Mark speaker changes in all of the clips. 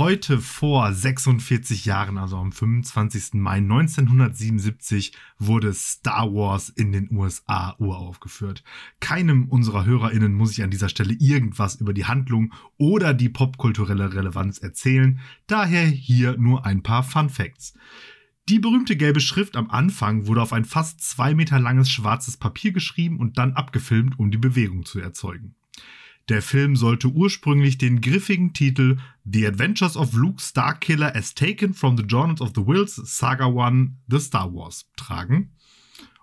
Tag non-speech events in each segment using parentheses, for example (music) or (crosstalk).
Speaker 1: Heute vor 46 Jahren, also am 25. Mai 1977, wurde Star Wars in den USA uraufgeführt. Keinem unserer HörerInnen muss ich an dieser Stelle irgendwas über die Handlung oder die popkulturelle Relevanz erzählen, daher hier nur ein paar Fun Facts. Die berühmte gelbe Schrift am Anfang wurde auf ein fast zwei Meter langes schwarzes Papier geschrieben und dann abgefilmt, um die Bewegung zu erzeugen. Der Film sollte ursprünglich den griffigen Titel The Adventures of Luke Starkiller as Taken from the Journals of the Wills Saga One The Star Wars tragen.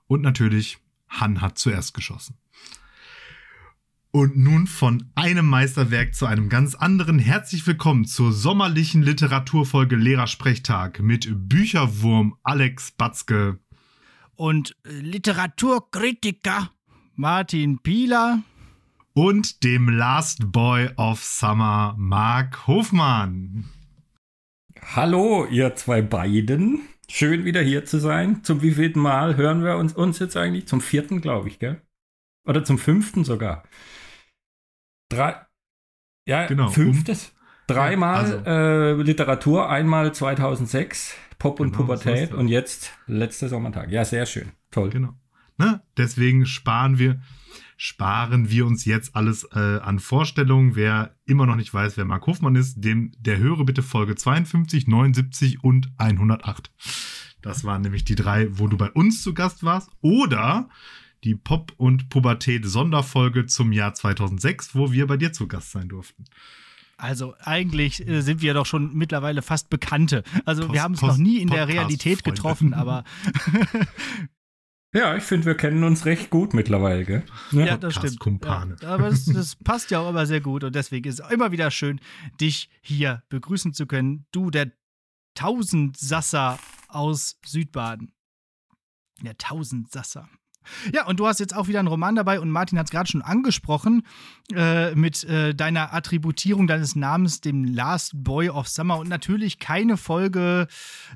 Speaker 1: Und natürlich, Han hat zuerst geschossen. Und nun von einem Meisterwerk zu einem ganz anderen. Herzlich willkommen zur sommerlichen Literaturfolge Lehrersprechtag mit Bücherwurm Alex Batzke.
Speaker 2: Und Literaturkritiker Martin Pieler
Speaker 1: und dem Last Boy of Summer, Mark Hofmann.
Speaker 3: Hallo, ihr zwei beiden. Schön wieder hier zu sein. Zum wievielten Mal hören wir uns, uns jetzt eigentlich? Zum vierten, glaube ich, gell? Oder zum fünften sogar. Drei. Ja, genau. fünftes. Dreimal also. äh, Literatur, einmal 2006, Pop und genau, Pubertät und jetzt letzter Sommertag. Ja, sehr schön. Toll.
Speaker 1: Genau. Ne? Deswegen sparen wir sparen wir uns jetzt alles äh, an Vorstellungen. Wer immer noch nicht weiß, wer Mark Hofmann ist, dem der höre bitte Folge 52, 79 und 108. Das waren nämlich die drei, wo du bei uns zu Gast warst. Oder die Pop- und Pubertät-Sonderfolge zum Jahr 2006, wo wir bei dir zu Gast sein durften.
Speaker 2: Also eigentlich äh, sind wir doch schon mittlerweile fast Bekannte. Also Post, wir haben es noch nie in der Realität getroffen, aber (laughs) (laughs)
Speaker 3: Ja, ich finde, wir kennen uns recht gut mittlerweile, gell?
Speaker 2: Ja, ja das stimmt. Ja, aber das, das, passt ja auch immer sehr gut und deswegen ist es immer wieder schön, dich hier begrüßen zu können. Du, der Tausendsasser aus Südbaden. Der Tausendsasser. Ja, und du hast jetzt auch wieder einen Roman dabei und Martin hat es gerade schon angesprochen äh, mit äh, deiner Attributierung deines Namens, dem Last Boy of Summer und natürlich keine Folge,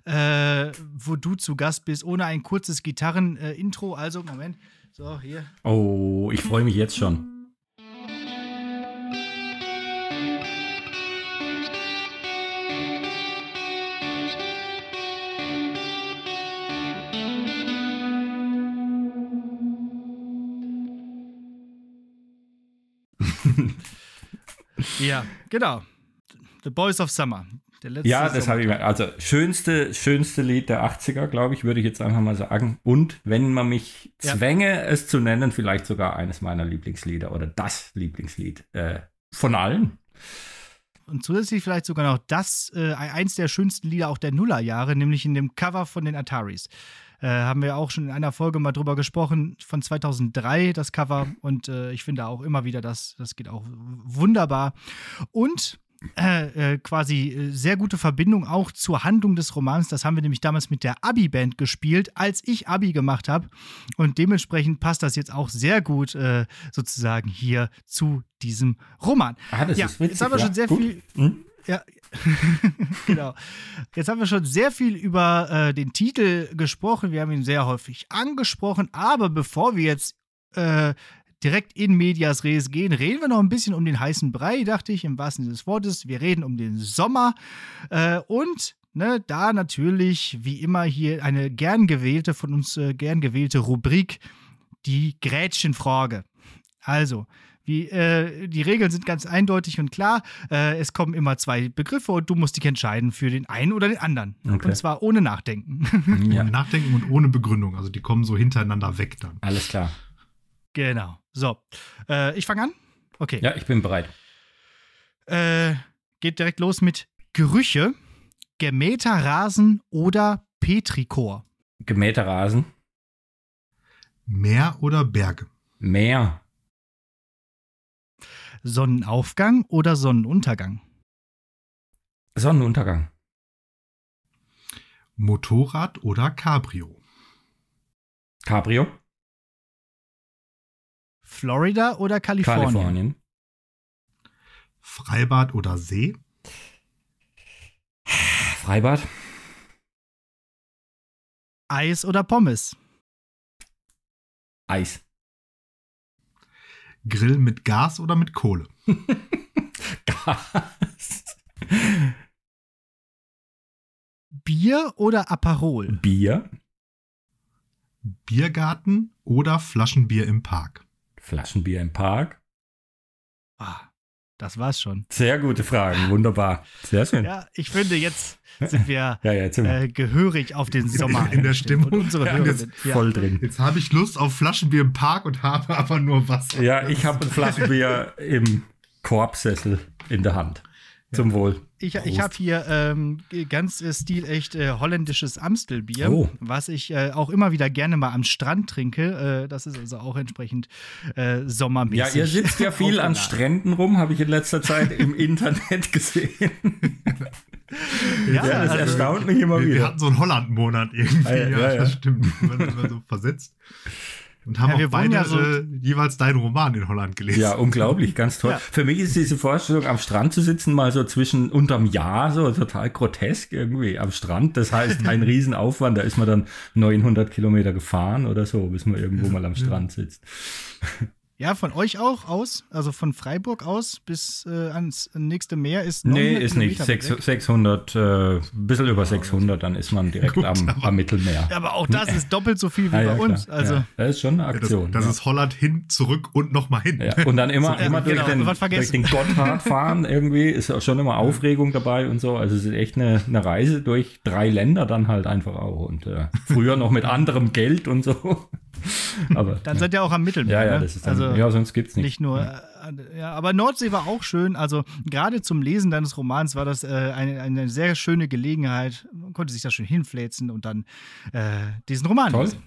Speaker 2: äh, wo du zu Gast bist, ohne ein kurzes Gitarren-Intro. also, Moment. So, hier.
Speaker 3: Oh, ich freue mich jetzt schon. (laughs)
Speaker 2: ja, genau. The Boys of Summer.
Speaker 3: ja, das habe ich mir. Also, schönste, schönste Lied der 80er, glaube ich, würde ich jetzt einfach mal sagen. Und wenn man mich zwänge, ja. es zu nennen, vielleicht sogar eines meiner Lieblingslieder oder das Lieblingslied äh, von allen.
Speaker 2: Und zusätzlich vielleicht sogar noch das, äh, eins der schönsten Lieder auch der Nullerjahre, nämlich in dem Cover von den Ataris. Äh, haben wir auch schon in einer Folge mal drüber gesprochen, von 2003 das Cover. Und äh, ich finde auch immer wieder, das, das geht auch wunderbar. Und äh, äh, quasi äh, sehr gute Verbindung auch zur Handlung des Romans. Das haben wir nämlich damals mit der Abi-Band gespielt, als ich Abi gemacht habe. Und dementsprechend passt das jetzt auch sehr gut äh, sozusagen hier zu diesem Roman.
Speaker 3: Ah, das ja, ist witzig,
Speaker 2: jetzt haben wir schon sehr gut. viel. Hm? Ja, (laughs) genau. Jetzt haben wir schon sehr viel über äh, den Titel gesprochen. Wir haben ihn sehr häufig angesprochen. Aber bevor wir jetzt äh, direkt in Medias Res gehen, reden wir noch ein bisschen um den heißen Brei, dachte ich, im wahrsten Sinne des Wortes. Wir reden um den Sommer äh, und ne, da natürlich, wie immer, hier eine gern gewählte, von uns äh, gern gewählte Rubrik, die Grätschenfrage. Also, wie, äh, die Regeln sind ganz eindeutig und klar. Äh, es kommen immer zwei Begriffe und du musst dich entscheiden für den einen oder den anderen. Okay. Und zwar ohne Nachdenken. (laughs)
Speaker 1: Ja. Ohne Nachdenken und ohne Begründung. Also die kommen so hintereinander weg dann.
Speaker 3: Alles klar.
Speaker 2: Genau. So. Äh, ich fange an? Okay.
Speaker 3: Ja, ich bin bereit.
Speaker 2: Äh, geht direkt los mit Gerüche, gemähter Rasen oder Petrikor.
Speaker 3: Gemähter Rasen.
Speaker 1: Meer oder Berge?
Speaker 3: Meer.
Speaker 2: Sonnenaufgang oder Sonnenuntergang?
Speaker 3: Sonnenuntergang.
Speaker 1: Motorrad oder Cabrio?
Speaker 3: Cabrio.
Speaker 2: Florida oder Kalifornien? Kalifornien.
Speaker 1: Freibad oder See?
Speaker 3: Freibad.
Speaker 2: Eis oder Pommes?
Speaker 3: Eis.
Speaker 1: Grill mit Gas oder mit Kohle? (laughs)
Speaker 3: Gas.
Speaker 2: Bier oder Aperol?
Speaker 3: Bier.
Speaker 1: Biergarten oder Flaschenbier im Park?
Speaker 3: Flaschenbier im Park.
Speaker 2: Ah, das war's schon.
Speaker 3: Sehr gute Fragen, wunderbar. Sehr schön.
Speaker 2: Ja, ich finde, jetzt sind wir (laughs)
Speaker 3: Ja, ja, jetzt sind wir
Speaker 2: äh, gehörig auf den Sommer.
Speaker 1: in der. Stimmung.
Speaker 2: Unsere
Speaker 1: Ja,
Speaker 2: ja.
Speaker 3: voll drin.
Speaker 1: Jetzt habe ich Lust auf Flaschenbier im Park und habe aber nur Wasser.
Speaker 3: Ja, ich habe ein Flaschenbier im Korbsessel in der Hand. Zum Wohl.
Speaker 2: Ich, ich habe hier ähm, ganz äh, stilecht äh, holländisches Amstelbier,
Speaker 3: Oh.
Speaker 2: was ich äh, auch immer wieder gerne mal am Strand trinke. Äh, das ist also auch entsprechend äh,
Speaker 3: Ja,
Speaker 2: sommermäßig.
Speaker 3: ihr sitzt ja (laughs) viel an. Stränden rum, habe ich in letzter Zeit im Internet gesehen. (laughs)
Speaker 2: Ja,
Speaker 3: Ja, das
Speaker 2: also,
Speaker 3: erstaunt mich immer
Speaker 1: Wir, wir
Speaker 3: wieder.
Speaker 1: hatten so einen Holland-Monat irgendwie.
Speaker 3: Ah, ja,
Speaker 1: ja,
Speaker 3: ja, ja.
Speaker 1: das stimmt. Wir waren immer so versetzt. Und haben
Speaker 2: Ja, wir
Speaker 1: auch beide
Speaker 2: ja so-
Speaker 1: äh, jeweils deinen Roman in Holland gelesen.
Speaker 3: Ja, unglaublich, ganz toll.
Speaker 2: Ja.
Speaker 3: Für mich ist diese Vorstellung, am Strand zu sitzen, mal so zwischen unterm Jahr, so total grotesk irgendwie am Strand. Das heißt, (laughs) ein Riesenaufwand, da ist man dann 900 Kilometer gefahren oder so, bis man irgendwo mal am Strand sitzt.
Speaker 2: Ja, von euch auch aus, also von Freiburg aus bis äh, ans nächste Meer ist
Speaker 3: Nee,
Speaker 2: 900
Speaker 3: ist nicht.
Speaker 2: Kilometer
Speaker 3: Sechs,
Speaker 2: weg.
Speaker 3: 600, äh, ein bisschen über 600, dann ist man direkt
Speaker 1: Gut,
Speaker 3: am,
Speaker 1: aber-
Speaker 3: am Mittelmeer.
Speaker 2: Ja, Aber auch das ist doppelt so viel wie (laughs)
Speaker 3: Ja, ja,
Speaker 2: bei uns.
Speaker 3: klar.
Speaker 2: Also
Speaker 3: ja, das ist schon eine
Speaker 1: Ja, das,
Speaker 3: Aktion.
Speaker 1: das
Speaker 3: ja.
Speaker 1: ist Holland hin, zurück und nochmal hin.
Speaker 3: Ja, und dann immer, (laughs)
Speaker 2: So,
Speaker 3: immer
Speaker 2: ja,
Speaker 3: durch,
Speaker 2: genau,
Speaker 3: den, durch den Gotthard (laughs) fahren irgendwie, ist auch schon immer Aufregung dabei und so. Also es ist echt eine, eine Reise durch drei Länder dann halt einfach auch. Und äh, früher noch mit anderem Geld und so. (laughs) Aber
Speaker 2: dann seid ihr auch am Mittelmeer.
Speaker 3: ja, ja,
Speaker 2: ne?
Speaker 3: das ist dann,
Speaker 2: also,
Speaker 3: ja, sonst gibt's nicht.
Speaker 2: Nicht nur, äh, ja, aber Nordsee war auch schön. Also gerade zum Lesen deines Romans war das äh, eine, eine sehr schöne Gelegenheit. Man konnte sich da schön hinfläzen und dann äh, diesen Roman
Speaker 3: Toll.
Speaker 2: lesen.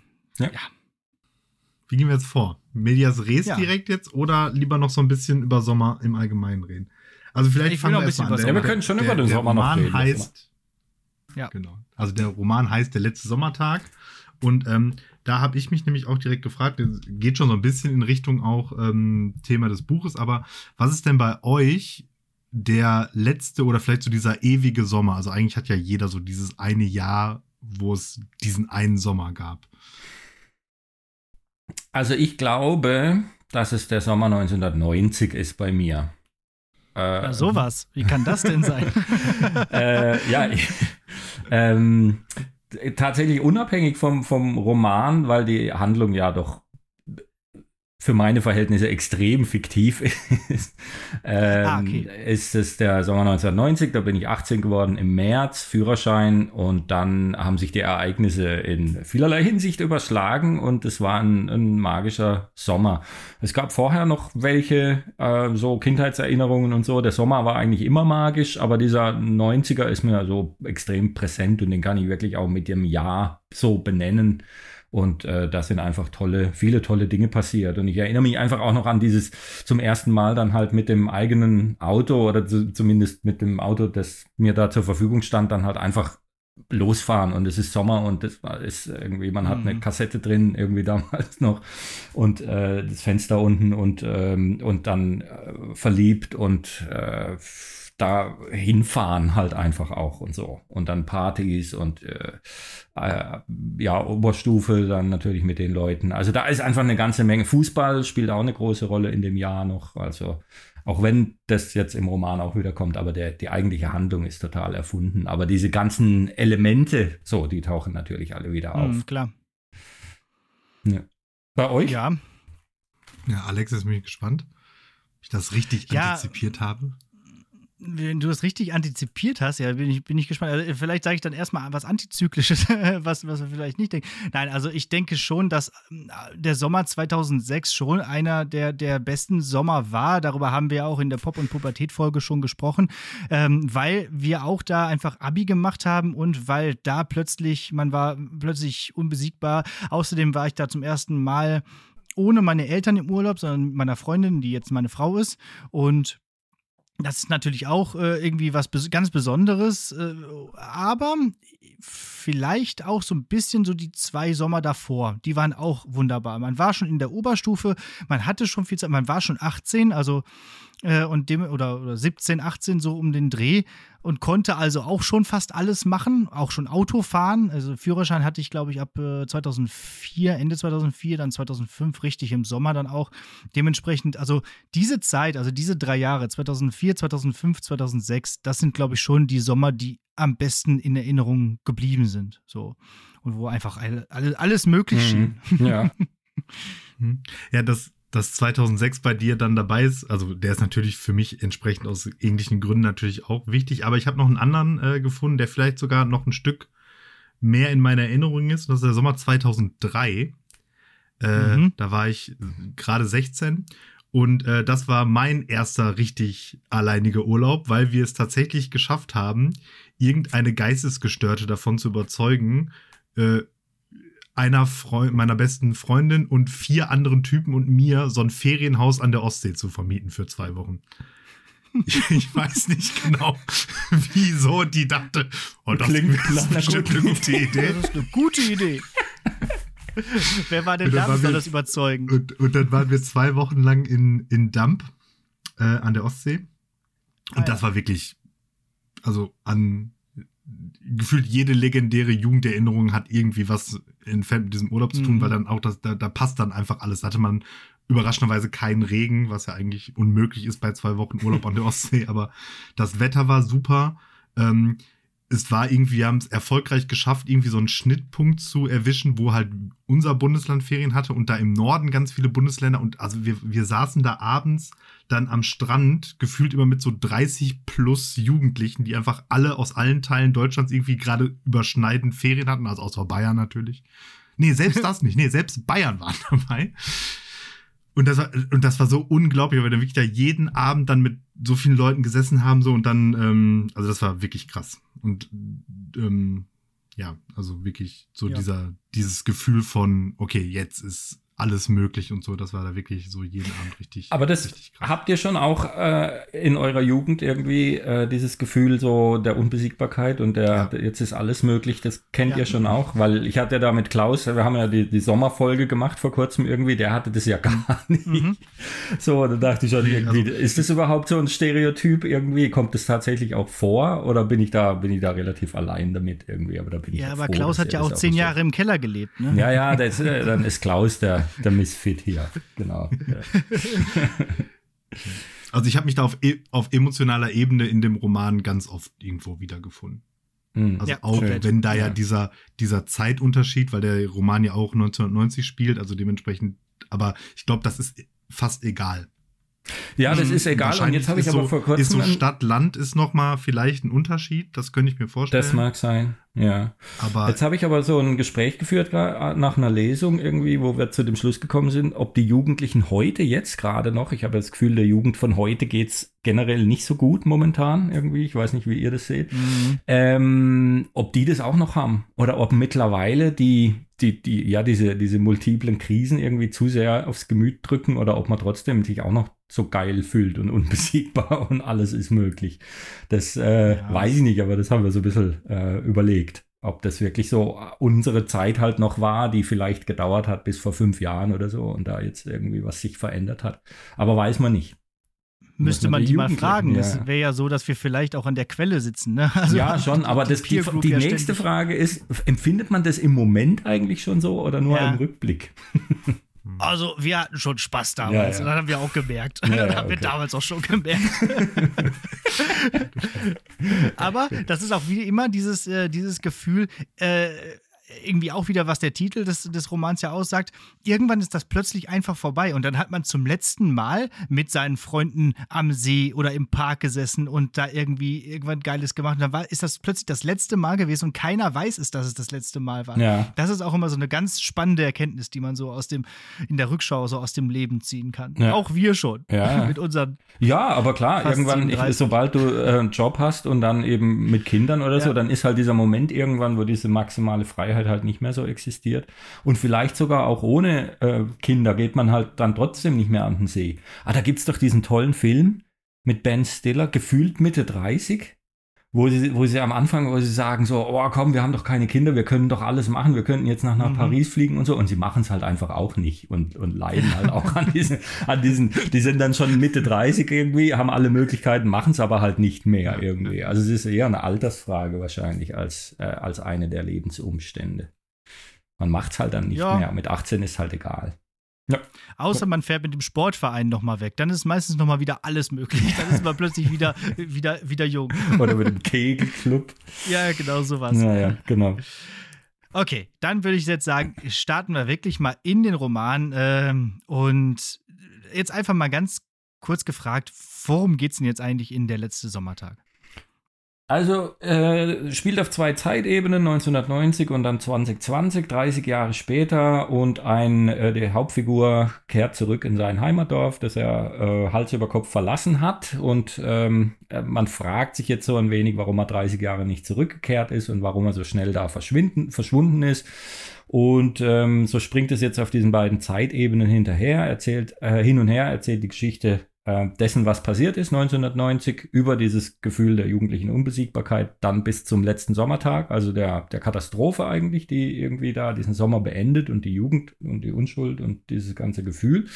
Speaker 1: Wie gehen wir jetzt vor? Medias Res
Speaker 2: Ja.
Speaker 1: direkt jetzt oder lieber noch so ein bisschen über Sommer im Allgemeinen reden? Also vielleicht
Speaker 2: Ich
Speaker 1: fangen
Speaker 2: noch
Speaker 1: wir
Speaker 2: ein bisschen
Speaker 1: an. Der-
Speaker 3: Ja, wir können schon
Speaker 1: der,
Speaker 3: über den
Speaker 1: der
Speaker 3: Sommer noch
Speaker 1: Roman
Speaker 3: reden, das
Speaker 1: heißt,
Speaker 2: Ja.
Speaker 1: Genau. Also der Roman heißt Der letzte Sommertag. Und ähm, da habe ich mich nämlich auch direkt gefragt, das geht schon so ein bisschen in Richtung auch ähm, Thema des Buches, aber was ist denn bei euch der letzte oder vielleicht so dieser ewige Sommer? Also eigentlich hat ja jeder so dieses eine Jahr, wo es diesen einen Sommer gab.
Speaker 3: Also ich glaube, dass es der Sommer 1990 ist bei mir. Äh,
Speaker 2: Ja, sowas. Wie kann das denn sein? (laughs)
Speaker 3: äh, ja, ich, (laughs) ähm, tatsächlich unabhängig vom, vom Roman, weil die Handlung ja doch für meine Verhältnisse extrem fiktiv ist, (laughs) ähm,
Speaker 2: Ah, okay.
Speaker 3: ist es der Sommer 1990, da bin ich 18 geworden im März, Führerschein und dann haben sich die Ereignisse in vielerlei Hinsicht überschlagen und es war ein, ein magischer Sommer. Es gab vorher noch welche, äh, so Kindheitserinnerungen und so. Der Sommer war eigentlich immer magisch, aber dieser 90er ist mir so extrem präsent und den kann ich wirklich auch mit dem Jahr so benennen. Und äh, da sind einfach tolle, viele tolle Dinge passiert. Und ich erinnere mich einfach auch noch an dieses zum ersten Mal dann halt mit dem eigenen Auto oder zu, zumindest mit dem Auto, das mir da zur Verfügung stand, dann halt einfach losfahren und es ist Sommer und es war- ist irgendwie, man hat eine
Speaker 2: Mhm.
Speaker 3: Kassette drin, irgendwie damals noch und äh, das Fenster unten und, ähm, und dann äh, verliebt und äh, da hinfahren halt einfach auch und so. Und dann Partys und äh, äh, ja, Oberstufe dann natürlich mit den Leuten. Also da ist einfach eine ganze Menge. Fußball spielt auch eine große Rolle in dem Jahr noch. Also auch wenn das jetzt im Roman auch wieder kommt, aber der, die eigentliche Handlung ist total erfunden. Aber diese ganzen Elemente, so, die tauchen natürlich alle wieder auf.
Speaker 2: Hm, klar.
Speaker 3: Bei euch?
Speaker 2: Ja.
Speaker 1: Ja, Alex ist mich gespannt, ob ich das richtig
Speaker 2: Ja.
Speaker 1: antizipiert habe.
Speaker 2: Wenn du das richtig antizipiert hast, ja, bin ich, bin ich gespannt. Also, vielleicht sage ich dann erstmal was Antizyklisches, (laughs) was, was wir vielleicht nicht denken. Nein, also ich denke schon, dass ähm, der Sommer 2006 schon einer der, der besten Sommer war. Darüber haben wir auch in der Pop- und Pubertät-Folge schon gesprochen, ähm, weil wir auch da einfach Abi gemacht haben und weil da plötzlich, man war plötzlich unbesiegbar. Außerdem war ich da zum ersten Mal ohne meine Eltern im Urlaub, sondern mit meiner Freundin, die jetzt meine Frau ist. Und das ist natürlich auch äh, irgendwie was bes ganz Besonderes, äh, aber vielleicht auch so ein bisschen so die zwei Sommer davor. Die waren auch wunderbar. Man war schon in der Oberstufe, man hatte schon viel Zeit, man war schon 18, also äh, und dem oder, oder 17, 18 so um den Dreh und konnte also auch schon fast alles machen, auch schon Auto fahren. Also Führerschein hatte ich, glaube ich, ab äh, 2004, Ende 2004, dann 2005 richtig im Sommer dann auch. Dementsprechend, also diese Zeit, also diese drei Jahre, 2004, 2005, 2006, das sind, glaube ich, schon die Sommer, die am besten in Erinnerung geblieben sind. So. Und wo einfach alle, alle, alles möglich schien.
Speaker 3: Mhm. Ja. (laughs)
Speaker 1: Hm. Ja, dass das 2006 bei dir dann dabei ist, also der ist natürlich für mich entsprechend aus ähnlichen Gründen natürlich auch wichtig, aber ich habe noch einen anderen äh, gefunden, der vielleicht sogar noch ein Stück mehr in meiner Erinnerung ist. Das ist der Sommer 2003. Äh,
Speaker 2: Mhm.
Speaker 1: Da war ich gerade 16 und äh, das war mein erster richtig alleiniger Urlaub, weil wir es tatsächlich geschafft haben, irgendeine Geistesgestörte davon zu überzeugen, äh, einer Freu meiner besten Freundin und vier anderen Typen und mir so ein Ferienhaus an der Ostsee zu vermieten für zwei Wochen. Ich, (laughs) ich weiß nicht genau, (laughs) wieso die dachte, oh, das
Speaker 3: Klingt
Speaker 1: ist bestimmt eine gute Idee.
Speaker 2: Das ist eine gute Idee. (laughs) Wer war denn da? Soll
Speaker 1: wir-
Speaker 2: das überzeugen?
Speaker 1: Und, und dann waren wir zwei Wochen lang in, in Damp äh, an der Ostsee. Und
Speaker 2: Ah,
Speaker 1: das
Speaker 2: ja.
Speaker 1: war wirklich, also an gefühlt jede legendäre Jugenderinnerung hat irgendwie was entfernt mit diesem Urlaub zu tun,
Speaker 2: Mhm.
Speaker 1: weil dann auch das, da, da passt dann einfach alles. Da hatte man überraschenderweise keinen Regen, was ja eigentlich unmöglich ist bei zwei Wochen Urlaub an der Ostsee, (laughs) aber das Wetter war super. Ähm, es war irgendwie, wir haben es erfolgreich geschafft, irgendwie so einen Schnittpunkt zu erwischen, wo halt unser Bundesland Ferien hatte und da im Norden ganz viele Bundesländer und also wir, wir saßen da abends dann am Strand, gefühlt immer mit so 30 plus Jugendlichen, die einfach alle aus allen Teilen Deutschlands irgendwie gerade überschneidend Ferien hatten, also außer Bayern natürlich. Nee, selbst (laughs) das nicht. Nee, selbst Bayern waren (laughs) dabei. Und das war, und das war so unglaublich, weil wir dann wirklich da jeden Abend dann mit so vielen Leuten gesessen haben, so und dann, ähm, also das war wirklich krass. Und ähm, ja, also wirklich so
Speaker 2: Ja.
Speaker 1: dieser, dieses Gefühl von, okay, jetzt ist alles möglich und so, das war da wirklich so jeden Abend richtig.
Speaker 3: Aber das
Speaker 1: richtig krass.
Speaker 3: habt ihr schon auch äh, in eurer Jugend irgendwie äh, dieses Gefühl so der Unbesiegbarkeit und der,
Speaker 1: Ja.
Speaker 3: jetzt ist alles möglich, das kennt
Speaker 2: Ja.
Speaker 3: ihr schon auch, weil ich hatte da mit Klaus, wir haben ja die, die Sommerfolge gemacht vor kurzem irgendwie, der hatte das ja gar (laughs) nicht.
Speaker 2: Mhm.
Speaker 3: So, da dachte ich schon
Speaker 1: Nee,
Speaker 3: irgendwie,
Speaker 1: also-
Speaker 3: ist das überhaupt so ein Stereotyp irgendwie? Kommt das tatsächlich auch vor oder bin ich da, bin ich da relativ allein damit irgendwie? Aber da bin ich
Speaker 2: Ja, aber
Speaker 3: froh,
Speaker 2: Klaus hat ja auch zehn
Speaker 3: so-
Speaker 2: Jahre im Keller gelebt, ne?
Speaker 3: Ja, ja, das, äh, dann ist Klaus der, der Misfit hier. Genau.
Speaker 1: Also ich habe mich da auf, e auf emotionaler Ebene in dem Roman ganz oft irgendwo wiedergefunden.
Speaker 3: Hm.
Speaker 1: Also
Speaker 2: Ja,
Speaker 1: auch
Speaker 2: komplett.
Speaker 1: wenn da ja,
Speaker 3: Ja.
Speaker 1: dieser, dieser Zeitunterschied, weil der Roman ja auch 1990 spielt, also dementsprechend, aber ich glaube, das ist fast egal.
Speaker 3: Ja, das
Speaker 2: Mhm.
Speaker 3: ist egal. Und jetzt habe ich
Speaker 1: ist
Speaker 3: aber
Speaker 1: so,
Speaker 3: vor
Speaker 1: Ist
Speaker 3: kurzem.
Speaker 1: so
Speaker 3: ein-
Speaker 1: Stadt-Land ist noch mal vielleicht ein Unterschied, das könnte ich mir vorstellen.
Speaker 3: das mag sein, ja.
Speaker 1: aber
Speaker 3: Jetzt habe ich aber so ein Gespräch geführt gra- nach einer Lesung irgendwie, wo wir zu dem Schluss gekommen sind, ob die Jugendlichen heute jetzt gerade noch, ich habe das Gefühl, der Jugend von heute geht's generell nicht so gut momentan irgendwie, ich weiß nicht, wie ihr das seht,
Speaker 2: Mhm.
Speaker 3: ähm, ob die das auch noch haben oder ob mittlerweile die, die, die, ja, diese, diese multiplen Krisen irgendwie zu sehr aufs Gemüt drücken oder ob man trotzdem sich auch noch so geil fühlt und unbesiegbar (laughs) und alles ist möglich. Das äh,
Speaker 2: Ja.
Speaker 3: weiß ich nicht, aber das haben wir so ein bisschen äh, überlegt. Ob das wirklich so unsere Zeit halt noch war, die vielleicht gedauert hat bis vor fünf Jahren oder so und da jetzt irgendwie was sich verändert hat. Aber weiß man nicht.
Speaker 2: Müsste
Speaker 3: man
Speaker 2: man
Speaker 3: die
Speaker 2: die mal fragen.
Speaker 3: ja.
Speaker 2: Es wäre ja so, dass wir vielleicht auch an der Quelle sitzen. Ne? (laughs) Also
Speaker 3: ja, schon, aber das, die, die
Speaker 2: ja
Speaker 3: nächste Frage ist, empfindet man das im Moment eigentlich schon so oder nur im Rückblick? (laughs)
Speaker 2: Also, wir hatten schon Spaß damals.
Speaker 3: Ja, ja.
Speaker 2: Und das haben wir auch gemerkt.
Speaker 3: Ja, (laughs)
Speaker 2: das haben wir
Speaker 3: okay.
Speaker 2: damals auch schon gemerkt. (laughs) Aber das ist auch wie immer dieses, äh, dieses Gefühl, äh, irgendwie auch wieder, was der Titel des, des Romans ja aussagt. Irgendwann ist das plötzlich einfach vorbei und dann hat man zum letzten Mal mit seinen Freunden am See oder im Park gesessen und da irgendwie irgendwann Geiles gemacht. Und dann war, ist das plötzlich das letzte Mal gewesen und keiner weiß es, dass es das letzte Mal war.
Speaker 3: Ja.
Speaker 2: Das ist auch immer so eine ganz spannende Erkenntnis, die man so aus dem, in der Rückschau so aus dem Leben ziehen kann.
Speaker 3: Ja.
Speaker 2: Auch wir schon.
Speaker 3: Ja. (laughs)
Speaker 2: Mit unseren.
Speaker 3: Ja, aber klar, irgendwann, ich,
Speaker 2: 37.
Speaker 3: sobald du äh, einen Job hast und dann eben mit Kindern oder so, dann ist halt dieser Moment irgendwann, wo diese maximale Freiheit halt nicht mehr so existiert. Und vielleicht sogar auch ohne äh, Kinder geht man halt dann trotzdem nicht mehr an den See. Ah, da gibt's doch diesen tollen Film mit Ben Stiller, gefühlt Mitte 30. Wo sie, wo sie am Anfang, wo sie sagen so, oh komm, wir haben doch keine Kinder, wir können doch alles machen, wir könnten jetzt nach, nach
Speaker 2: Mhm.
Speaker 3: Paris fliegen und so. Und sie machen es halt einfach auch nicht und, und leiden halt auch an diesen, an diesen, die sind dann schon Mitte 30 irgendwie, haben alle Möglichkeiten, machen es aber halt nicht mehr irgendwie. Also es ist eher eine Altersfrage wahrscheinlich als, äh, als eine der Lebensumstände. Man macht es halt dann nicht
Speaker 2: Ja.
Speaker 3: mehr. Mit 18 ist halt egal.
Speaker 2: Ja. Außer man fährt mit dem Sportverein nochmal weg. Dann ist meistens nochmal wieder alles möglich. Dann ist man plötzlich wieder, (laughs) wieder, wieder jung.
Speaker 3: Oder mit dem Kegelclub.
Speaker 2: Ja, genau sowas.
Speaker 3: Ja, ja, genau.
Speaker 2: Okay, dann würde ich jetzt sagen, starten wir wirklich mal in den Roman. Ähm, und jetzt einfach mal ganz kurz gefragt, worum geht es denn jetzt eigentlich in der letzte Sommertag?
Speaker 3: Also äh, spielt auf zwei Zeitebenen, 1990 und dann 2020, 30 Jahre später und ein, äh, die Hauptfigur kehrt zurück in sein Heimatdorf, das er äh, Hals über Kopf verlassen hat und ähm, äh, man fragt sich jetzt so ein wenig, warum er 30 Jahre nicht zurückgekehrt ist und warum er so schnell da verschwinden, verschwunden ist. Und ähm, so springt es jetzt auf diesen beiden Zeitebenen hinterher, erzählt äh, hin und her, erzählt die Geschichte äh, dessen, was passiert ist 1990, über dieses Gefühl der jugendlichen Unbesiegbarkeit, dann bis zum letzten Sommertag, also der, der Katastrophe eigentlich, die irgendwie da diesen Sommer beendet und die Jugend und die Unschuld und dieses ganze Gefühl.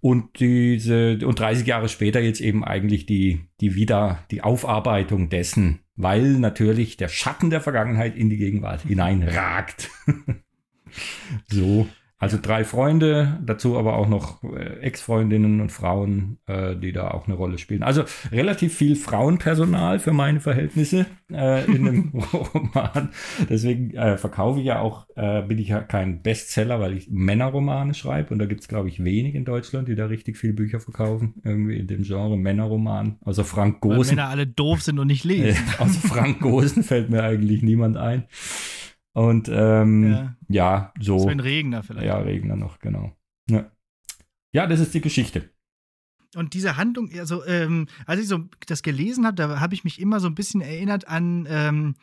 Speaker 3: Und diese, und 30 Jahre später jetzt eben eigentlich die, die wieder, die Aufarbeitung dessen, weil natürlich der Schatten der Vergangenheit in die Gegenwart hineinragt. (laughs) so. Also drei Freunde, dazu aber auch noch äh, Ex-Freundinnen und Frauen, äh, die da auch eine Rolle spielen. Also relativ viel Frauenpersonal für meine Verhältnisse äh, in dem (laughs) Roman. Deswegen äh, verkaufe ich ja auch, äh, bin ich ja kein Bestseller, weil ich Männerromane schreibe. Und da gibt es, glaube ich, wenig in Deutschland, die da richtig viele Bücher verkaufen. Irgendwie in dem Genre Männerroman. Also Frank Gosen. Weil
Speaker 2: Männer alle doof sind und nicht lesen. (laughs)
Speaker 3: also Frank Gosen fällt mir eigentlich niemand ein. Und ähm, ja. ja, so.
Speaker 2: Sven Regner vielleicht.
Speaker 3: Ja, Regner noch, genau. Ja. ja, das ist die Geschichte.
Speaker 2: Und diese Handlung, also ähm, als ich so das gelesen habe, da habe ich mich immer so ein bisschen erinnert an ähm,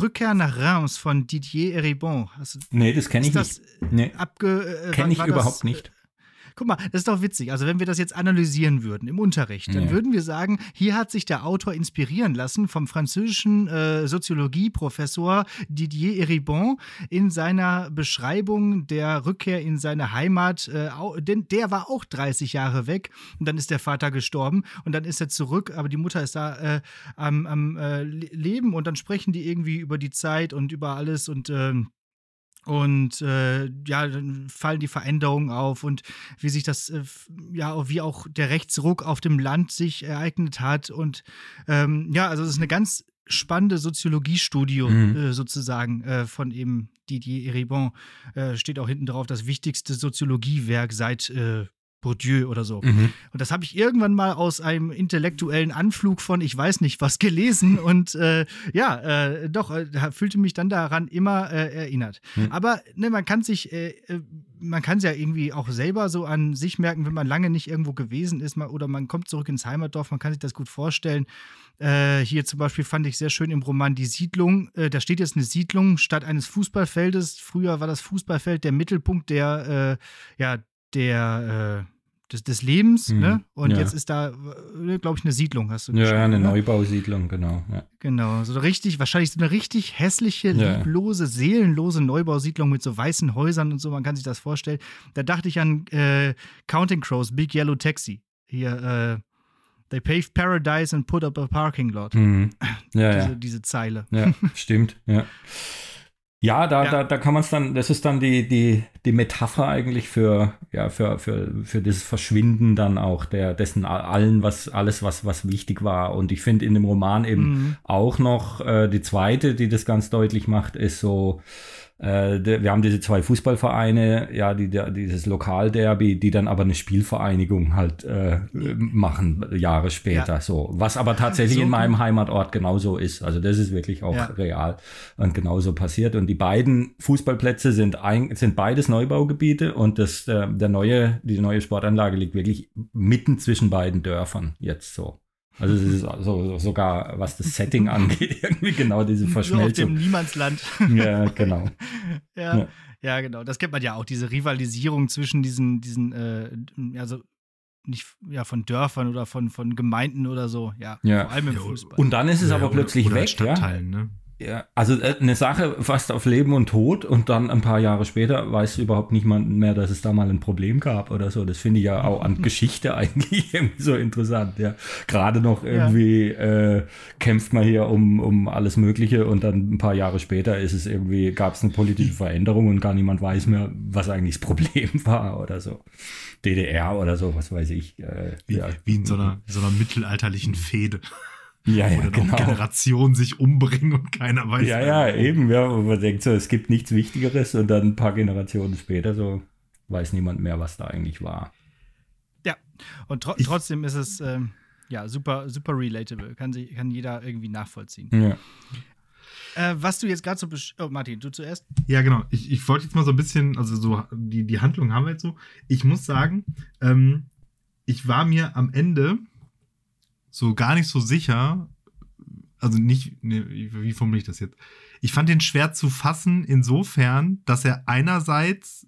Speaker 2: Rückkehr nach Reims von Didier Eribon.
Speaker 3: Also, nee, das kenne ich nicht.
Speaker 2: Nee. Abge,
Speaker 3: äh, kenne ich überhaupt das, nicht.
Speaker 2: Guck mal, das ist doch witzig. Also, wenn wir das jetzt analysieren würden im Unterricht, dann ja. würden wir sagen, hier hat sich der Autor inspirieren lassen vom französischen äh, Soziologieprofessor Didier Eribon in seiner Beschreibung der Rückkehr in seine Heimat. Äh, denn der war auch 30 Jahre weg und dann ist der Vater gestorben und dann ist er zurück, aber die Mutter ist da äh, am, am äh, Leben und dann sprechen die irgendwie über die Zeit und über alles und ähm, und äh, ja, dann fallen die Veränderungen auf und wie sich das, äh, ja, wie auch der Rechtsruck auf dem Land sich ereignet hat. Und ähm, ja, also es ist eine ganz spannende Soziologiestudium mhm. äh, sozusagen äh, von eben Didier Eribon. Äh, steht auch hinten drauf, das wichtigste Soziologiewerk seit äh, Bourdieu oder so. Mhm. Und das habe ich irgendwann mal aus einem intellektuellen Anflug von ich weiß nicht was (laughs) gelesen und äh, ja, äh, doch, äh, fühlte mich dann daran immer äh, erinnert. Mhm. Aber ne, man kann sich, äh, äh, man kann es ja irgendwie auch selber so an sich merken, wenn man lange nicht irgendwo gewesen ist mal, oder man kommt zurück ins Heimatdorf, man kann sich das gut vorstellen. hier zum Beispiel fand ich sehr schön im Roman Die Siedlung. da steht jetzt eine Siedlung statt eines Fußballfeldes. Früher war das Fußballfeld der Mittelpunkt der, ja, der des, des Lebens, mhm. ne? Und ja. jetzt ist da, äh, glaube ich, eine Siedlung, hast du
Speaker 3: Ja, ja eine ne? Neubausiedlung, genau. Ja.
Speaker 2: Genau, so richtig, wahrscheinlich so eine richtig hässliche, ja. lieblose, seelenlose Neubausiedlung mit so weißen Häusern und so, man kann sich das vorstellen. Da dachte ich an äh, Counting Crows, Big Yellow Taxi. Hier, äh, They paved paradise and put up a parking lot.
Speaker 3: Mhm. Ja,
Speaker 2: diese,
Speaker 3: ja.
Speaker 2: diese Zeile.
Speaker 3: Ja, (laughs) stimmt, ja. Ja, da, ja. da, da kann man es dann, das ist dann die, die, die Metapher eigentlich für, ja, für, für, für dieses Verschwinden dann auch der, dessen allen, was, alles, was, was wichtig war. Und ich finde in dem Roman eben mhm. auch noch äh, die zweite, die das ganz deutlich macht, ist so, wir haben diese zwei Fußballvereine, ja, die, die, dieses Lokalderby, die dann aber eine Spielvereinigung halt äh, machen, Jahre später. Ja. So. Was aber tatsächlich so in meinem Heimatort genauso ist. Also das ist wirklich auch ja. real und genauso passiert. Und die beiden Fußballplätze sind, ein, sind beides Neubaugebiete und das, der, der neue, die neue Sportanlage liegt wirklich mitten zwischen beiden Dörfern jetzt so. Also es ist so, sogar, was das Setting angeht, (laughs) irgendwie genau diese Verschmelzung. So
Speaker 2: auf dem Niemandsland. (laughs)
Speaker 3: Ja, genau. (laughs)
Speaker 2: ja, ja, ja. genau. Das kennt man ja auch, diese Rivalisierung zwischen diesen, diesen, äh, also nicht ja, von Dörfern oder von, von Gemeinden oder so. Ja,
Speaker 3: ja. vor allem im Fußball. Und dann ist es ja, aber plötzlich oder weg, ja?
Speaker 1: Ne?
Speaker 3: Ja, also äh, eine Sache fast auf Leben und Tod und dann ein paar Jahre später weiß überhaupt niemand mehr, dass es da mal ein Problem gab oder so. Das finde ich ja auch an (laughs) Geschichte eigentlich (laughs) irgendwie so interessant. Ja, gerade noch irgendwie ja. äh, kämpft man hier um, um alles Mögliche und dann ein paar Jahre später ist es irgendwie, gab es eine politische Veränderung und gar niemand weiß mehr, was eigentlich das Problem (laughs) war oder so. DDR oder so, was weiß ich. Äh,
Speaker 1: wie,
Speaker 3: ja.
Speaker 1: wie in so einer, so einer mittelalterlichen Fehde.
Speaker 3: Ja, ja,
Speaker 1: Oder
Speaker 3: genau.
Speaker 1: Generationen sich umbringen und keiner weiß.
Speaker 3: Ja, ja, eben, ja. Und man denkt so, es gibt nichts Wichtigeres und dann ein paar Generationen später so weiß niemand mehr, was da eigentlich war.
Speaker 2: Ja, und tro ich, trotzdem ist es ähm, ja super, super relatable. Kann, sie, kann jeder irgendwie nachvollziehen.
Speaker 3: Ja.
Speaker 2: Äh, was du jetzt gerade so. Oh, Martin, du zuerst?
Speaker 1: Ja, genau. Ich, ich wollte jetzt mal so ein bisschen, also so, die, die Handlung haben wir jetzt so. Ich muss sagen, ähm, ich war mir am Ende so gar nicht so sicher, also nicht, ne, wie formuliere ich das jetzt? Ich fand den schwer zu fassen insofern, dass er einerseits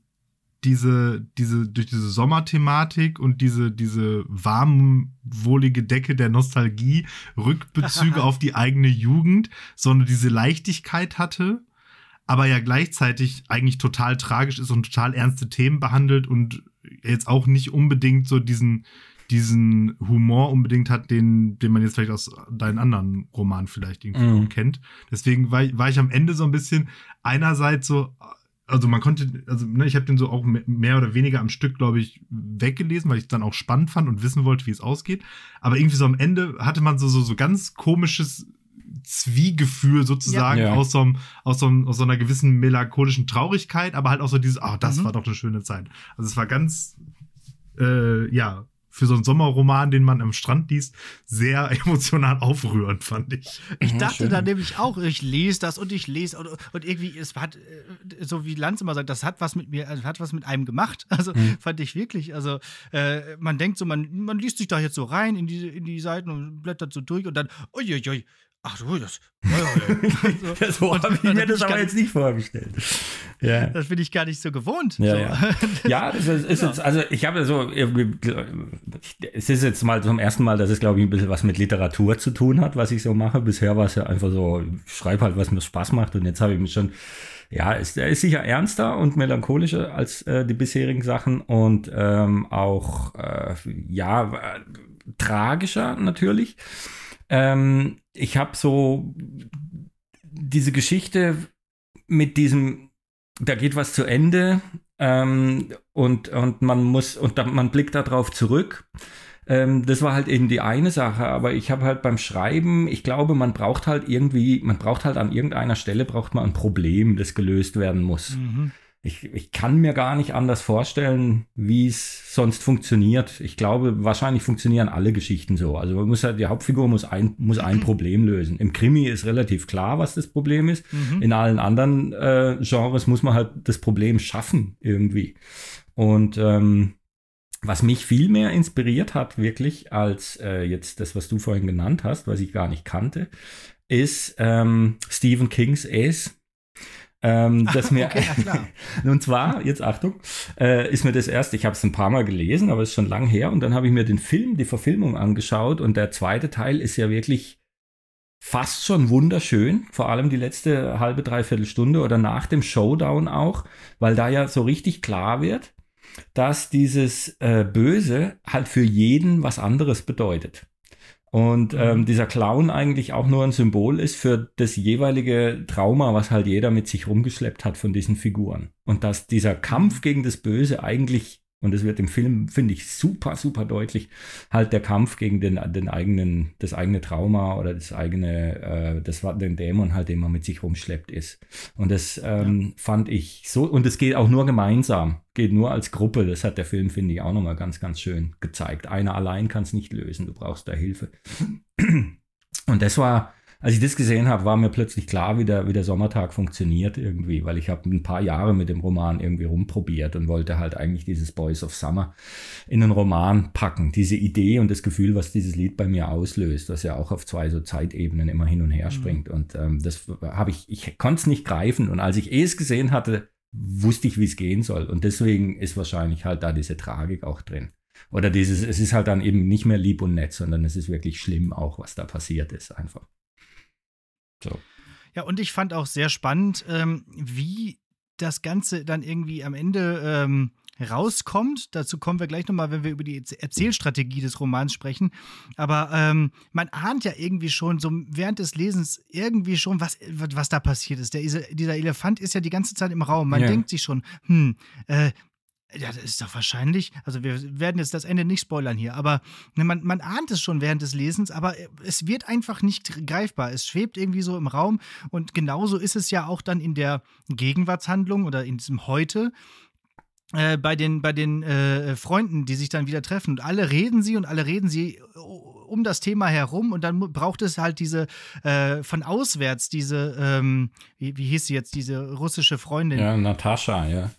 Speaker 1: diese, diese, durch diese Sommerthematik und diese, diese warm, wohlige Decke der Nostalgie Rückbezüge (laughs) auf die eigene Jugend, sondern diese Leichtigkeit hatte, aber ja gleichzeitig eigentlich total tragisch ist und total ernste Themen behandelt und jetzt auch nicht unbedingt so diesen, diesen Humor unbedingt hat, den, den man jetzt vielleicht aus deinen anderen Romanen vielleicht irgendwie mhm. kennt. Deswegen war, war ich am Ende so ein bisschen einerseits so, also man konnte, also ne, ich habe den so auch mehr oder weniger am Stück, glaube ich, weggelesen, weil ich es dann auch spannend fand und wissen wollte, wie es ausgeht. Aber irgendwie so am Ende hatte man so, so, so ganz komisches Zwiegefühl sozusagen ja. aus, so einem, aus, so einem, aus so einer gewissen melancholischen Traurigkeit, aber halt auch so dieses, ach, das mhm. war doch eine schöne Zeit. Also es war ganz, äh, ja, für so einen Sommerroman, den man am Strand liest, sehr (laughs) emotional aufrührend, fand ich.
Speaker 2: Ich ja, dachte schön. da nämlich auch, ich lese das und ich lese und, und, irgendwie, es hat, äh, so wie Lanz immer sagt, das hat was mit mir, also hat was mit einem gemacht. (laughs) Also mhm. fand ich wirklich, also äh, man denkt so, man, man liest sich da jetzt so rein in die, in die Seiten und blättert so durch und dann, uiuiui, Ach du, das. (laughs)
Speaker 3: so, so habe ich mir das aber jetzt nicht vorgestellt.
Speaker 2: Ja. Das bin ich gar nicht so gewohnt.
Speaker 3: Ja,
Speaker 2: so.
Speaker 3: ja. (laughs) ja das ist, ist jetzt, also ich habe so, es ist jetzt mal zum ersten Mal, dass es, glaube ich, ein bisschen was mit Literatur zu tun hat, was ich so mache. Bisher war es ja einfach so, ich schreibe halt, was mir Spaß macht und jetzt habe ich mich schon ja, ist, er ist sicher ernster und melancholischer als äh, die bisherigen Sachen und ähm, auch, äh, ja, äh, tragischer natürlich. Ähm, ich habe so diese Geschichte mit diesem, da geht was zu Ende ähm, und, und man muss, und da, man blickt darauf zurück. Ähm, das war halt eben die eine Sache, aber ich habe halt beim Schreiben, ich glaube, man braucht halt irgendwie, man braucht halt an irgendeiner Stelle braucht man ein Problem, das gelöst werden muss. Mhm ich, ich kann mir gar nicht anders vorstellen, wie es sonst funktioniert. Ich glaube, wahrscheinlich funktionieren alle Geschichten so. Also man muss halt, die Hauptfigur muss ein, muss ein Problem lösen. Im Krimi ist relativ klar, was das Problem ist. Mhm. In allen anderen äh, Genres muss man halt das Problem schaffen irgendwie. Und ähm, was mich viel mehr inspiriert hat, wirklich, als äh, jetzt das, was du vorhin genannt hast, was ich gar nicht kannte, ist ähm, Stephen Kings Ace. Ähm, das mir, okay, (laughs) und zwar, jetzt Achtung, äh, ist mir das erst, ich habe es ein paar Mal gelesen, aber es ist schon lang her und dann habe ich mir den Film, die Verfilmung angeschaut und der zweite Teil ist ja wirklich fast schon wunderschön, vor allem die letzte halbe, dreiviertel Stunde oder nach dem Showdown auch, weil da ja so richtig klar wird, dass dieses äh, Böse halt für jeden was anderes bedeutet. Und mhm. ähm, dieser Clown eigentlich auch nur ein Symbol ist für das jeweilige Trauma, was halt jeder mit sich rumgeschleppt hat von diesen Figuren. Und dass dieser Kampf gegen das Böse eigentlich, und das wird im Film, finde ich, super, super deutlich, halt der Kampf gegen den, den eigenen, das eigene Trauma oder das eigene, äh, das war den Dämon halt, den man mit sich rumschleppt ist. Und das ähm, ja. fand ich so, und es geht auch nur gemeinsam geht nur als Gruppe. Das hat der Film, finde ich, auch nochmal ganz, ganz schön gezeigt. Einer allein kann es nicht lösen. Du brauchst da Hilfe. Und das war, als ich das gesehen habe, war mir plötzlich klar, wie der, wie der Sommertag funktioniert irgendwie, weil ich habe ein paar Jahre mit dem Roman irgendwie rumprobiert und wollte halt eigentlich dieses Boys of Summer in einen Roman packen. Diese Idee und das Gefühl, was dieses Lied bei mir auslöst, was ja auch auf zwei so Zeitebenen immer hin und her mhm. springt. Und ähm, das habe ich, ich konnte es nicht greifen. Und als ich es gesehen hatte, wusste ich, wie es gehen soll. Und deswegen ist wahrscheinlich halt da diese Tragik auch drin. Oder dieses, es ist halt dann eben nicht mehr lieb und nett, sondern es ist wirklich schlimm auch, was da passiert ist, einfach.
Speaker 2: So. Ja, und ich fand auch sehr spannend, ähm, wie das Ganze dann irgendwie am Ende ähm, rauskommt. Dazu kommen wir gleich nochmal, wenn wir über die Erzählstrategie des Romans sprechen. Aber ähm, man ahnt ja irgendwie schon, so während des Lesens irgendwie schon, was, was da passiert ist. Der, dieser Elefant ist ja die ganze Zeit im Raum. Man ja. denkt sich schon, hm, äh, ja, das ist doch wahrscheinlich. Also, wir werden jetzt das Ende nicht spoilern hier, aber ne, man, man ahnt es schon während des Lesens, aber es wird einfach nicht greifbar. Es schwebt irgendwie so im Raum und genauso ist es ja auch dann in der Gegenwartshandlung oder in diesem Heute. Äh, bei den, bei den äh, Freunden, die sich dann wieder treffen. Und alle reden sie und alle reden sie um das Thema herum und dann braucht es halt diese äh, von auswärts, diese, ähm, wie, wie hieß sie jetzt, diese russische Freundin?
Speaker 3: Ja, Natascha, ja.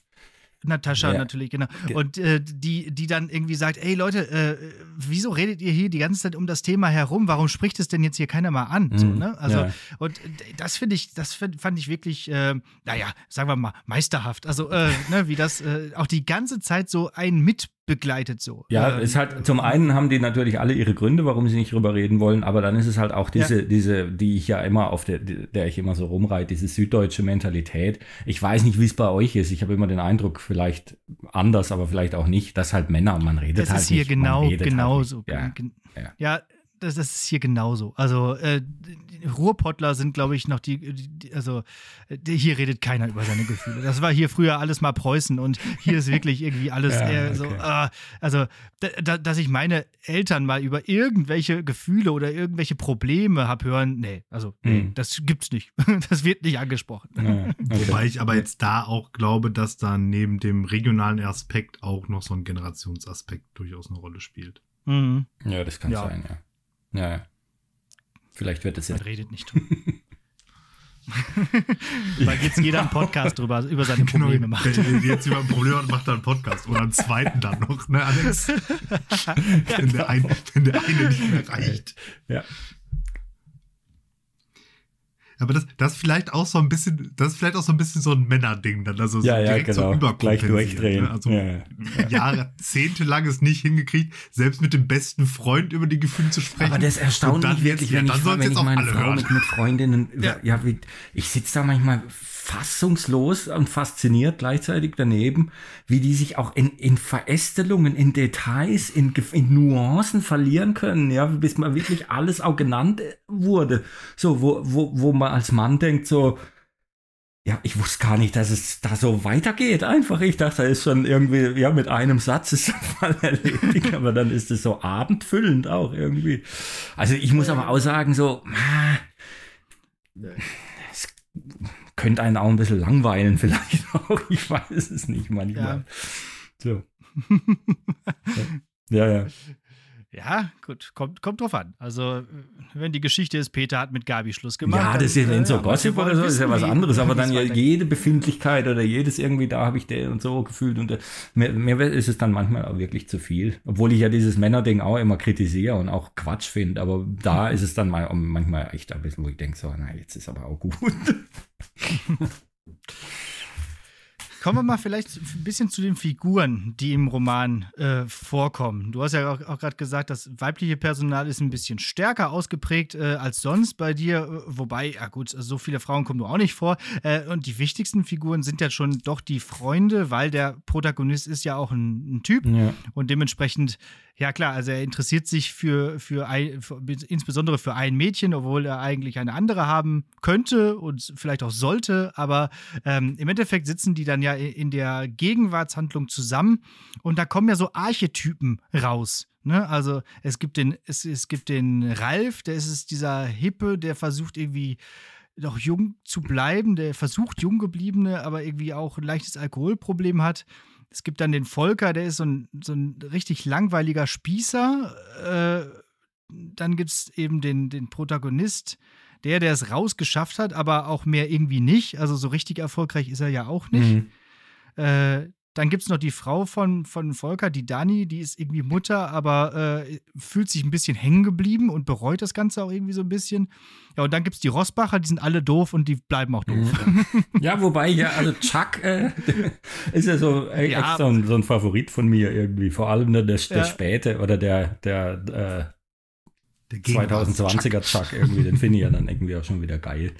Speaker 2: Natascha ja. natürlich, genau. Und äh, die, die dann irgendwie sagt, ey Leute, äh, wieso redet ihr hier die ganze Zeit um das Thema herum? Warum spricht es denn jetzt hier keiner mal an? Mhm. So, ne? Also, ja. und das finde ich, das fand ich wirklich, äh, naja, sagen wir mal, meisterhaft. Also, äh, ne, wie das äh, auch die ganze Zeit so ein mit begleitet so.
Speaker 3: Ja, ähm, ist halt, zum einen haben die natürlich alle ihre Gründe, warum sie nicht drüber reden wollen, aber dann ist es halt auch diese, ja. diese, die ich ja immer auf der, der ich immer so rumreite, diese süddeutsche Mentalität. Ich weiß nicht, wie es bei euch ist. Ich habe immer den Eindruck, vielleicht anders, aber vielleicht auch nicht, dass halt Männer, man redet
Speaker 2: das
Speaker 3: halt
Speaker 2: ist hier
Speaker 3: nicht,
Speaker 2: genau, genauso.
Speaker 3: Halt
Speaker 2: ja. ja, das, das ist hier genauso. Also äh, Ruhrpottler sind, glaube ich, noch die, die also die, hier redet keiner über seine Gefühle. Das war hier früher alles mal Preußen und hier ist wirklich irgendwie alles ja, eher so, äh, also da, dass ich meine Eltern mal über irgendwelche Gefühle oder irgendwelche Probleme habe hören, nee, also nee, mhm. das gibt's nicht. (laughs) das wird nicht angesprochen. Ja,
Speaker 1: okay. Wobei ich aber jetzt da auch glaube, dass da neben dem regionalen Aspekt auch noch so ein Generationsaspekt durchaus eine Rolle spielt.
Speaker 3: Mhm. Ja, das kann sein, ja. Ja. Vielleicht wird es ja.
Speaker 2: Man redet nicht drüber. (laughs) Weil jetzt jeder einen Podcast drüber, über seine genau, Probleme genau, macht.
Speaker 1: Wenn jetzt über ein Problem hat, macht er einen Podcast. Oder einen zweiten dann noch, ne, Alex? ja, (laughs) wenn, der ein, wenn der eine nicht mehr reicht.
Speaker 3: Ja.
Speaker 1: Aber das, das vielleicht auch so ein bisschen, das ist vielleicht auch so ein bisschen so ein Männerding dann, also
Speaker 3: ja, ja, genau. so Gleich durchdrehen.
Speaker 1: Ne? Also
Speaker 3: ja,
Speaker 1: ja. (laughs) jahrzehntelang es nicht hingekriegt, selbst mit dem besten Freund über die Gefühle zu sprechen.
Speaker 3: Aber das erstaunt mich wirklich, wenn, ja, ich, wenn ich meine Frau mit, mit, Freundinnen, ja, ja ich sitze da manchmal fassungslos und fasziniert gleichzeitig daneben, wie die sich auch in, in Verästelungen, in Details, in, in Nuancen verlieren können, ja, bis man wirklich alles auch genannt wurde. So, wo, wo, wo man als Mann denkt, so, ja, ich wusste gar nicht, dass es da so weitergeht. Einfach, ich dachte, da ist schon irgendwie, ja, mit einem Satz ist (laughs) der Fall erledigt, aber dann ist es so abendfüllend auch irgendwie. Also ich muss aber auch sagen, so, ah, könnte einen auch ein bisschen langweilen, vielleicht (laughs) auch. Ich weiß es nicht manchmal. Ja. So. (laughs) ja, ja.
Speaker 2: Ja, gut, kommt, kommt drauf an. Also, wenn die Geschichte ist, Peter hat mit Gabi Schluss gemacht.
Speaker 3: Ja, das ist ja, wenn so Gossip oder so, ist ja was anderes. Aber dann ja jede Befindlichkeit oder jedes irgendwie, da habe ich der und so gefühlt. Und äh, mir, mir ist es dann manchmal auch wirklich zu viel. Obwohl ich ja dieses Männerding auch immer kritisiere und auch Quatsch finde. Aber da ist es dann mal, manchmal echt ein bisschen, wo ich denke, so, na, jetzt ist aber auch gut. (laughs)
Speaker 2: Kommen wir mal vielleicht ein bisschen zu den Figuren, die im Roman äh, vorkommen. Du hast ja auch, auch gerade gesagt, das weibliche Personal ist ein bisschen stärker ausgeprägt äh, als sonst bei dir. Wobei, ja gut, so viele Frauen kommen nur auch nicht vor. Äh, und die wichtigsten Figuren sind ja schon doch die Freunde, weil der Protagonist ist ja auch ein, ein Typ. Ja. Und dementsprechend ja, klar, also er interessiert sich für, für, ein, für, insbesondere für ein Mädchen, obwohl er eigentlich eine andere haben könnte und vielleicht auch sollte. Aber ähm, im Endeffekt sitzen die dann ja in der Gegenwartshandlung zusammen und da kommen ja so Archetypen raus. Ne? Also es gibt den, es, es gibt den Ralf, der ist dieser Hippe, der versucht irgendwie noch jung zu bleiben, der versucht jung gebliebene, aber irgendwie auch ein leichtes Alkoholproblem hat. Es gibt dann den Volker, der ist so ein, so ein richtig langweiliger Spießer. Äh, dann gibt es eben den, den Protagonist, der, der es rausgeschafft hat, aber auch mehr irgendwie nicht. Also so richtig erfolgreich ist er ja auch nicht. Mhm. Äh, dann gibt es noch die Frau von, von Volker, die Dani, die ist irgendwie Mutter, aber äh, fühlt sich ein bisschen hängen geblieben und bereut das Ganze auch irgendwie so ein bisschen. Ja, und dann gibt es die Rossbacher, die sind alle doof und die bleiben auch doof. (laughs)
Speaker 3: Ja, wobei, ja, also Chuck äh, (laughs) ist ja so äh, ja. echt so ein, so ein, Favorit von mir irgendwie. Vor allem der, der, der ja. späte oder der, der, äh, 2020er Chuck irgendwie, den finde ich ja dann irgendwie auch schon wieder geil.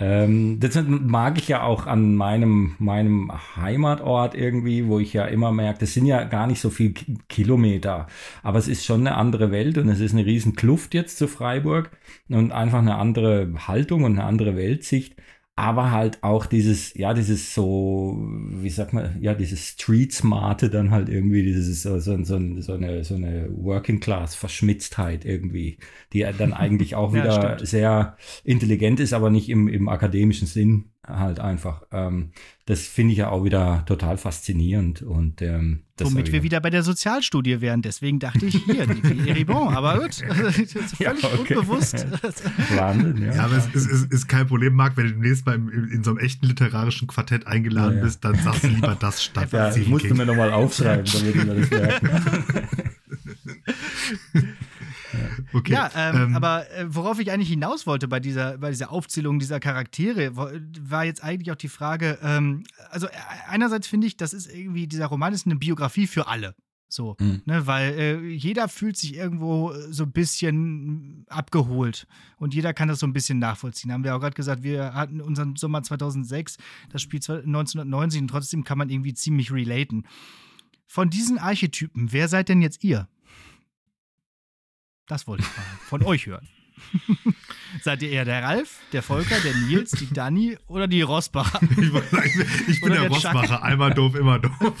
Speaker 3: Ähm, das mag ich ja auch an meinem, meinem Heimatort irgendwie, wo ich ja immer merke, das sind ja gar nicht so viele Kilometer, aber es ist schon eine andere Welt und es ist eine riesen Kluft jetzt zu Freiburg und einfach eine andere Haltung und eine andere Weltsicht aber halt auch dieses, ja, dieses so, wie sagt man, ja, dieses Street-Smarte dann halt irgendwie, dieses so, so, so, so eine, so eine Working-Class-Verschmitztheit irgendwie, die dann eigentlich auch (laughs) wieder ja, sehr intelligent ist, aber nicht im, im akademischen Sinn halt einfach. Ähm, das finde ich ja auch wieder total faszinierend. Und, ähm,
Speaker 2: Womit wir wieder bei der Sozialstudie wären. Deswegen dachte ich hier, (laughs) die Eribon. Aber gut, (laughs) völlig ja, okay. unbewusst. (laughs)
Speaker 1: Wahnsinn, ja. Ja, aber es ist, ist, ist, kein Problem, Marc, wenn du demnächst mal in, in so einem echten literarischen Quartett eingeladen ja, ja. bist, dann sagst du lieber das statt
Speaker 3: ja, Ich musste mir nochmal aufschreiben, damit ich mir das merken.
Speaker 2: Okay. Ja, ähm, ähm, aber äh, worauf ich eigentlich hinaus wollte bei dieser, bei dieser Aufzählung dieser Charaktere, war jetzt eigentlich auch die Frage, ähm, also äh, einerseits finde ich, das ist irgendwie, dieser Roman ist eine Biografie für alle. So, mhm. ne, weil äh, jeder fühlt sich irgendwo äh, so ein bisschen abgeholt und jeder kann das so ein bisschen nachvollziehen. Haben wir auch gerade gesagt, wir hatten unseren Sommer 2006, das Spiel 1990 und trotzdem kann man irgendwie ziemlich relaten. Von diesen Archetypen, wer seid denn jetzt ihr? Das wollte ich mal von euch hören. (laughs) Seid ihr eher der Ralf, der Volker, der Nils, die Dani oder die Rosbacher? (laughs)
Speaker 1: Ich, sagen, ich bin der, der Rosbacher. Einmal doof, immer doof. (laughs)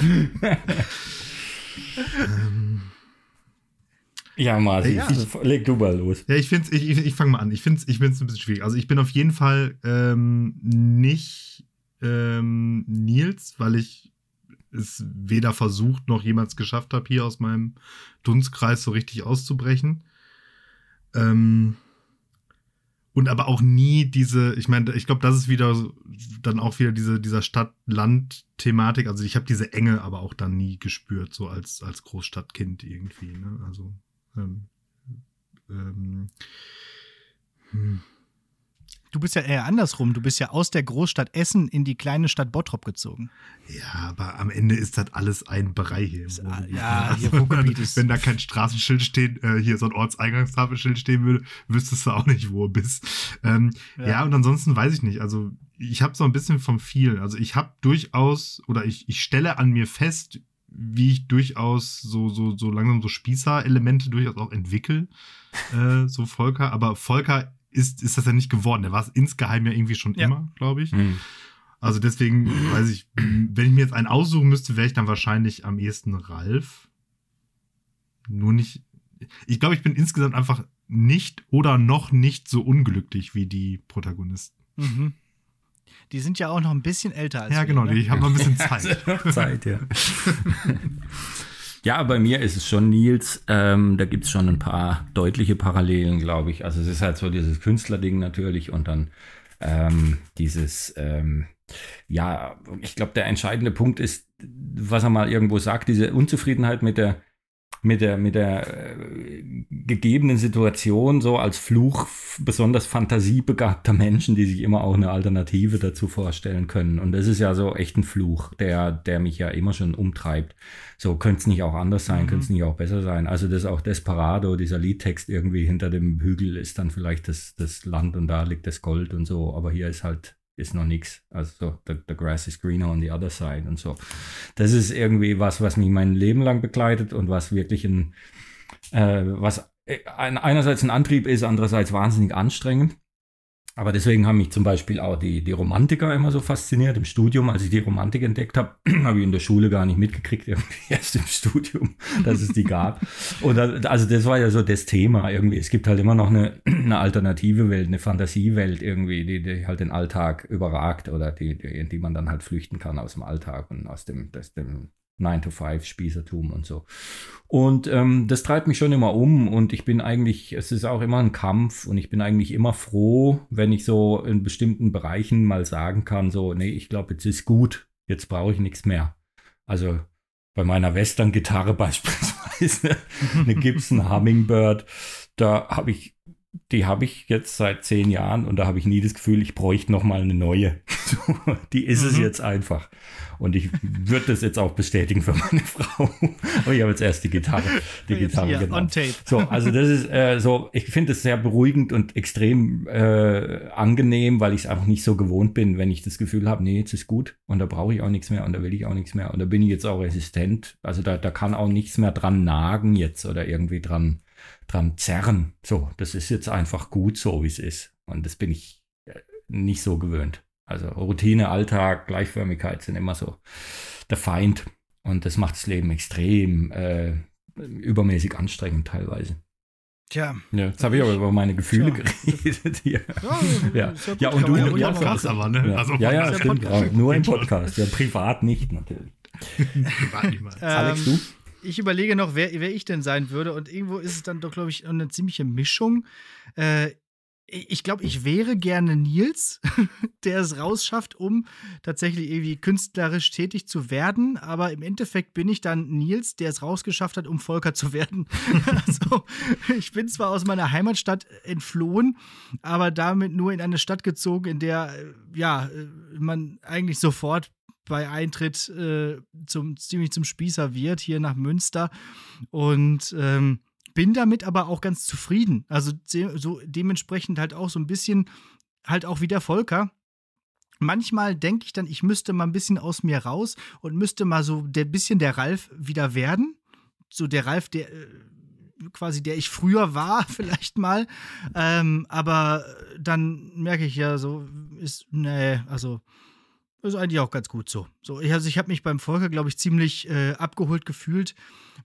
Speaker 3: ähm. Ja, Martin, ja. leg du mal los.
Speaker 1: Ja, ich finde ich, ich, ich fange mal an. Ich finde es ich ein bisschen schwierig. Also ich bin auf jeden Fall ähm, nicht ähm, Nils, weil ich es weder versucht noch jemals geschafft habe, hier aus meinem Dunstkreis so richtig auszubrechen. Ähm, und aber auch nie diese, ich meine, ich glaube, das ist wieder dann auch wieder diese, dieser Stadt-Land-Thematik. Also ich habe diese Enge aber auch dann nie gespürt, so als, als Großstadtkind irgendwie. Ne? Also ähm, ähm,
Speaker 2: hm. Du bist ja eher andersrum. Du bist ja aus der Großstadt Essen in die kleine Stadt Bottrop gezogen.
Speaker 1: Ja, aber am Ende ist das alles ein Bereich hier. Im
Speaker 2: Ruhrgebiet. Ja, also, hier Ruhrgebiet
Speaker 1: ist. Wenn da kein Straßenschild stehen, äh, hier so ein Ortseingangstafelschild stehen würde, wüsstest du auch nicht, wo du bist. Ähm, ja. ja. und ansonsten weiß ich nicht. Also ich habe so ein bisschen vom vielen. Also ich habe durchaus oder ich, ich stelle an mir fest, wie ich durchaus so, so, so langsam so Spießer-Elemente durchaus auch entwickle, äh, so Volker. Aber Volker ist, ist das ja nicht geworden. Der war es insgeheim ja irgendwie schon ja. immer, glaube ich. Mhm. Also deswegen weiß ich, wenn ich mir jetzt einen aussuchen müsste, wäre ich dann wahrscheinlich am ehesten Ralf. Nur nicht. Ich glaube, ich bin insgesamt einfach nicht oder noch nicht so unglücklich wie die Protagonisten. Mhm.
Speaker 2: Die sind ja auch noch ein bisschen älter als
Speaker 1: Ja,
Speaker 2: wir,
Speaker 1: genau, ne? ich habe noch ein bisschen (laughs) Zeit.
Speaker 3: Zeit, ja. (laughs) Ja, bei mir ist es schon Nils. Ähm, da gibt es schon ein paar deutliche Parallelen, glaube ich. Also es ist halt so dieses Künstlerding natürlich und dann ähm, dieses, ähm, ja, ich glaube, der entscheidende Punkt ist, was er mal irgendwo sagt, diese Unzufriedenheit mit der mit der, mit der äh, gegebenen Situation so als Fluch besonders fantasiebegabter Menschen, die sich immer auch eine Alternative dazu vorstellen können. Und das ist ja so echt ein Fluch, der, der mich ja immer schon umtreibt. So könnte es nicht auch anders sein, mhm. könnte es nicht auch besser sein. Also das auch Desperado, dieser Liedtext irgendwie hinter dem Hügel ist dann vielleicht das, das Land und da liegt das Gold und so. Aber hier ist halt ist noch nichts. Also so, the, the grass is greener on the other side und so. Das ist irgendwie was, was mich mein Leben lang begleitet und was wirklich ein, äh, was ein, einerseits ein Antrieb ist, andererseits wahnsinnig anstrengend. Aber deswegen haben mich zum Beispiel auch die, die Romantiker immer so fasziniert. Im Studium, als ich die Romantik entdeckt habe, (clears throat) habe ich in der Schule gar nicht mitgekriegt, (laughs) irgendwie erst im Studium, dass es die gab. Und also das war ja so das Thema irgendwie. Es gibt halt immer noch eine, (clears throat) eine alternative Welt, eine Fantasiewelt irgendwie, die, die halt den Alltag überragt oder die, die, in die man dann halt flüchten kann aus dem Alltag und aus dem, aus dem 9-to-5-Spießertum und so. Und ähm, das treibt mich schon immer um und ich bin eigentlich, es ist auch immer ein Kampf und ich bin eigentlich immer froh, wenn ich so in bestimmten Bereichen mal sagen kann, so, nee, ich glaube, jetzt ist gut, jetzt brauche ich nichts mehr. Also bei meiner Western-Gitarre (laughs) beispielsweise, (laughs) eine Gibson Hummingbird, da habe ich die habe ich jetzt seit zehn Jahren und da habe ich nie das Gefühl, ich bräuchte noch mal eine neue. (laughs) die ist mhm. es jetzt einfach. Und ich würde das jetzt auch bestätigen für meine (laughs) Frau. Aber ich habe jetzt erst die Gitarre, die jetzt Gitarre hier,
Speaker 2: on tape.
Speaker 3: So, also das ist äh, so, ich finde es sehr beruhigend und extrem äh, angenehm, weil ich es einfach nicht so gewohnt bin, wenn ich das Gefühl habe, nee, jetzt ist gut und da brauche ich auch nichts mehr und da will ich auch nichts mehr und da bin ich jetzt auch resistent. Also da, da kann auch nichts mehr dran nagen jetzt oder irgendwie dran, dran zerren. So, das ist jetzt einfach gut so, wie es ist. Und das bin ich äh, nicht so gewöhnt. Also Routine, Alltag, Gleichförmigkeit sind immer so der Feind. Und das macht das Leben extrem äh, übermäßig anstrengend teilweise.
Speaker 2: Tja.
Speaker 3: Ja, jetzt habe ich aber über meine Gefühle Tja. geredet hier. Ja, ja. ja, ja und du
Speaker 1: ja, im Podcast aber, ne?
Speaker 3: Ja, also ja, ja stimmt. Podcast. Nur im Podcast. Ja, privat nicht natürlich.
Speaker 2: privat niemals. Alex, du? Ich überlege noch, wer, wer ich denn sein würde. Und irgendwo ist es dann doch, glaube ich, eine ziemliche Mischung. Äh, ich glaube, ich wäre gerne Nils, (laughs) der es rausschafft, um tatsächlich irgendwie künstlerisch tätig zu werden. Aber im Endeffekt bin ich dann Nils, der es rausgeschafft hat, um Volker zu werden. (laughs) also, ich bin zwar aus meiner Heimatstadt entflohen, aber damit nur in eine Stadt gezogen, in der äh, ja äh, man eigentlich sofort bei Eintritt äh, zum ziemlich zum Spießer wird hier nach Münster und ähm, bin damit aber auch ganz zufrieden. Also so dementsprechend halt auch so ein bisschen, halt auch wie der Volker. Manchmal denke ich dann, ich müsste mal ein bisschen aus mir raus und müsste mal so ein bisschen der Ralf wieder werden. So der Ralf, der äh, quasi der ich früher war, (laughs) vielleicht mal. Ähm, aber dann merke ich ja so, ist, nee, also ist eigentlich auch ganz gut so. so ich, also ich habe mich beim Volker, glaube ich, ziemlich äh, abgeholt gefühlt.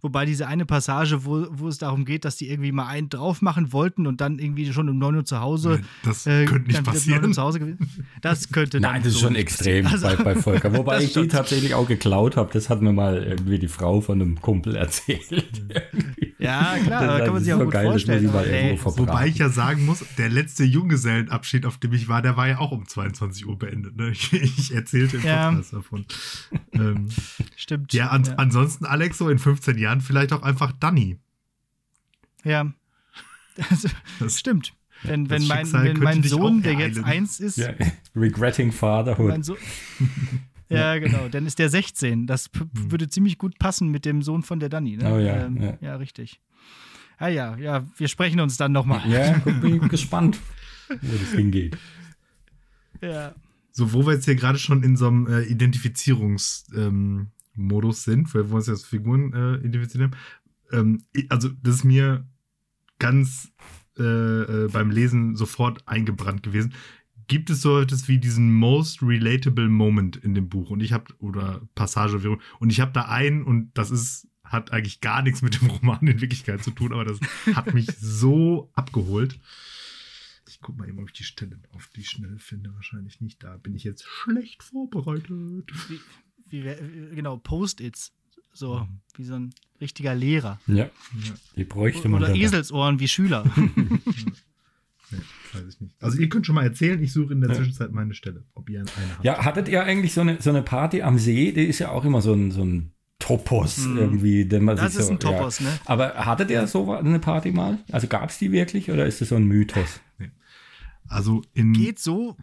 Speaker 2: Wobei diese eine Passage, wo, wo es darum geht, dass die irgendwie mal einen drauf machen wollten und dann irgendwie schon um 9 Uhr zu Hause.
Speaker 1: Das äh, könnte nicht passieren.
Speaker 2: Zu Hause das (laughs) könnte
Speaker 3: Nein, das ist so schon extrem also, bei, bei, Volker. (laughs) Wobei ich die tatsächlich auch geklaut habe. Das hat mir mal irgendwie die Frau von einem Kumpel erzählt. (laughs)
Speaker 2: ja, klar, da kann man sich auch so gut geil, vorstellen.
Speaker 1: Ey, wobei ich ja sagen muss, der letzte Junggesellenabschied, auf dem ich war, der war ja auch um 22 Uhr beendet. Ne? Ich, ich erzählte im ja. Podcast davon.
Speaker 2: ähm, Stimmt.
Speaker 1: Ja, an, ja, ansonsten, Alex, so in 15 Jahren vielleicht auch einfach Danny.
Speaker 2: Ja. Das, das stimmt. Wenn, wenn mein, wenn mein Sohn, der jetzt eins ist. Ja. (laughs)
Speaker 3: Regretting Fatherhood.
Speaker 2: So ja, genau. Dann ist der 16. Das hm. würde ziemlich gut passen mit dem Sohn von der Danny. Ne?
Speaker 3: Oh ja,
Speaker 2: ähm,
Speaker 3: ja.
Speaker 2: ja. richtig. Ah ja, ja, wir sprechen uns dann nochmal.
Speaker 3: Ja, (laughs) bin gespannt, wo das hingeht.
Speaker 2: Ja.
Speaker 1: So, wo wir jetzt hier gerade schon in so einem äh, Identifizierungsmodus ähm, sind, wo wir uns jetzt Figuren äh, identifiziert haben. Ähm, also, das ist mir ganz äh, äh, beim Lesen sofort eingebrannt gewesen. Gibt es so etwas wie diesen most relatable Moment in dem Buch? Und ich habe, oder Passage, und ich habe da einen, und das ist, hat eigentlich gar nichts mit dem Roman in Wirklichkeit zu tun, aber das hat mich (laughs) so abgeholt. Ich guck mal eben, ob ich die Stelle auf die schnell finde. Wahrscheinlich nicht. Da bin ich jetzt schlecht vorbereitet.
Speaker 2: Wie, wie, genau, Post-its. So, mhm. wie so ein richtiger Lehrer.
Speaker 3: Ja, die bräuchte man.
Speaker 2: Oder Eselsohren wie Schüler. (laughs)
Speaker 1: Nee, weiß ich nicht. Also ihr könnt schon mal erzählen, ich suche in der Zwischenzeit meine Stelle, ob ihr eine habt.
Speaker 3: Ja, hattet ihr eigentlich so eine, so eine Party am See? Die ist ja auch immer so ein, so ein Topos mm. irgendwie. Den man
Speaker 2: das ist so, ein Topos, ja. ne?
Speaker 3: Aber hattet ihr so eine Party mal? Also gab es die wirklich oder ist das so ein Mythos? Nee.
Speaker 1: Also in.
Speaker 2: Geht so.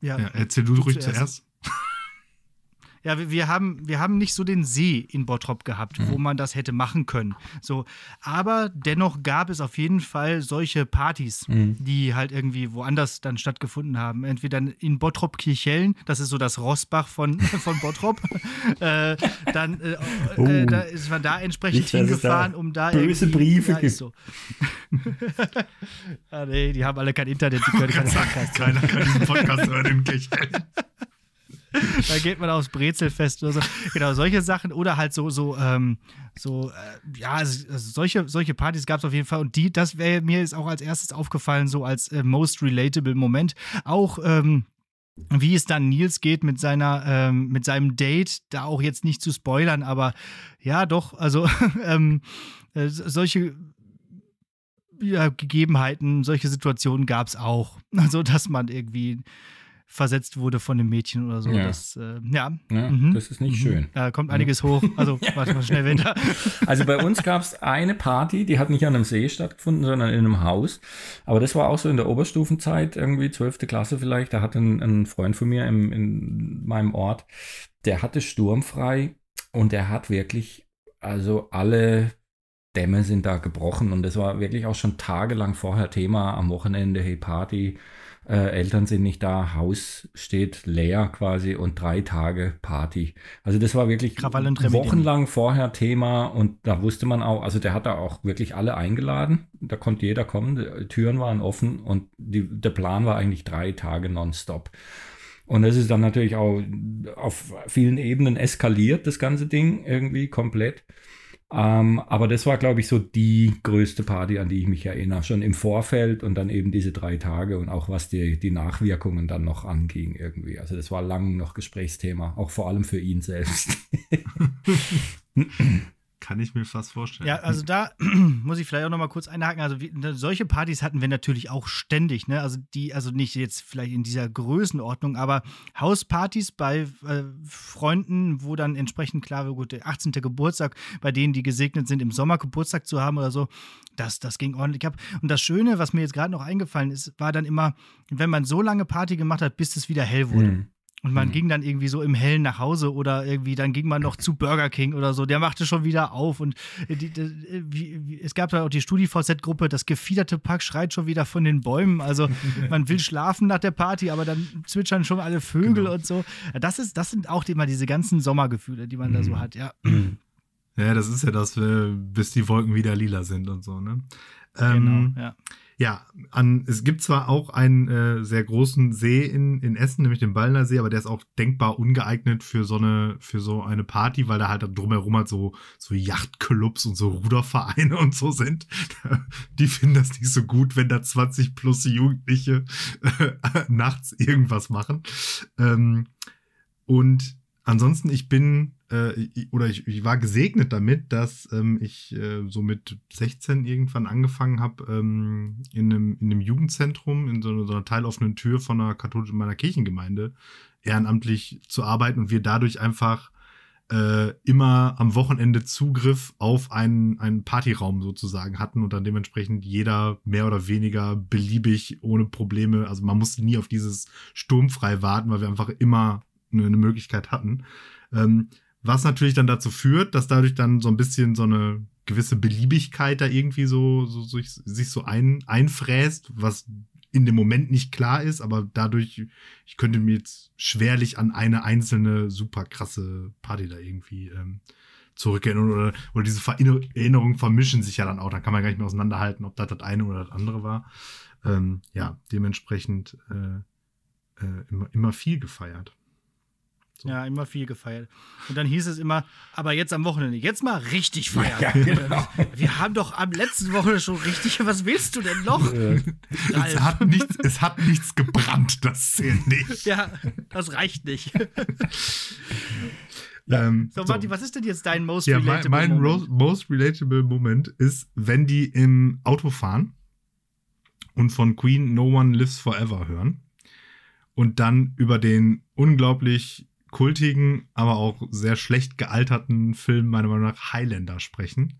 Speaker 1: Ja, ja erzähl du ruhig zuerst. zuerst.
Speaker 2: Ja, wir, wir, haben, wir haben nicht so den See in Bottrop gehabt, mhm. wo man das hätte machen können. So, aber dennoch gab es auf jeden Fall solche Partys, mhm. die halt irgendwie woanders dann stattgefunden haben. Entweder in Bottrop Kirchhellen, das ist so das Rossbach von, (laughs) von Bottrop. (laughs) äh, dann äh, oh. äh, da ist man da entsprechend nicht, hingefahren, da um da
Speaker 3: böse Briefe
Speaker 2: ja. So. (laughs) ah, nee, die haben alle kein Internet, die können
Speaker 1: keinen Podcast Keiner kann diesen Podcast hören in Kirchhellen. (laughs)
Speaker 2: da geht man aufs Brezelfest oder so. Genau, solche Sachen. Oder halt so, so, ähm, so, äh, ja, also solche, solche Partys gab es auf jeden Fall. Und die, das wäre mir jetzt auch als erstes aufgefallen, so als äh, most relatable Moment. Auch, ähm, wie es dann Nils geht mit seiner, ähm, mit seinem Date, da auch jetzt nicht zu spoilern, aber ja, doch, also (laughs) ähm, äh, solche ja, Gegebenheiten, solche Situationen gab es auch. Also, dass man irgendwie versetzt wurde von dem Mädchen oder so.
Speaker 3: Ja.
Speaker 2: Das, äh, ja.
Speaker 3: Ja,
Speaker 2: Mhm.
Speaker 3: Das ist nicht schön.
Speaker 2: Da kommt einiges hoch. Also, (laughs) warte mal schnell weiter.
Speaker 3: Also bei uns gab es eine Party, die hat nicht an einem See stattgefunden, sondern in einem Haus. Aber das war auch so in der Oberstufenzeit, irgendwie 12. Klasse vielleicht. Da hatte ein, ein Freund von mir im, in meinem Ort, der hatte sturmfrei und der hat wirklich, also alle Dämme sind da gebrochen und das war wirklich auch schon tagelang vorher Thema am Wochenende, hey Party, äh, Eltern sind nicht da, Haus steht leer quasi und drei Tage Party. Also das war wirklich wochenlang vorher Thema und da wusste man auch, also der hat da auch wirklich alle eingeladen, da konnte jeder kommen, die Türen waren offen und die, der Plan war eigentlich drei Tage nonstop. Und das ist dann natürlich auch auf vielen Ebenen eskaliert, das ganze Ding irgendwie komplett. Ähm, aber das war, glaube ich, so die größte Party, an die ich mich erinnere. Schon im Vorfeld und dann eben diese drei Tage und auch was die, die Nachwirkungen dann noch anging irgendwie. Also das war lang noch Gesprächsthema, auch vor allem für ihn selbst. (laughs) (laughs)
Speaker 1: Kann ich mir fast vorstellen.
Speaker 2: Ja, also da (clears throat) muss ich vielleicht auch noch mal kurz einhaken. Also wie, ne, solche Partys hatten wir natürlich auch ständig, ne? Also die, also nicht jetzt vielleicht in dieser Größenordnung, aber Hauspartys bei äh, Freunden, wo dann entsprechend klar wird, gut, der 18. Geburtstag, bei denen, die gesegnet sind, im Sommer Geburtstag zu haben oder so, das, das ging ordentlich ab. Und das Schöne, was mir jetzt gerade noch eingefallen ist, war dann immer, wenn man so lange Party gemacht hat, bis es wieder hell wurde.
Speaker 3: Mhm.
Speaker 2: Und man
Speaker 3: Mhm.
Speaker 2: ging dann irgendwie so im Hellen nach Hause oder irgendwie, dann ging man noch zu Burger King oder so. Der machte schon wieder auf. Und die, die, wie, wie, es gab da auch die StudiVZ-Gruppe, das gefiederte Pack schreit schon wieder von den Bäumen. Also (laughs) man will schlafen nach der Party, aber dann zwitschern schon alle Vögel
Speaker 1: Genau.
Speaker 2: und so. Das, ist, das sind auch immer diese ganzen Sommergefühle, die man da so
Speaker 3: Mhm.
Speaker 2: hat, ja.
Speaker 1: Ja, das ist ja das, äh, bis die Wolken wieder lila sind und so, ne? Ähm,
Speaker 2: Genau, ja.
Speaker 1: Ja, an, es gibt zwar auch einen äh, sehr großen See in, in Essen, nämlich den Ballner See, aber der ist auch denkbar ungeeignet für so eine, für so eine Party, weil da halt drumherum halt so, so Yachtclubs und so Rudervereine (laughs) und so sind. (laughs) Die finden das nicht so gut, wenn da 20 plus Jugendliche äh, (laughs) nachts irgendwas machen. Ähm, und ansonsten, ich bin äh, oder ich, ich war gesegnet damit, dass ähm, ich äh, so mit 16 irgendwann angefangen habe, ähm, in, einem, in einem Jugendzentrum, in so einer, so einer teiloffenen Tür von einer katholischen meiner Kirchengemeinde ehrenamtlich zu arbeiten und wir dadurch einfach äh, immer am Wochenende Zugriff auf einen, einen Partyraum sozusagen hatten und dann dementsprechend jeder mehr oder weniger beliebig ohne Probleme, also man musste nie auf dieses sturmfrei warten, weil wir einfach immer eine, eine Möglichkeit hatten. Ähm, was natürlich dann dazu führt, dass dadurch dann so ein bisschen so eine gewisse Beliebigkeit da irgendwie so, so, so sich so ein, einfräst, was in dem Moment nicht klar ist, aber dadurch, ich könnte mir jetzt schwerlich an eine einzelne super krasse Party da irgendwie ähm, zurückerinnern oder, oder diese Verinner- Erinnerungen vermischen sich ja dann auch, dann kann man gar nicht mehr auseinanderhalten, ob das das eine oder das andere war. Ähm, ja, dementsprechend äh, äh, immer, immer viel gefeiert. So.
Speaker 2: Ja, immer viel gefeiert. Und dann hieß es immer, aber jetzt am Wochenende, jetzt mal richtig feiern.
Speaker 3: Ja, (laughs) genau.
Speaker 2: Wir haben doch am letzten Wochenende schon richtig, was willst du denn noch?
Speaker 1: Es
Speaker 2: Ralf?
Speaker 1: hat, nichts, es hat nichts gebrannt, das zählt nicht.
Speaker 2: Ja, das reicht nicht.
Speaker 1: Ähm,
Speaker 2: So,
Speaker 1: so.
Speaker 2: Martin, was ist denn jetzt dein most
Speaker 1: Ja, mein,
Speaker 2: relatable
Speaker 1: mein
Speaker 2: Moment?
Speaker 1: ro- most relatable Moment ist, wenn die im Auto fahren und von Queen No One Lives Forever hören und dann über den unglaublich kultigen, aber auch sehr schlecht gealterten Film meiner Meinung nach Highlander sprechen.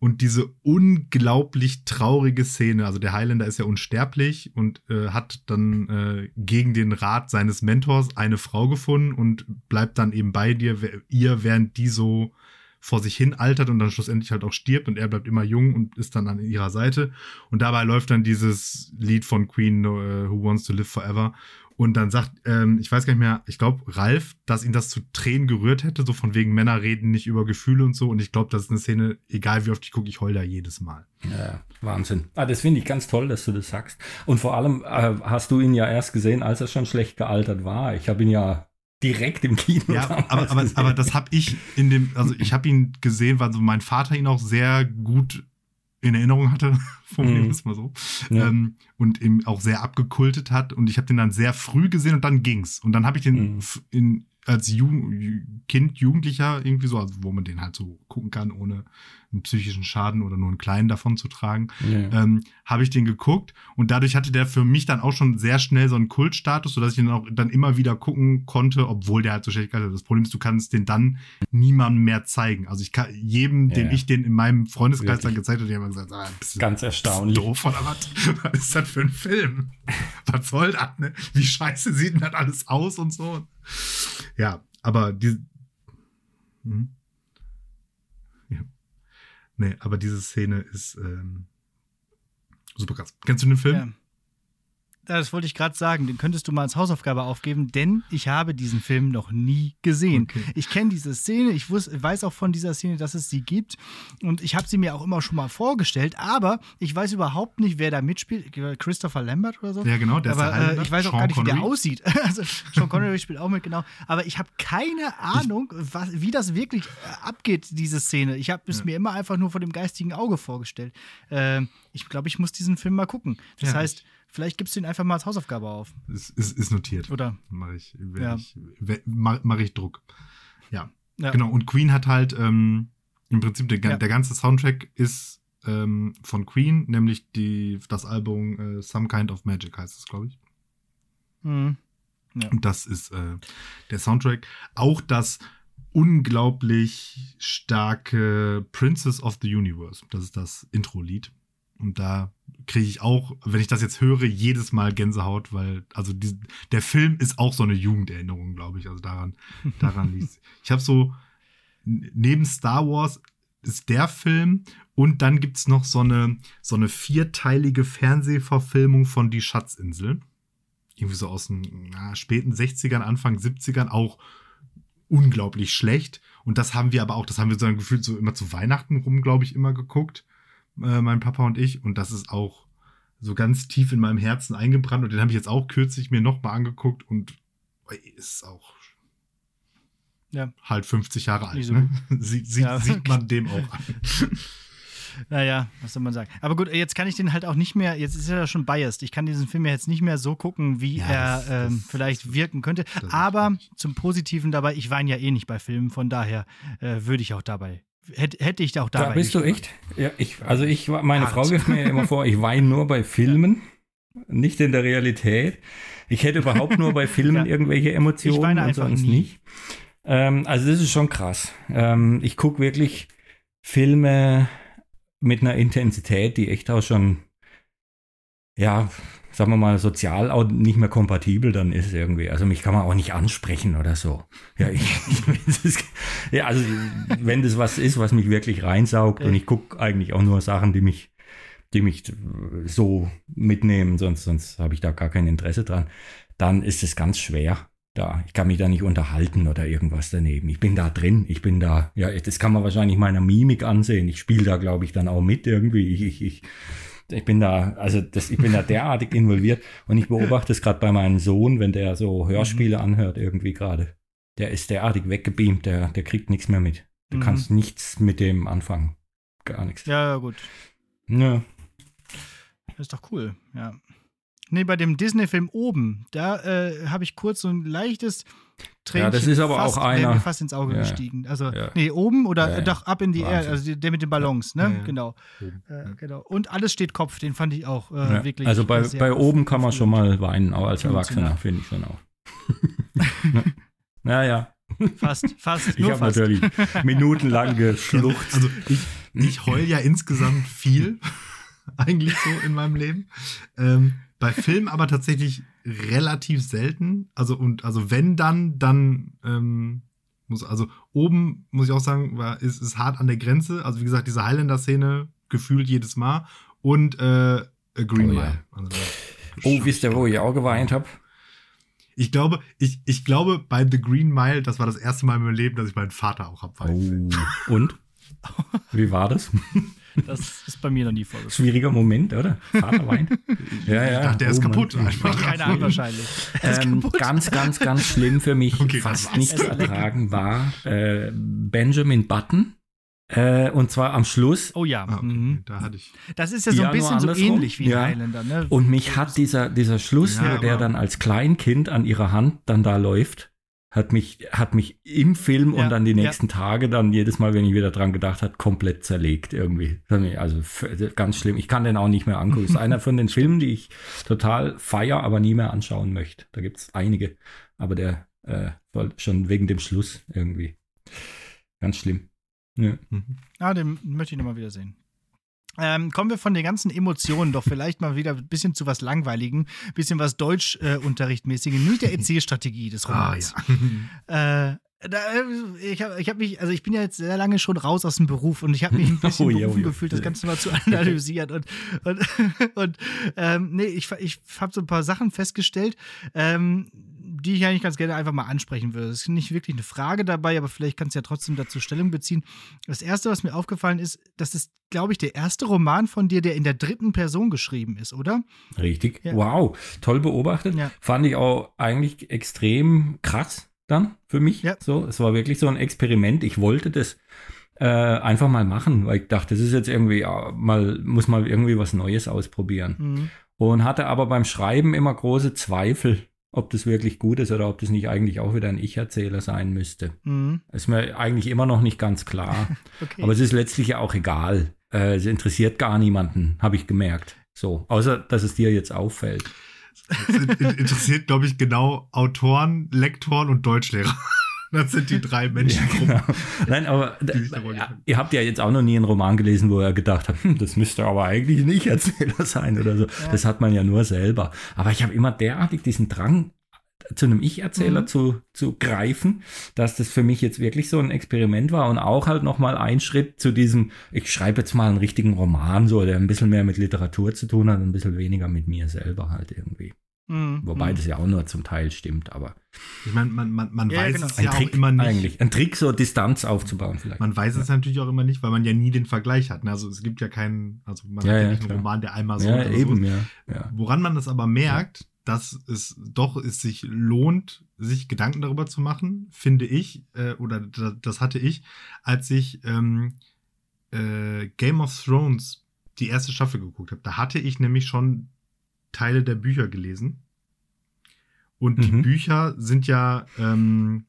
Speaker 1: Und diese unglaublich traurige Szene, also der Highlander ist ja unsterblich und äh, hat dann äh, gegen den Rat seines Mentors eine Frau gefunden und bleibt dann eben bei dir, ihr, während die so vor sich hin altert und dann schlussendlich halt auch stirbt und er bleibt immer jung und ist dann an ihrer Seite. Und dabei läuft dann dieses Lied von Queen, äh, Who Wants to Live Forever. Und dann sagt, ähm, ich weiß gar nicht mehr, ich glaube, Ralf, dass ihn das zu Tränen gerührt hätte, so von wegen Männer reden nicht über Gefühle und so. Und ich glaube, das ist eine Szene, egal wie oft ich gucke, ich heul da jedes Mal.
Speaker 3: Ja, Wahnsinn. Ah, das finde ich ganz toll, dass du das sagst. Und vor allem äh, hast du ihn ja erst gesehen, als er schon schlecht gealtert war. Ich habe ihn ja direkt im Kino
Speaker 1: Ja, aber, aber, aber das habe ich in dem, also ich habe ihn gesehen, weil so mein Vater ihn auch sehr gut in Erinnerung hatte, (laughs) formulieren wir
Speaker 3: Mhm.
Speaker 1: es mal so.
Speaker 3: Ja.
Speaker 1: Ähm, und eben auch sehr abgekultet hat. Und ich habe den dann sehr früh gesehen und dann ging's. Und dann habe ich den
Speaker 3: Mhm.
Speaker 1: in, als Ju Kind, Jugendlicher irgendwie so, also wo man den halt so gucken kann, ohne einen psychischen Schaden oder nur einen kleinen davon zu tragen,
Speaker 3: Ja.
Speaker 1: ähm, habe ich den geguckt und dadurch hatte der für mich dann auch schon sehr schnell so einen Kultstatus, sodass ich ihn auch dann immer wieder gucken konnte, obwohl der halt so schlecht hatte. Das Problem ist, du kannst den dann niemandem mehr zeigen. Also ich kann jedem, den
Speaker 3: Ja.
Speaker 1: ich den in meinem Freundeskreis dann
Speaker 3: Wirklich.
Speaker 1: gezeigt habe, die haben gesagt, ah, bist
Speaker 3: Ganz erstaunlich.
Speaker 1: doof oder was? (laughs) Was ist das für ein Film? (laughs) Was soll das, ne? Wie scheiße sieht denn das alles aus und so? Ja, aber die. Hm. Nee, aber diese Szene ist ähm, super krass. Kennst du den Film?
Speaker 2: Ja. Das wollte ich gerade sagen. Den könntest du mal als Hausaufgabe aufgeben, denn ich habe diesen Film noch nie gesehen.
Speaker 1: Okay.
Speaker 2: Ich kenne diese Szene, ich wus- weiß auch von dieser Szene, dass es sie gibt und ich habe sie mir auch immer schon mal vorgestellt, aber ich weiß überhaupt nicht, wer da mitspielt. Christopher Lambert oder so?
Speaker 1: Ja, genau, der ist
Speaker 2: aber
Speaker 1: der
Speaker 2: äh, ich weiß auch
Speaker 1: Sean
Speaker 2: gar nicht, wie der
Speaker 1: Connery.
Speaker 2: aussieht. (laughs) also Sean Connery spielt auch mit, genau. Aber ich habe keine Ahnung, was, wie das wirklich äh, abgeht, diese Szene. Ich habe es
Speaker 1: Ja.
Speaker 2: mir immer einfach nur vor dem geistigen Auge vorgestellt. Ähm, ich glaube, ich muss diesen Film mal gucken. Das
Speaker 1: Ja,
Speaker 2: heißt, vielleicht gibst du ihn einfach mal als Hausaufgabe auf.
Speaker 1: Ist, ist, ist notiert.
Speaker 2: Oder?
Speaker 1: Mache ich,
Speaker 2: Ja.
Speaker 1: ich, mach, mach ich Druck. Ja.
Speaker 2: Ja.
Speaker 1: Genau, und Queen hat halt ähm, im Prinzip der,
Speaker 2: Ja.
Speaker 1: der ganze Soundtrack ist ähm, von Queen, nämlich die, das Album äh, Some Kind of Magic heißt es, glaube ich.
Speaker 2: Mhm.
Speaker 1: Und das ist äh, der Soundtrack. Auch das unglaublich starke Princess of the Universe. Das ist das Intro-Lied. Und da kriege ich auch, wenn ich das jetzt höre, jedes Mal Gänsehaut, weil, also die, der Film ist auch so eine Jugenderinnerung, glaube ich. Also daran, (laughs) daran liegt Ich habe so, neben Star Wars ist der Film und dann gibt es noch so eine, so eine vierteilige Fernsehverfilmung von Die Schatzinsel. Irgendwie so aus den na, späten 60ern, Anfang 70ern, auch unglaublich schlecht. Und das haben wir aber auch, das haben wir so ein Gefühl so immer zu Weihnachten rum, glaube ich, immer geguckt, äh, mein Papa und ich. Und das ist auch so ganz tief in meinem Herzen eingebrannt. Und den habe ich jetzt auch kürzlich mir nochmal angeguckt und ist auch
Speaker 2: Ja.
Speaker 1: halt 50 Jahre alt. Ne? (laughs) sieht, sieht,
Speaker 2: Ja.
Speaker 1: sieht man dem auch an. (laughs)
Speaker 2: Naja, was soll man sagen. Aber gut, jetzt kann ich den halt auch nicht mehr, jetzt ist er ja schon biased. Ich kann diesen Film ja jetzt nicht mehr so gucken, wie
Speaker 1: Ja,
Speaker 2: er
Speaker 1: das-
Speaker 2: ähm,
Speaker 1: das-
Speaker 2: vielleicht wirken könnte.
Speaker 1: das
Speaker 2: Aber zum Positiven dabei, ich weine ja eh nicht bei Filmen, von daher äh, würde ich auch dabei, hätte, hätte ich auch dabei.
Speaker 3: Da bist du echt? Ja, ich, also ich, meine
Speaker 2: Hart.
Speaker 3: Frau wirft mir ja immer vor, ich weine nur bei Filmen, nicht in der Realität. Ich hätte überhaupt nur bei Filmen (laughs)
Speaker 2: Ja.
Speaker 3: irgendwelche Emotionen
Speaker 2: Ich weine
Speaker 3: und sonst
Speaker 2: nie.
Speaker 3: nicht. Ähm, also das ist schon krass. Ähm, ich gucke wirklich Filme mit einer Intensität, die echt auch schon, ja, sagen wir mal, sozial auch nicht mehr kompatibel dann ist irgendwie. Also mich kann man auch nicht ansprechen oder so. Ja, ich, (laughs) das ja also wenn das was ist, was mich wirklich reinsaugt und ich gucke eigentlich auch nur Sachen, die mich, die mich so mitnehmen, sonst, sonst habe ich da gar kein Interesse dran, dann ist es ganz schwer. Da, ich kann mich da nicht unterhalten oder irgendwas daneben. Ich bin da drin, ich bin da, ja, das kann man wahrscheinlich meiner Mimik ansehen. Ich spiele da, glaube ich, dann auch mit irgendwie. Ich, ich, ich, ich bin da, also das, ich bin da (laughs) derartig involviert und ich beobachte es gerade bei meinem Sohn, wenn der so Hörspiele anhört irgendwie gerade. Der ist derartig weggebeamt, der, der kriegt nichts mehr mit. Du
Speaker 2: Mhm.
Speaker 3: kannst nichts mit dem anfangen. Gar nichts.
Speaker 2: Ja, ja, gut.
Speaker 3: Ja.
Speaker 2: Das ist doch cool, ja. Nee, bei dem Disney-Film oben, da äh, habe ich kurz so ein leichtes Tränchen
Speaker 3: das ist aber
Speaker 2: fast,
Speaker 3: auch einer-
Speaker 2: mir fast ins Auge
Speaker 3: Ja.
Speaker 2: gestiegen. Also,
Speaker 3: Ja.
Speaker 2: nee, oben oder
Speaker 3: Ja, ja.
Speaker 2: doch ab in die. Erde, also der mit den Ballons, ne?
Speaker 1: Ja, ja.
Speaker 2: Genau. Äh, genau. Und alles steht Kopf, den fand ich auch äh,
Speaker 3: Ja.
Speaker 2: wirklich.
Speaker 3: Also bei,
Speaker 2: sehr
Speaker 3: bei oben kann man schon mal weinen, auch als. Erwachsener, finde ich schon auch. (laughs) ja, ja.
Speaker 2: Fast, fast,
Speaker 3: Ich habe natürlich minutenlang (laughs) geschluchzt.
Speaker 1: Also ich, ich heul ja insgesamt viel, (laughs) eigentlich so in meinem Leben. Ähm, bei Filmen aber tatsächlich relativ selten. Also und also wenn dann, dann ähm, muss also oben muss ich auch sagen, war ist, ist hart an der Grenze. Also wie gesagt, diese Highlander-Szene gefühlt jedes Mal und äh, A Green
Speaker 3: Oh ja.
Speaker 1: Mile. Also, da-
Speaker 3: Oh, wisst ihr, wo ich auch geweint habe?
Speaker 1: ich glaube, ich, ich glaube, bei The Green Mile, das war das erste Mal in meinem Leben, dass ich meinen Vater auch hab weinen sehen.
Speaker 3: Oh. Und? (laughs) Wie war das? (laughs)
Speaker 2: Das ist bei mir noch nie vorgekommen.
Speaker 3: Schwieriger Moment, oder? Vater weint. (laughs) Ja, ja.
Speaker 1: Ich dachte, der ist
Speaker 3: Oh,
Speaker 1: kaputt einfach.
Speaker 2: Keine Ahnung wahrscheinlich.
Speaker 3: Ähm, ganz, ganz, ganz schlimm für mich, (laughs)
Speaker 1: Okay,
Speaker 3: fast nicht zu ertragen, war äh, Benjamin Button. Äh, und zwar am Schluss.
Speaker 2: Oh ja.
Speaker 1: Ah, okay.
Speaker 2: mhm.
Speaker 1: Da hatte ich.
Speaker 2: Das ist ja so
Speaker 3: Ja,
Speaker 2: ein bisschen
Speaker 3: nur
Speaker 2: so ähnlich wie
Speaker 3: Ja.
Speaker 2: Highlander, ne?
Speaker 3: Und mich hat dieser, dieser Schluss,
Speaker 1: Ja,
Speaker 3: wo der dann als Kleinkind an ihrer Hand dann da läuft, hat mich, hat mich im Film
Speaker 2: Ja,
Speaker 3: und dann die
Speaker 2: ja.
Speaker 3: nächsten Tage dann jedes Mal, wenn ich wieder dran gedacht habe, komplett zerlegt irgendwie. Also ganz schlimm. Ich kann den auch nicht mehr angucken. Das ist (laughs) einer von den Filmen, die ich total feier, aber nie mehr anschauen möchte. Da gibt es einige. Aber der äh, schon wegen dem Schluss irgendwie. Ganz schlimm. Ja.
Speaker 1: Mhm.
Speaker 2: Ah, den möchte ich nochmal wieder sehen. Ähm, kommen wir von den ganzen Emotionen doch vielleicht mal wieder ein bisschen zu was Langweiligem, bisschen was Deutschunterrichtmäßigem, nämlich der Erzählstrategie des
Speaker 1: Ah,
Speaker 2: Romans.
Speaker 1: ja. (laughs)
Speaker 2: Äh, da, äh, ich habe ich hab mich, also ich bin ja jetzt sehr lange schon raus aus dem Beruf und ich habe mich ein (laughs) bisschen
Speaker 3: Oh je,
Speaker 2: berufen
Speaker 3: oh je.
Speaker 2: gefühlt, das Ganze mal zu analysieren. Und, und, (laughs) und ähm, nee, ich, ich habe so ein paar Sachen festgestellt, ähm, die ich eigentlich ganz gerne einfach mal ansprechen würde. Es ist nicht wirklich eine Frage dabei, aber vielleicht kannst du ja trotzdem dazu Stellung beziehen. Das erste, was mir aufgefallen ist, das ist, glaube ich, der erste Roman von dir, der in der dritten Person geschrieben ist, oder?
Speaker 3: Richtig.
Speaker 2: Ja.
Speaker 3: Wow. Toll beobachtet.
Speaker 2: Ja.
Speaker 3: Fand ich auch eigentlich extrem krass dann für mich.
Speaker 2: Ja.
Speaker 3: So, es war wirklich so ein Experiment. Ich wollte das äh, einfach mal machen, weil ich dachte, das ist jetzt irgendwie ja, mal, muss mal irgendwie was Neues ausprobieren.
Speaker 2: Mhm.
Speaker 3: Und hatte aber beim Schreiben immer große Zweifel, ob das wirklich gut ist oder ob das nicht eigentlich auch wieder ein Ich-Erzähler sein müsste.
Speaker 2: Mhm.
Speaker 3: Ist mir eigentlich immer noch nicht ganz klar. (laughs)
Speaker 2: Okay.
Speaker 3: Aber es ist letztlich ja auch egal. Äh, es interessiert gar niemanden, habe ich gemerkt. So, außer dass es dir jetzt auffällt. (laughs)
Speaker 1: Das in- in- interessiert, glaube ich, genau Autoren, Lektoren und Deutschlehrer. Das sind die drei Menschengruppen.
Speaker 3: genau. Nein, aber ja, ihr habt ja jetzt auch noch nie einen Roman gelesen, wo er gedacht hat, hm, das müsste aber eigentlich nicht Erzähler sein oder so. Das hat man ja nur selber. Aber ich habe immer derartig diesen Drang, zu einem Ich-Erzähler
Speaker 2: Mhm.
Speaker 3: zu, zu greifen, dass das für mich jetzt wirklich so ein Experiment war und auch halt nochmal ein Schritt zu diesem, ich schreibe jetzt mal einen richtigen Roman, so, der ein bisschen mehr mit Literatur zu tun hat und ein bisschen weniger mit mir selber halt irgendwie.
Speaker 2: Mhm.
Speaker 3: Wobei
Speaker 2: Mhm.
Speaker 3: das ja auch nur zum Teil stimmt, aber
Speaker 1: Ich meine, man, man, man
Speaker 2: Ja,
Speaker 1: weiß
Speaker 2: genau.
Speaker 1: es
Speaker 3: ein
Speaker 1: ja
Speaker 3: Trick
Speaker 1: auch immer nicht.
Speaker 3: eigentlich. Ein Trick, so Distanz aufzubauen vielleicht.
Speaker 1: Man weiß es natürlich auch immer nicht, weil man ja nie den Vergleich hat. ne? Also es gibt ja keinen, also man
Speaker 3: Ja,
Speaker 1: hat ja
Speaker 3: ja,
Speaker 1: nicht einen. Roman, der einmal so
Speaker 3: ja,
Speaker 1: oder so
Speaker 3: eben,
Speaker 1: ist.
Speaker 3: ja. ja.
Speaker 1: Woran man das aber merkt, dass es doch es sich lohnt, sich Gedanken darüber zu machen, finde ich, äh, oder da- das hatte ich, als ich ähm, äh, Game of Thrones die erste Staffel geguckt habe. Da hatte ich nämlich schon Teile der Bücher gelesen. Und die
Speaker 3: Mhm.
Speaker 1: Bücher sind ja ähm,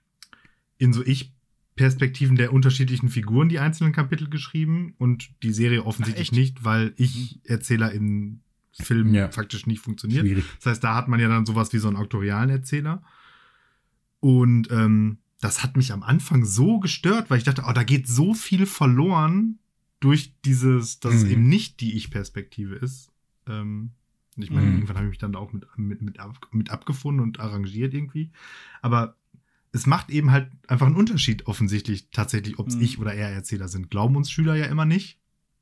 Speaker 1: in so Ich-Perspektiven der unterschiedlichen Figuren die einzelnen Kapitel geschrieben und die Serie offensichtlich
Speaker 2: echt?
Speaker 1: nicht, weil Ich-Erzähler in Filmen
Speaker 3: Ja.
Speaker 1: faktisch nicht funktioniert.
Speaker 3: Schwierig.
Speaker 1: Das heißt, da hat man ja dann sowas wie so einen auktorialen Erzähler. Und ähm, das hat mich am Anfang so gestört, weil ich dachte, oh, da geht so viel verloren durch dieses, dass es
Speaker 3: Mhm.
Speaker 1: eben nicht die Ich-Perspektive ist. Ähm, und ich meine,
Speaker 3: Mhm.
Speaker 1: irgendwann habe ich mich dann auch mit, mit, mit, ab, mit abgefunden und arrangiert irgendwie. Aber es macht eben halt einfach einen Unterschied offensichtlich tatsächlich, ob es
Speaker 2: Mhm.
Speaker 1: ich oder er Erzähler sind. Glauben uns Schüler ja immer nicht.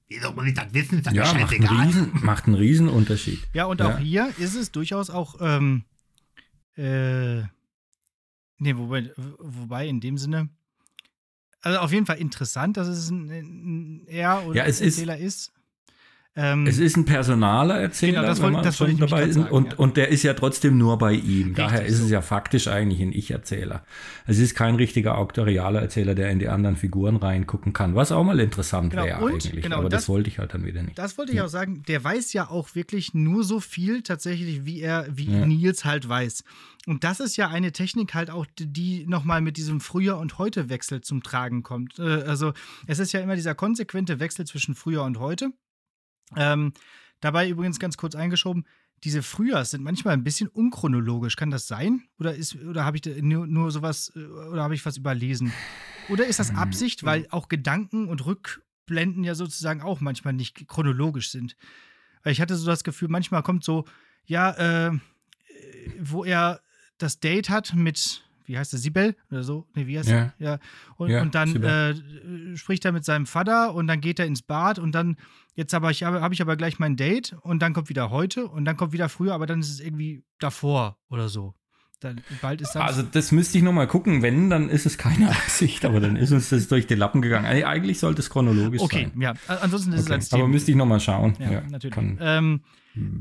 Speaker 1: Wie soll man nicht das wissen? Ist doch
Speaker 3: Ja, macht einen, riesen, macht einen riesen Unterschied.
Speaker 2: Ja, und
Speaker 3: Ja.
Speaker 2: auch hier ist es durchaus auch, ähm, äh, nee, wobei, wobei in dem Sinne, also auf jeden Fall interessant, dass es ein, ein er oder
Speaker 3: Ja, es ist-
Speaker 2: Erzähler ist. Ähm,
Speaker 3: Es ist ein personaler Erzähler,
Speaker 2: Genau, das wollte- das
Speaker 3: schon dabei ist.
Speaker 2: sagen,
Speaker 3: und,
Speaker 2: ja.
Speaker 3: und der ist ja trotzdem nur bei ihm. Daher ist
Speaker 2: so.
Speaker 3: es ja faktisch eigentlich ein Ich-Erzähler. Es ist kein richtiger auktorialer Erzähler, der in die anderen Figuren reingucken kann, was auch mal interessant
Speaker 2: Genau,
Speaker 3: wäre eigentlich.
Speaker 2: genau,
Speaker 3: Aber das,
Speaker 2: das-
Speaker 3: wollte ich halt dann wieder nicht.
Speaker 2: Das wollte ich auch sagen, der weiß ja auch wirklich nur so viel tatsächlich, wie er, wie
Speaker 3: Ja.
Speaker 2: Nils halt weiß. Und das ist ja eine Technik halt auch, die- die nochmal mit diesem Früher- und Heute-Wechsel zum Tragen kommt. Äh, Also es ist ja immer dieser konsequente Wechsel zwischen Früher und Heute. Ähm, dabei übrigens ganz kurz eingeschoben, diese Frühjahrs sind manchmal ein bisschen unchronologisch. Kann das sein? Oder ist oder habe ich nur, nur sowas äh, oder habe ich was überlesen? Oder ist das
Speaker 3: Hm,
Speaker 2: Absicht, weil auch Gedanken und Rückblenden ja sozusagen auch manchmal nicht chronologisch sind? Weil ich hatte so das Gefühl, manchmal kommt so, ja, äh, wo er das Date hat mit, wie heißt er, Sibel oder so? Nee, wie heißt
Speaker 3: Ja.
Speaker 2: er? Ja. Und,
Speaker 3: Ja,
Speaker 2: und dann äh, spricht er mit seinem Vater und dann geht er ins Bad und dann, jetzt habe ich, habe ich aber gleich mein Date und dann kommt wieder heute und dann kommt wieder früher, aber dann ist es irgendwie davor oder so. Dann, bald ist dann.
Speaker 3: Also das müsste ich nochmal gucken. Wenn, dann ist es keine (laughs) Absicht, aber dann ist uns das durch die Lappen gegangen. Eig- Eigentlich sollte es chronologisch
Speaker 2: okay,
Speaker 3: sein.
Speaker 2: ja. Ansonsten ist es
Speaker 3: Okay.
Speaker 2: als
Speaker 3: Aber
Speaker 2: Thema.
Speaker 3: müsste ich nochmal schauen.
Speaker 2: ja,
Speaker 3: Ja,
Speaker 2: natürlich. Ähm,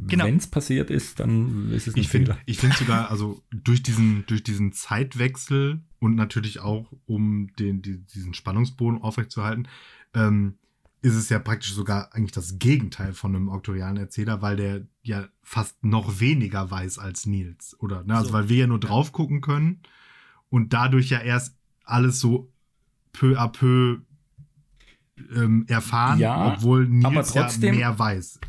Speaker 2: genau.
Speaker 3: Wenn es passiert ist, dann ist es ein
Speaker 1: Ich finde
Speaker 3: Fehler.
Speaker 1: ich finde sogar, also durch diesen, durch diesen Zeitwechsel und natürlich auch, um den, die, diesen Spannungsboden aufrechtzuerhalten, ähm, ist es ja praktisch sogar eigentlich das Gegenteil von einem auktorialen Erzähler, weil der ja fast noch weniger weiß als Nils, oder? Ne? Also
Speaker 2: So.
Speaker 1: weil wir ja nur drauf gucken können und dadurch ja erst alles so peu à peu ähm, erfahren,
Speaker 3: Ja,
Speaker 1: obwohl Nils
Speaker 3: aber trotzdem-
Speaker 1: ja mehr weiß.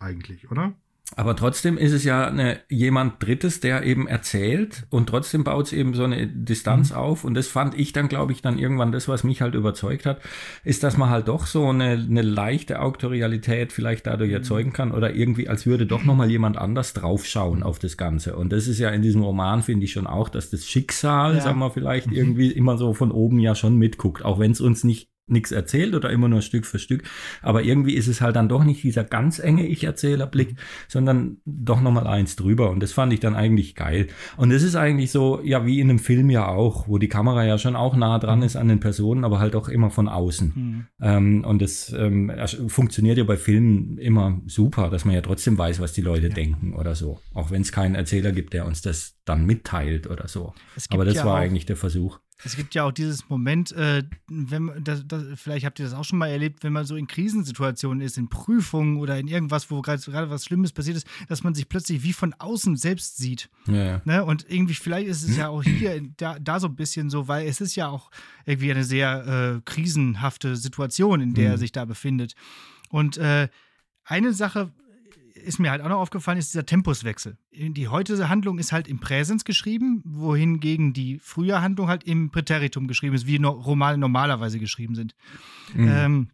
Speaker 1: Eigentlich, oder?
Speaker 3: Aber trotzdem ist es ja eine, jemand Drittes, der eben erzählt und trotzdem baut es eben so eine Distanz auf. Und das fand ich dann, glaube ich, dann irgendwann das, was mich halt überzeugt hat, ist, dass man halt doch so eine, eine leichte Auktorialität vielleicht dadurch erzeugen kann oder irgendwie, als würde doch nochmal jemand anders draufschauen auf das Ganze. Und das ist ja in diesem Roman, finde ich schon auch, dass das Schicksal,
Speaker 2: Ja.
Speaker 3: sagen wir vielleicht, irgendwie immer so von oben ja schon mitguckt, auch wenn es uns nicht nichts erzählt oder immer nur Stück für Stück. Aber irgendwie ist es halt dann doch nicht dieser ganz enge Ich-Erzählerblick, sondern doch nochmal eins drüber. Und das fand ich dann eigentlich geil. Und es ist eigentlich so, ja, wie in einem Film ja auch, wo die Kamera ja schon auch nah dran ist an den Personen, aber halt auch immer von außen.
Speaker 2: Hm.
Speaker 3: Ähm, und das ähm, funktioniert ja bei Filmen immer super, dass man ja trotzdem weiß, was die Leute denken oder so. Auch wenn es keinen Erzähler gibt, der uns das dann mitteilt oder so. Aber das
Speaker 2: ja
Speaker 3: war eigentlich der Versuch.
Speaker 2: Es gibt ja auch dieses Moment, äh, wenn das, das, vielleicht habt ihr das auch schon mal erlebt, wenn man so in Krisensituationen ist, in Prüfungen oder in irgendwas, wo gerade was Schlimmes passiert ist, dass man sich plötzlich wie von außen selbst sieht.
Speaker 3: Ja.
Speaker 2: Ne? Und irgendwie, vielleicht ist es ja auch hier da, da so ein bisschen so, weil es ist ja auch irgendwie eine sehr äh, krisenhafte Situation, in der er
Speaker 3: Mhm.
Speaker 2: sich da befindet. Und äh, eine Sache ist mir halt auch noch aufgefallen, ist dieser Tempuswechsel. Die heutige Handlung ist halt im Präsens geschrieben, wohingegen die frühe Handlung halt im Präteritum geschrieben ist, wie no Romane normalerweise geschrieben sind.
Speaker 3: Mhm.
Speaker 2: Ähm,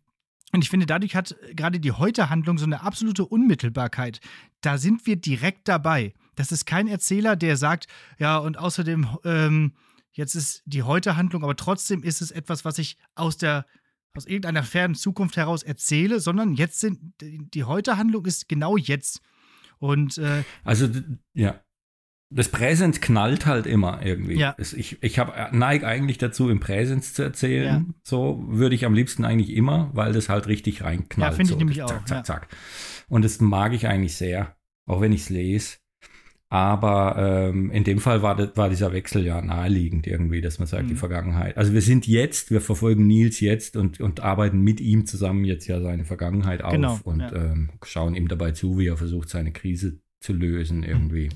Speaker 2: und ich finde, dadurch hat gerade die heute Handlung so eine absolute Unmittelbarkeit. Da sind wir direkt dabei. Das ist kein Erzähler, der sagt, ja, und außerdem, ähm, jetzt ist die heute Handlung, aber trotzdem ist es etwas, was ich aus der aus irgendeiner fernen Zukunft heraus erzähle, sondern jetzt sind die heute Handlung ist genau jetzt. Und äh,
Speaker 3: Also, ja. Das Präsens knallt halt immer irgendwie.
Speaker 2: Ja.
Speaker 3: Es, ich ich hab, neige eigentlich dazu, im Präsens zu erzählen.
Speaker 2: Ja.
Speaker 3: So würde ich am liebsten eigentlich immer, weil das halt richtig reinknallt.
Speaker 2: Ja, finde ich
Speaker 3: so.
Speaker 2: nämlich
Speaker 3: zack,
Speaker 2: auch,
Speaker 3: Zack,
Speaker 2: ja.
Speaker 3: zack. Und das mag ich eigentlich sehr, auch wenn ich es lese. Aber ähm, in dem Fall war, war dieser Wechsel ja naheliegend irgendwie, dass man sagt,
Speaker 2: Mhm.
Speaker 3: die Vergangenheit. Also wir sind jetzt, wir verfolgen Nils jetzt und, und arbeiten mit ihm zusammen jetzt ja seine Vergangenheit auf
Speaker 2: Genau,
Speaker 3: und
Speaker 2: ja.
Speaker 3: ähm, schauen ihm dabei zu, wie er versucht, seine Krise zu lösen irgendwie.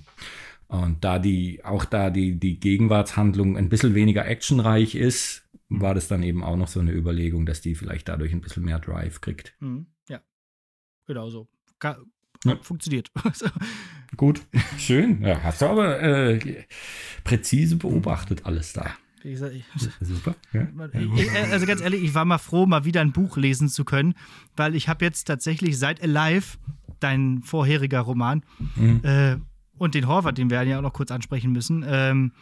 Speaker 3: Und da die, auch da die, die Gegenwartshandlung ein bisschen weniger actionreich ist, war das dann eben auch noch so eine Überlegung, dass die vielleicht dadurch ein bisschen mehr Drive kriegt.
Speaker 2: mh, ja, genau so.
Speaker 3: Ja.
Speaker 2: Funktioniert. (laughs)
Speaker 3: Gut, schön. Ja, hast du aber äh, präzise beobachtet alles da.
Speaker 2: Wie gesagt, ich,
Speaker 3: Super. Ja.
Speaker 2: Ich- Also ganz ehrlich, ich war mal froh, mal wieder ein Buch lesen zu können, weil ich habe jetzt tatsächlich seit Alive, dein vorheriger Roman,
Speaker 3: Mhm.
Speaker 2: äh, und den Horvath, den wir ja auch noch kurz ansprechen müssen, ähm,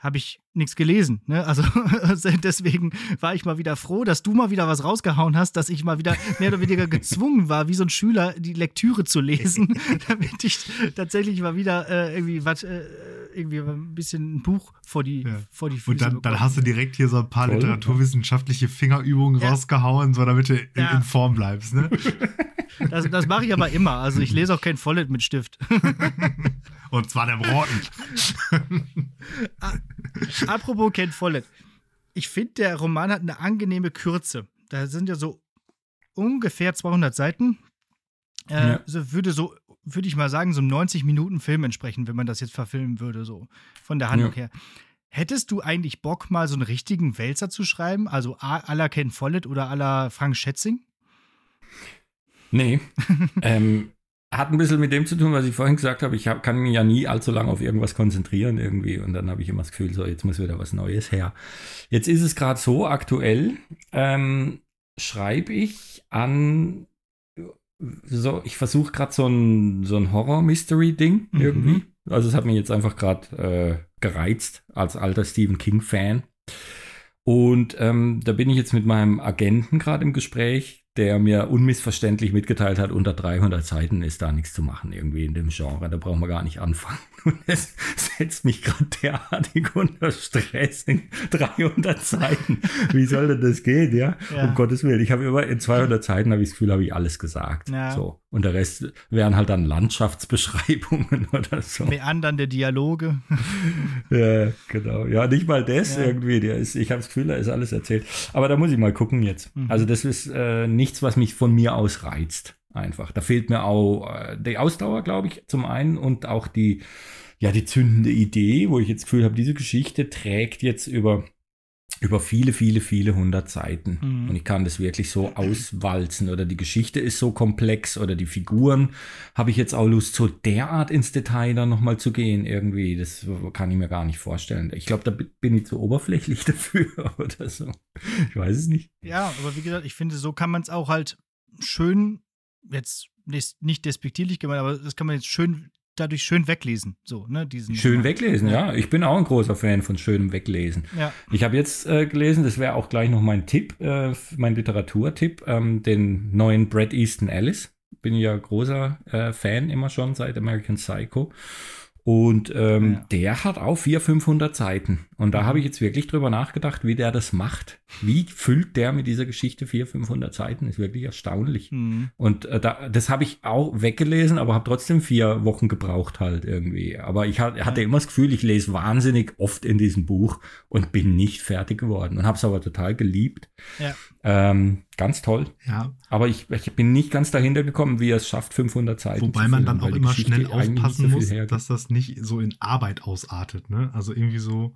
Speaker 2: habe ich nichts gelesen. Ne? (laughs) Also deswegen war ich mal wieder froh, dass du mal wieder was rausgehauen hast, dass ich mal wieder mehr oder weniger gezwungen war, wie so ein Schüler, die Lektüre zu lesen, (laughs) (laughs) damit ich tatsächlich mal wieder äh, irgendwie was, äh, irgendwie ein bisschen ein Buch vor die,
Speaker 1: Ja.
Speaker 2: vor die Füße
Speaker 1: Und dann, dann hast du direkt hier so ein paar
Speaker 3: Voll,
Speaker 1: literaturwissenschaftliche Fingerübungen
Speaker 2: Ja.
Speaker 1: rausgehauen, so damit du in,
Speaker 2: Ja.
Speaker 1: in Form bleibst. Ne?
Speaker 2: Das, das mache ich aber immer. Also ich lese auch kein Follett mit Stift. (laughs)
Speaker 1: Und zwar dem roten. (laughs)
Speaker 2: Apropos Ken Follett. Ich finde, der Roman hat eine angenehme Kürze. Da sind ja so ungefähr 200 Seiten. Äh,
Speaker 3: Ja.
Speaker 2: so würde so, würde ich mal sagen, so einem 90 Minuten Film entsprechen, wenn man das jetzt verfilmen würde, so von der Handlung her. Hättest du eigentlich Bock, mal so einen richtigen Wälzer zu schreiben? Also à la Ken Follett oder à la Frank Schätzing?
Speaker 3: Nee. (laughs) ähm, hat ein bisschen mit dem zu tun, was ich vorhin gesagt habe. Ich hab, kann mich ja nie allzu lange auf irgendwas konzentrieren irgendwie und dann habe ich immer das Gefühl, so jetzt muss wieder was Neues her. Jetzt ist es gerade so aktuell, ähm, schreibe ich an so, ich versuche gerade so ein, so ein Horror-Mystery-Ding
Speaker 2: Mhm.
Speaker 3: irgendwie. Also es hat mich jetzt einfach gerade äh, gereizt als alter Stephen King-Fan. Und ähm, da bin ich jetzt mit meinem Agenten gerade im Gespräch, der mir unmissverständlich mitgeteilt hat, unter 300 Seiten ist da nichts zu machen irgendwie in dem Genre. Da brauchen wir gar nicht anfangen. (laughs) Und es setzt mich gerade derartig unter Stress in 300 Seiten. Wie soll denn das gehen, ja?
Speaker 2: Ja.
Speaker 3: Um Gottes Willen. Ich habe immer in 200 Seiten habe ich das Gefühl, habe ich alles gesagt.
Speaker 2: Ja.
Speaker 3: So. Und der Rest wären halt dann Landschaftsbeschreibungen (laughs) oder so.
Speaker 2: Meandernde Dialoge. (laughs)
Speaker 3: Ja, genau. Ja, nicht mal das
Speaker 2: Ja.
Speaker 3: irgendwie. Der ist, ich habe das Gefühl, da ist alles erzählt. Aber da muss ich mal gucken jetzt.
Speaker 2: Mhm.
Speaker 3: Also das ist äh, nichts, was mich von mir aus reizt. Einfach. Da fehlt mir auch äh, die Ausdauer, glaube ich, zum einen und auch die, ja, die zündende Idee, wo ich jetzt Gefühl habe, diese Geschichte trägt jetzt über über viele, viele, viele hundert Seiten. Mhm. Und ich kann das wirklich so auswalzen. Oder die Geschichte ist so komplex oder die Figuren habe ich jetzt auch Lust, so derart ins Detail dann nochmal zu gehen irgendwie. Das kann ich mir gar nicht vorstellen. Ich glaube, da bin ich zu oberflächlich (laughs) dafür oder so. Ich weiß es nicht.
Speaker 2: Ja, aber wie gesagt, ich finde, so kann man es auch halt schön, jetzt nicht despektierlich gemeint, aber das kann man jetzt schön dadurch schön weglesen. So, ne, diesen,
Speaker 3: schön weglesen, ja. Ich bin auch ein großer Fan von schönem Weglesen. Ja. Ich habe jetzt äh, gelesen, das wäre auch gleich noch mein Tipp, äh, mein Literaturtipp, ähm, den neuen Brad Easton Ellis. Bin ja großer äh, Fan immer schon seit American Psycho. Und ähm, ja. der hat auch 400, 500 Seiten. Und da mhm. habe ich jetzt wirklich drüber nachgedacht, wie der das macht. Wie füllt der mit dieser Geschichte 400, 500 Seiten? Ist wirklich erstaunlich. Mhm. Und äh, da, das habe ich auch weggelesen, aber habe trotzdem vier Wochen gebraucht halt irgendwie. Aber ich hatte immer das Gefühl, ich lese wahnsinnig oft in diesem Buch und bin nicht fertig geworden. Und habe es aber total geliebt. Ja. Ähm, ganz toll.
Speaker 1: Ja.
Speaker 3: Aber ich, ich, bin nicht ganz dahinter gekommen, wie er es schafft, 500 Seiten
Speaker 1: Wobei man dann auch immer schnell aufpassen so muss, dass das nicht so in Arbeit ausartet. Ne? Also irgendwie so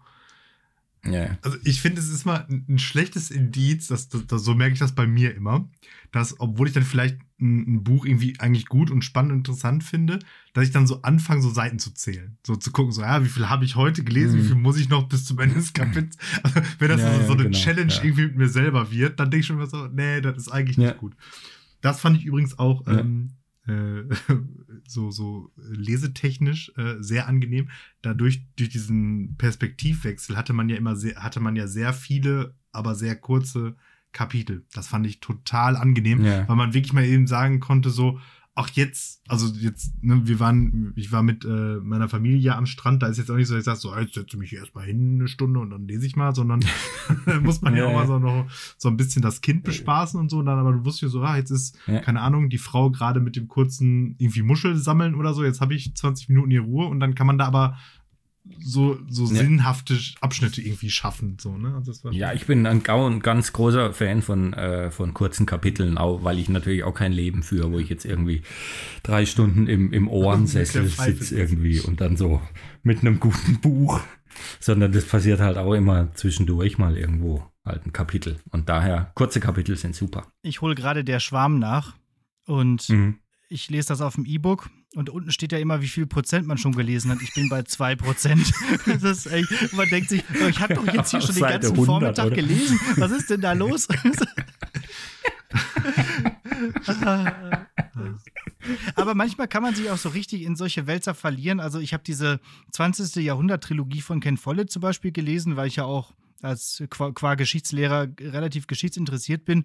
Speaker 3: ja.
Speaker 1: Also ich finde, es ist mal ein, schlechtes Indiz, dass, dass, dass, so merke ich das bei mir immer, dass, obwohl ich dann vielleicht ein, ein, Buch irgendwie eigentlich gut und spannend und interessant finde, dass ich dann so anfange, so Seiten zu zählen. So zu gucken, so, ja, wie viel habe ich heute gelesen, mhm. wie viel muss ich noch bis zum Ende des Kapitels. (laughs) Also, wenn das ja, so, so eine genau, Challenge ja. irgendwie mit mir selber wird, dann denke ich schon mal so, nee, das ist eigentlich nicht gut. Das fand ich übrigens auch ähm, äh, (laughs) so, so lesetechnisch äh, sehr angenehm. Dadurch, durch diesen Perspektivwechsel hatte man ja immer sehr, hatte man ja sehr viele, aber sehr kurze Kapitel. Das fand ich total angenehm, ja. weil man wirklich mal eben sagen konnte, so, auch jetzt, also jetzt, ne, wir waren, ich war mit äh, meiner Familie am Strand, da ist jetzt auch nicht so, dass ich sage, so, jetzt setze mich erstmal hin eine Stunde und dann lese ich mal, sondern (laughs) (laughs) muss man ja, ja, auch mal so noch so ein bisschen das Kind bespaßen und so. Und dann aber du wusstest so, ah, jetzt ist, ja. keine Ahnung, die Frau gerade mit dem kurzen irgendwie Muschel sammeln oder so, jetzt habe ich 20 Minuten hier Ruhe und dann kann man da aber so, so ja. sinnhafte Abschnitte irgendwie schaffen. So, ne?
Speaker 3: Also ja, ich bin ein, ein ganz großer Fan von, äh, von kurzen Kapiteln, auch, weil ich natürlich auch kein Leben führe, wo ich jetzt irgendwie drei Stunden im, im Ohrensessel sitze irgendwie und dann so mit einem guten Buch, sondern das passiert halt auch immer zwischendurch mal irgendwo halt ein Kapitel. Und daher, kurze Kapitel sind super.
Speaker 2: Ich hole gerade der Schwarm nach und mhm ich lese das auf dem E-Book und unten steht ja immer, wie viel Prozent man schon gelesen hat. Ich bin bei zwei Prozent. (laughs) man denkt sich, oh, ich habe doch jetzt hier schon den ganzen 100, Vormittag oder? gelesen. Was ist denn da los? (laughs) (laughs) Aber manchmal kann man sich auch so richtig in solche Wälzer verlieren. Also ich habe diese 20. Jahrhundert-Trilogie von Ken Follett zum Beispiel gelesen, weil ich ja auch als qua, qua Geschichtslehrer relativ geschichtsinteressiert bin.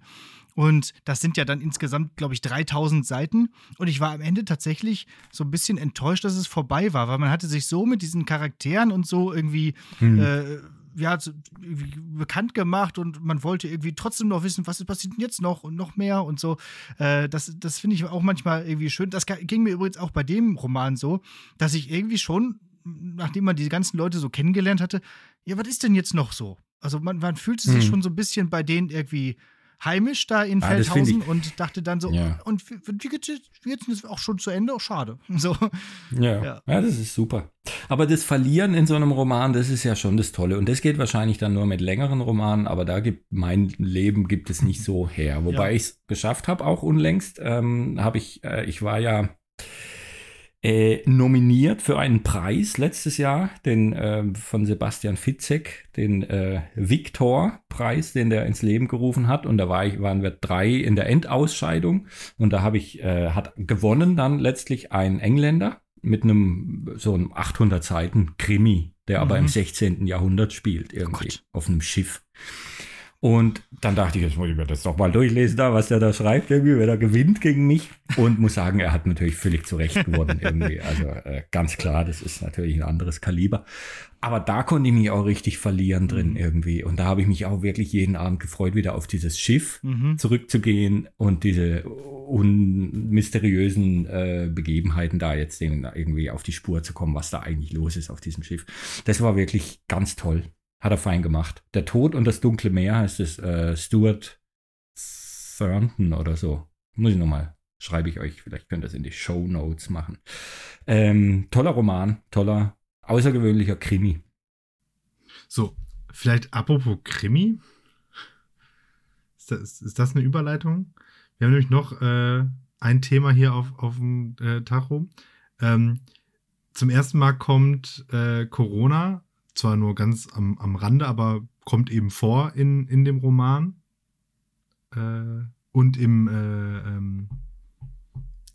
Speaker 2: Und das sind ja dann insgesamt, glaube ich, 3000 Seiten. Und ich war am Ende tatsächlich so ein bisschen enttäuscht, dass es vorbei war, weil man hatte sich so mit diesen Charakteren und so irgendwie. Hm. Äh, ja, bekannt gemacht und man wollte irgendwie trotzdem noch wissen, was passiert denn jetzt noch und noch mehr und so. Äh, das das finde ich auch manchmal irgendwie schön. Das ging mir übrigens auch bei dem Roman so, dass ich irgendwie schon, nachdem man die ganzen Leute so kennengelernt hatte, ja, was ist denn jetzt noch so? Also man, man fühlte sich hm. schon so ein bisschen bei denen irgendwie heimisch da in ah, Feldhausen und dachte dann so, ja. und wie geht jetzt ist auch schon zu Ende? Auch schade. (laughs) So.
Speaker 3: Ja. ja. ja, das ist super. Aber das Verlieren in so einem Roman, das ist ja schon das Tolle. Und das geht wahrscheinlich dann nur mit längeren Romanen, aber da gibt mein Leben gibt es nicht so her. Wobei ja. ich es geschafft habe, auch unlängst, ähm, habe ich, äh, ich war ja äh, nominiert für einen Preis letztes Jahr, den äh, von Sebastian Fitzek, den äh, Victor-Preis, den der ins Leben gerufen hat. Und da war ich, waren wir drei in der Endausscheidung. Und da habe ich, äh, hat gewonnen dann letztlich ein Engländer mit einem so einem 800 Seiten Krimi, der mhm. aber im 16. Jahrhundert spielt, irgendwie Gott. auf einem Schiff. Und dann dachte ich, jetzt muss ich mir das doch mal durchlesen, da, was der da schreibt, irgendwie, wer da gewinnt gegen mich. Und muss sagen, er hat natürlich völlig zurecht gewonnen, irgendwie. Also äh, ganz klar, das ist natürlich ein anderes Kaliber. Aber da konnte ich mich auch richtig verlieren drin mhm. irgendwie. Und da habe ich mich auch wirklich jeden Abend gefreut, wieder auf dieses Schiff mhm. zurückzugehen und diese unmysteriösen äh, Begebenheiten da jetzt irgendwie auf die Spur zu kommen, was da eigentlich los ist auf diesem Schiff. Das war wirklich ganz toll. Hat er fein gemacht. Der Tod und das dunkle Meer heißt es äh, Stuart Thornton oder so. Muss ich nochmal, schreibe ich euch, vielleicht könnt ihr das in die Show Notes machen. Ähm, toller Roman, toller, außergewöhnlicher Krimi.
Speaker 1: So, vielleicht apropos Krimi. Ist das, ist das eine Überleitung? Wir haben nämlich noch äh, ein Thema hier auf, auf dem äh, Tacho. Ähm, zum ersten Mal kommt äh, Corona, zwar nur ganz am, am Rande, aber kommt eben vor in, in dem Roman. Äh, und im äh, ähm,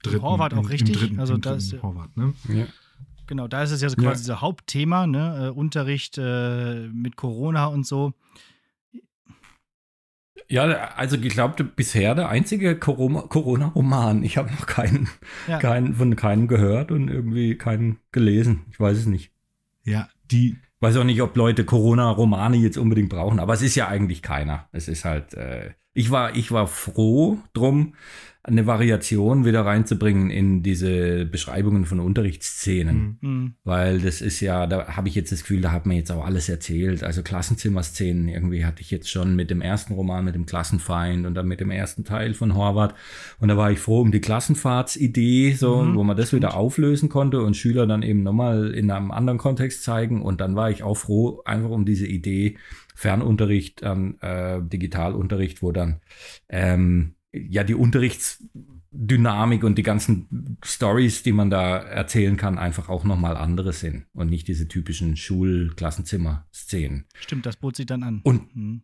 Speaker 1: dritten.
Speaker 2: Horvath auch
Speaker 1: im,
Speaker 2: richtig.
Speaker 1: Im dritten,
Speaker 2: also
Speaker 1: im
Speaker 2: da ist,
Speaker 1: Horvath, ne?
Speaker 3: Ja.
Speaker 2: Genau, da ist es ja so quasi ja. Hauptthema, ne? Äh, Unterricht äh, mit Corona und so.
Speaker 3: Ja, also ich glaube, bisher der einzige Corona-Roman. Ich habe noch keinen, ja. keinen, von keinem gehört und irgendwie keinen gelesen. Ich weiß es nicht.
Speaker 1: Ja, die.
Speaker 3: Weiß auch nicht, ob Leute Corona-Romane jetzt unbedingt brauchen, aber es ist ja eigentlich keiner. Es ist halt, äh, ich war, ich war froh drum, eine Variation wieder reinzubringen in diese Beschreibungen von Unterrichtsszenen. Mhm. mhm. Weil das ist ja, da habe ich jetzt das Gefühl, da hat man jetzt auch alles erzählt. Also Klassenzimmerszenen irgendwie hatte ich jetzt schon mit dem ersten Roman, mit dem Klassenfeind und dann mit dem ersten Teil von Horvath. Und da war ich froh um die Klassenfahrtsidee, so, mhm. wo man das wieder auflösen konnte und Schüler dann eben nochmal in einem anderen Kontext zeigen. Und dann war ich auch froh, einfach um diese Idee, Fernunterricht, ähm, äh, Digitalunterricht, wo dann ähm, ja die Unterrichtsdynamik und die ganzen Stories, die man da erzählen kann, einfach auch nochmal andere sind und nicht diese typischen Schul-Klassenzimmer-Szenen.
Speaker 2: Stimmt, das bot sich dann an.
Speaker 3: Und mhm.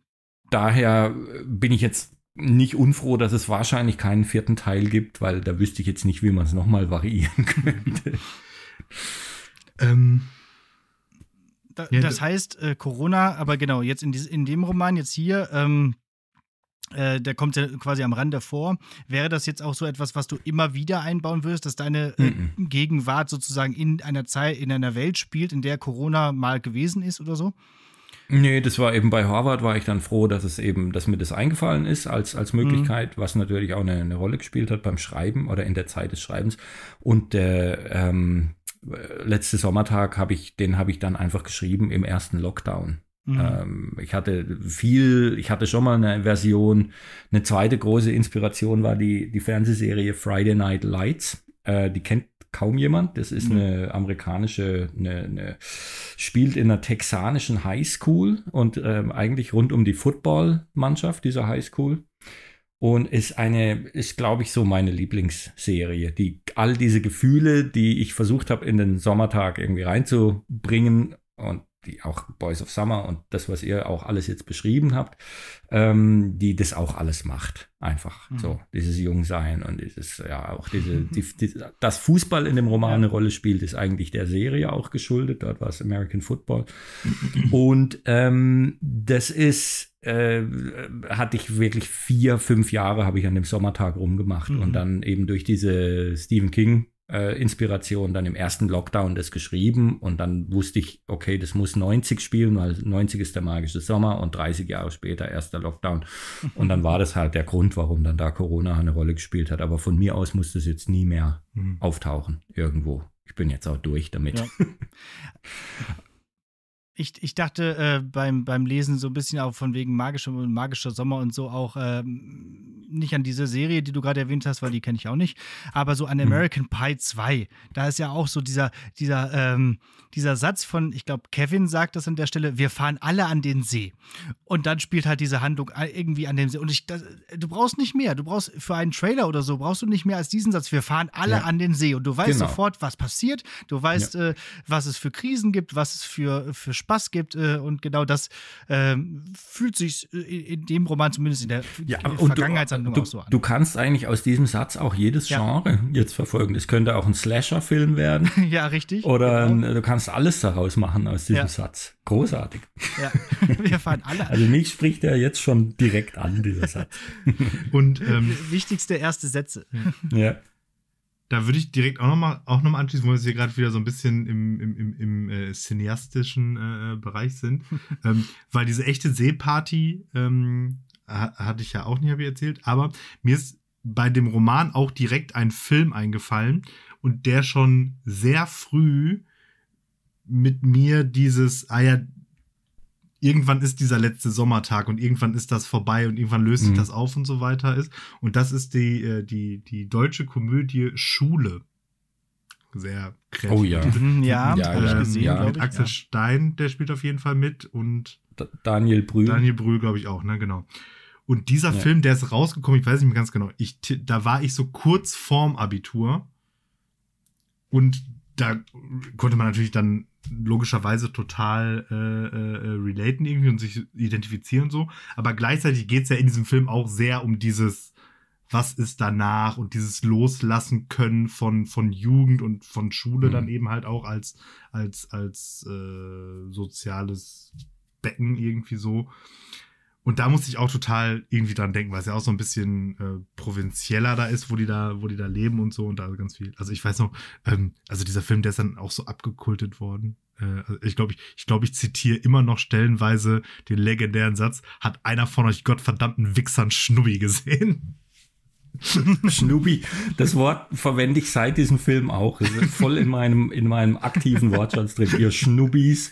Speaker 3: daher bin ich jetzt nicht unfroh, dass es wahrscheinlich keinen vierten Teil gibt, weil da wüsste ich jetzt nicht, wie man es nochmal variieren könnte. (laughs)
Speaker 2: ähm, da, ja, das heißt, äh, Corona, aber genau, jetzt in, in dem Roman, jetzt hier, ähm, äh, der kommt ja quasi am Rande vor. Wäre das jetzt auch so etwas, was du immer wieder einbauen wirst, dass deine äh, Gegenwart sozusagen in einer Zeit, in einer Welt spielt, in der Corona mal gewesen ist oder so?
Speaker 3: Nee, das war eben bei Harvard, war ich dann froh, dass es eben, dass mir das eingefallen ist als, als Möglichkeit, mhm. was natürlich auch eine, eine, Rolle gespielt hat beim Schreiben oder in der Zeit des Schreibens. Und der ähm, letzte Sommertag habe ich, den habe ich dann einfach geschrieben im ersten Lockdown. Mhm. Ähm, ich hatte viel, ich hatte schon mal eine Version, eine zweite große Inspiration war die, die Fernsehserie Friday Night Lights. Äh, die kennt kaum jemand. Das ist mhm. eine amerikanische, eine, eine, spielt in einer texanischen Highschool und ähm, eigentlich rund um die Footballmannschaft dieser Highschool. Und ist eine, ist glaube ich so meine Lieblingsserie, die all diese Gefühle, die ich versucht habe in den Sommertag irgendwie reinzubringen und die auch Boys of Summer und das, was ihr auch alles jetzt beschrieben habt, ähm, die das auch alles macht. Einfach mhm. so, dieses Jungsein und dieses, ja, auch diese, (laughs) die, die, das Fußball in dem Roman eine Rolle spielt, ist eigentlich der Serie auch geschuldet. Dort war es American Football. und ähm, das ist, äh, hatte ich wirklich vier, fünf Jahre habe ich an dem Sommertag rumgemacht mhm. und dann eben durch diese Stephen King äh, Inspiration dann im ersten Lockdown das geschrieben und dann wusste ich, okay, das muss 90 spielen, weil 90 ist der magische Sommer und 30 Jahre später erster Lockdown. Und dann war das halt der Grund, warum dann da Corona eine Rolle gespielt hat. Aber von mir aus muss das jetzt nie mehr mhm. auftauchen irgendwo. Ich bin jetzt auch durch damit. Ja. (laughs)
Speaker 2: Ich, ich dachte äh, beim, beim Lesen so ein bisschen auch von wegen magischer magischer Sommer und so auch ähm, nicht an diese Serie, die du gerade erwähnt hast, weil die kenne ich auch nicht, aber so an mhm. American Pie 2. Da ist ja auch so dieser, dieser, ähm, dieser Satz von, ich glaube, Kevin sagt das an der Stelle, wir fahren alle an den See. Und dann spielt halt diese Handlung irgendwie an dem See. Und ich, das, du brauchst nicht mehr. Du brauchst für einen Trailer oder so, brauchst du nicht mehr als diesen Satz, wir fahren alle ja. an den See. Und du weißt genau. sofort, was passiert. Du weißt, ja. äh, was es für Krisen gibt, was es für, für Spaß gibt. Äh, und genau das äh, fühlt sich äh, in dem Roman zumindest in der
Speaker 3: ja, Vergangenheitshandlung
Speaker 2: auch so an.
Speaker 3: Du kannst eigentlich aus diesem Satz auch jedes Genre jetzt verfolgen. Es könnte auch ein Slasher-Film werden. (laughs)
Speaker 2: ja, richtig.
Speaker 3: Oder genau. du kannst alles daraus machen aus diesem Satz. Großartig.
Speaker 2: Ja, (laughs) wir fahren alle. (laughs)
Speaker 3: Also mich spricht er jetzt schon direkt an, dieser Satz.
Speaker 2: Und ähm, wichtigste erste Sätze.
Speaker 3: Ja
Speaker 1: da würde ich direkt auch nochmal auch noch mal anschließen, wo wir hier gerade wieder so ein bisschen im, im, im, im äh, cineastischen äh, Bereich sind. (laughs) ähm, weil diese echte Seeparty ähm, hatte ich ja auch nicht, habe ich erzählt, aber mir ist bei dem Roman auch direkt ein Film eingefallen und der schon sehr früh mit mir dieses, ah ja, irgendwann ist dieser letzte Sommertag und irgendwann ist das vorbei und irgendwann löst sich mhm. das auf und so weiter ist. Und das ist die, äh, die, die deutsche Komödie Schule. Sehr kreativ.
Speaker 3: Oh ja.
Speaker 2: Mhm, ja,
Speaker 3: Ja,
Speaker 2: habe ich
Speaker 3: ja,
Speaker 2: gesehen,
Speaker 3: ja.
Speaker 2: glaube
Speaker 1: Mit
Speaker 2: ich.
Speaker 1: Axel
Speaker 2: ja.
Speaker 1: Stein, der spielt auf jeden Fall mit und
Speaker 3: D Daniel Brühl.
Speaker 1: Daniel Brühl, glaube ich, auch, ne, genau. Und dieser
Speaker 3: Ja.
Speaker 1: Film, der ist rausgekommen, ich weiß nicht mehr ganz genau, ich, da war ich so kurz vorm Abitur und da konnte man natürlich dann logischerweise total äh, äh, relaten irgendwie und sich identifizieren so, aber gleichzeitig geht es ja in diesem Film auch sehr um dieses was ist danach und dieses Loslassen können von, von Jugend und von Schule
Speaker 3: Mhm.
Speaker 1: dann eben halt auch als, als, als äh, soziales Becken irgendwie so. Und da musste ich auch total irgendwie dran denken, weil es ja auch so ein bisschen äh, provinzieller da ist, wo die da, wo die da leben und so und da ganz viel. Also ich weiß noch, ähm, also dieser Film, der ist dann auch so abgekultet worden. Äh, also ich glaube, ich, ich glaube, ich zitiere immer noch stellenweise den legendären Satz: Hat einer von euch gottverdammten Wichsern Schnubbi gesehen? (laughs)
Speaker 3: Schnubi, das Wort verwende ich seit diesem Film auch. Es ist voll in meinem, in meinem aktiven Wortschatz drin. Ihr Schnubbis.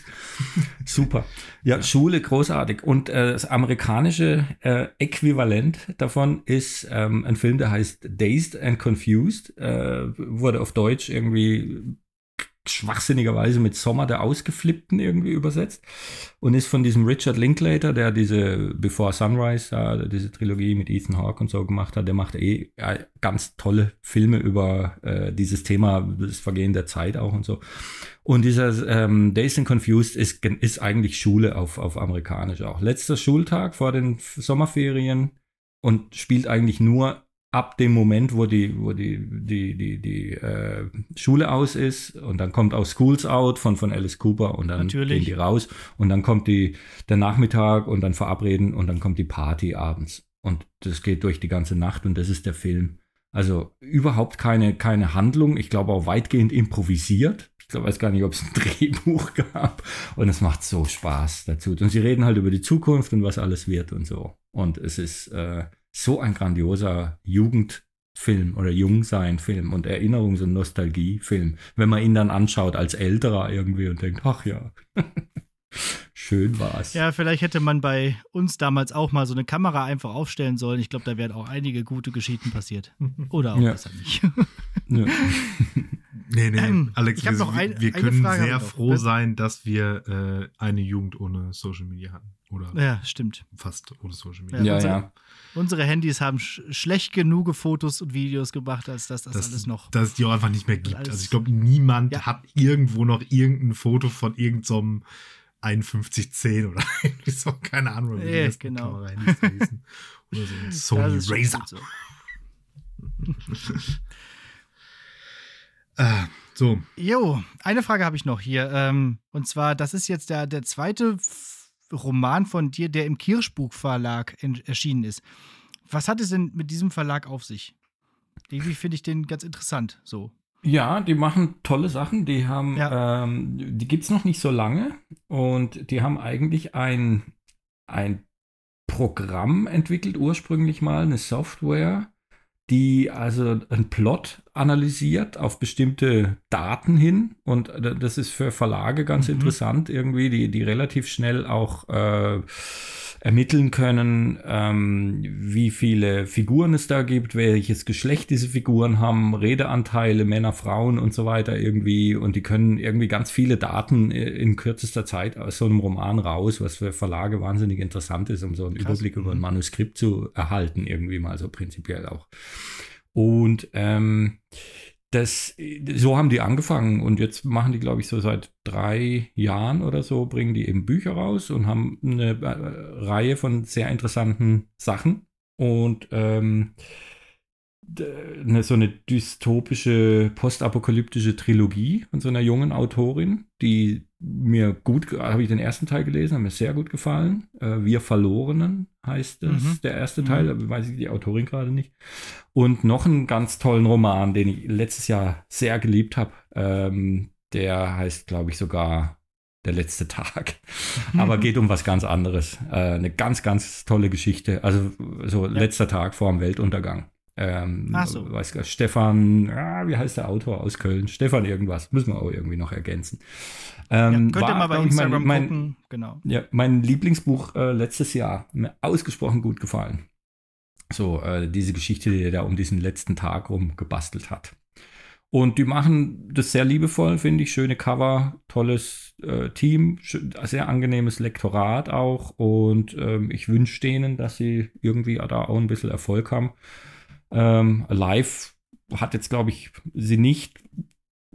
Speaker 3: Super. Ja, Schule, großartig. Und äh, das amerikanische äh, Äquivalent davon ist ähm, ein Film, der heißt Dazed and Confused. Äh, wurde auf Deutsch irgendwie schwachsinnigerweise mit Sommer der Ausgeflippten irgendwie übersetzt und ist von diesem Richard Linklater, der diese Before Sunrise, äh, diese Trilogie mit Ethan Hawke und so gemacht hat, der macht eh äh, ganz tolle Filme über äh, dieses Thema, das Vergehen der Zeit auch und so. Und dieser ähm, Days and Confused ist, ist eigentlich Schule auf, auf amerikanisch auch. Letzter Schultag vor den Sommerferien und spielt eigentlich nur ab dem Moment, wo die, wo die, die, die, die äh, Schule aus ist und dann kommt auch Schools Out von, von Alice Cooper und dann
Speaker 2: Natürlich.
Speaker 3: gehen die raus und dann kommt die, der Nachmittag und dann verabreden und dann kommt die Party abends. Und das geht durch die ganze Nacht und das ist der Film. Also überhaupt keine, keine Handlung. Ich glaube auch weitgehend improvisiert. Ich glaube, weiß gar nicht, ob es ein (laughs) Drehbuch gab. Und es macht so Spaß dazu. Und sie reden halt über die Zukunft und was alles wird und so. Und es ist äh, so ein grandioser Jugendfilm oder Jungsein-Film und Erinnerungs- und Nostalgiefilm. Wenn man ihn dann anschaut als Älterer irgendwie und denkt, ach ja, (laughs) schön war's.
Speaker 2: Ja, vielleicht hätte man bei uns damals auch mal so eine Kamera einfach aufstellen sollen. Ich glaube, da wären auch einige gute Geschichten passiert. (laughs) Oder auch
Speaker 3: Ja.
Speaker 2: besser nicht. (laughs)
Speaker 3: Ja.
Speaker 1: Nee, nee,
Speaker 2: Ähm,
Speaker 1: Alex, wir,
Speaker 2: noch ein-
Speaker 1: wir können sehr froh sein, dass wir äh, eine Jugend ohne Social Media hatten. Oder
Speaker 2: ja, stimmt.
Speaker 1: fast ohne Social Media.
Speaker 2: Ja,
Speaker 3: Ja,
Speaker 2: unsere- Handys haben sch schlecht genug Fotos und Videos gemacht, als dass das, alles noch.
Speaker 1: Dass es die auch einfach nicht mehr gibt. also ich glaube, niemand
Speaker 2: Ja.
Speaker 1: hat irgendwo noch irgendein Foto von irgendeinem 5110 oder (laughs) irgendwie so, keine Ahnung, wie
Speaker 2: Ja,
Speaker 1: ersten
Speaker 2: genau.
Speaker 1: Hießen. (laughs) Oder so ein Sony
Speaker 2: Das
Speaker 1: Razer.
Speaker 2: so. (laughs)
Speaker 1: Ah, so,
Speaker 2: Jo, eine Frage habe ich noch hier. Ähm, und zwar, das ist jetzt der, der zweite Roman von dir, der im Kirschbuch Verlag erschienen ist. Was hat es denn mit diesem Verlag auf sich? Irgendwie finde ich den ganz interessant. So.
Speaker 3: Ja, die machen tolle Sachen. Die haben,
Speaker 2: Ja.
Speaker 3: ähm, die gibt's noch nicht so lange und die haben eigentlich ein, ein Programm entwickelt, ursprünglich mal, eine Software, die also einen Plot analysiert auf bestimmte Daten hin. Und äh, das ist für Verlage ganz
Speaker 2: Mhm.
Speaker 3: interessant, irgendwie, die, die relativ schnell auch äh, ermitteln können, ähm, wie viele Figuren es da gibt, welches Geschlecht diese Figuren haben, Redeanteile, Männer, Frauen und so weiter irgendwie. Und die können irgendwie ganz viele Daten äh, in kürzester Zeit aus so einem Roman raus, was für Verlage wahnsinnig interessant ist, um so einen
Speaker 2: Krass.
Speaker 3: Überblick über ein
Speaker 2: Mhm.
Speaker 3: Manuskript zu erhalten, irgendwie mal so prinzipiell auch. Und ähm, das, so haben die angefangen und jetzt machen die, glaube ich, so seit drei Jahren oder so, bringen die eben Bücher raus und haben eine äh, Reihe von sehr interessanten Sachen. Und ähm, eine, so eine dystopische, postapokalyptische Trilogie von so einer jungen Autorin, die mir gut, habe ich den ersten Teil gelesen, hat mir sehr gut gefallen. Äh, Wir Verlorenen heißt es,
Speaker 2: Mhm.
Speaker 3: der erste Teil, aber weiß ich die Autorin gerade nicht. Und noch einen ganz tollen Roman, den ich letztes Jahr sehr geliebt habe. Ähm, der heißt, glaube ich, sogar Der letzte Tag. (laughs) Aber geht um was ganz anderes. Äh, eine ganz, ganz tolle Geschichte. Also so letzter Tag vor dem Weltuntergang. Ähm,
Speaker 2: Ach so.
Speaker 3: weiß gar, Stefan, ah, wie heißt der Autor aus Köln? Stefan irgendwas. Müssen wir auch irgendwie noch ergänzen.
Speaker 2: Ja,
Speaker 3: Ähm,
Speaker 2: könnt ihr
Speaker 3: war,
Speaker 2: mal bei
Speaker 3: ich, mein-
Speaker 2: Instagram
Speaker 3: mein,
Speaker 2: gucken. Genau.
Speaker 3: ja, mein Lieblingsbuch äh, letztes Jahr. Mir ausgesprochen gut gefallen. So, äh, diese Geschichte, die er da um diesen letzten Tag rum gebastelt hat. Und die machen das sehr liebevoll, finde ich. Schöne Cover, tolles äh, Team, sehr angenehmes Lektorat auch. Und ähm, ich wünsche denen, dass sie irgendwie da auch ein bisschen Erfolg haben. Ähm, live hat jetzt, glaube ich, sie nicht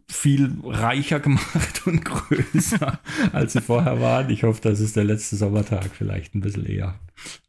Speaker 3: viel reicher gemacht (laughs) und größer, als sie vorher waren. Ich hoffe, dass es der letzte Sommertag vielleicht ein bisschen eher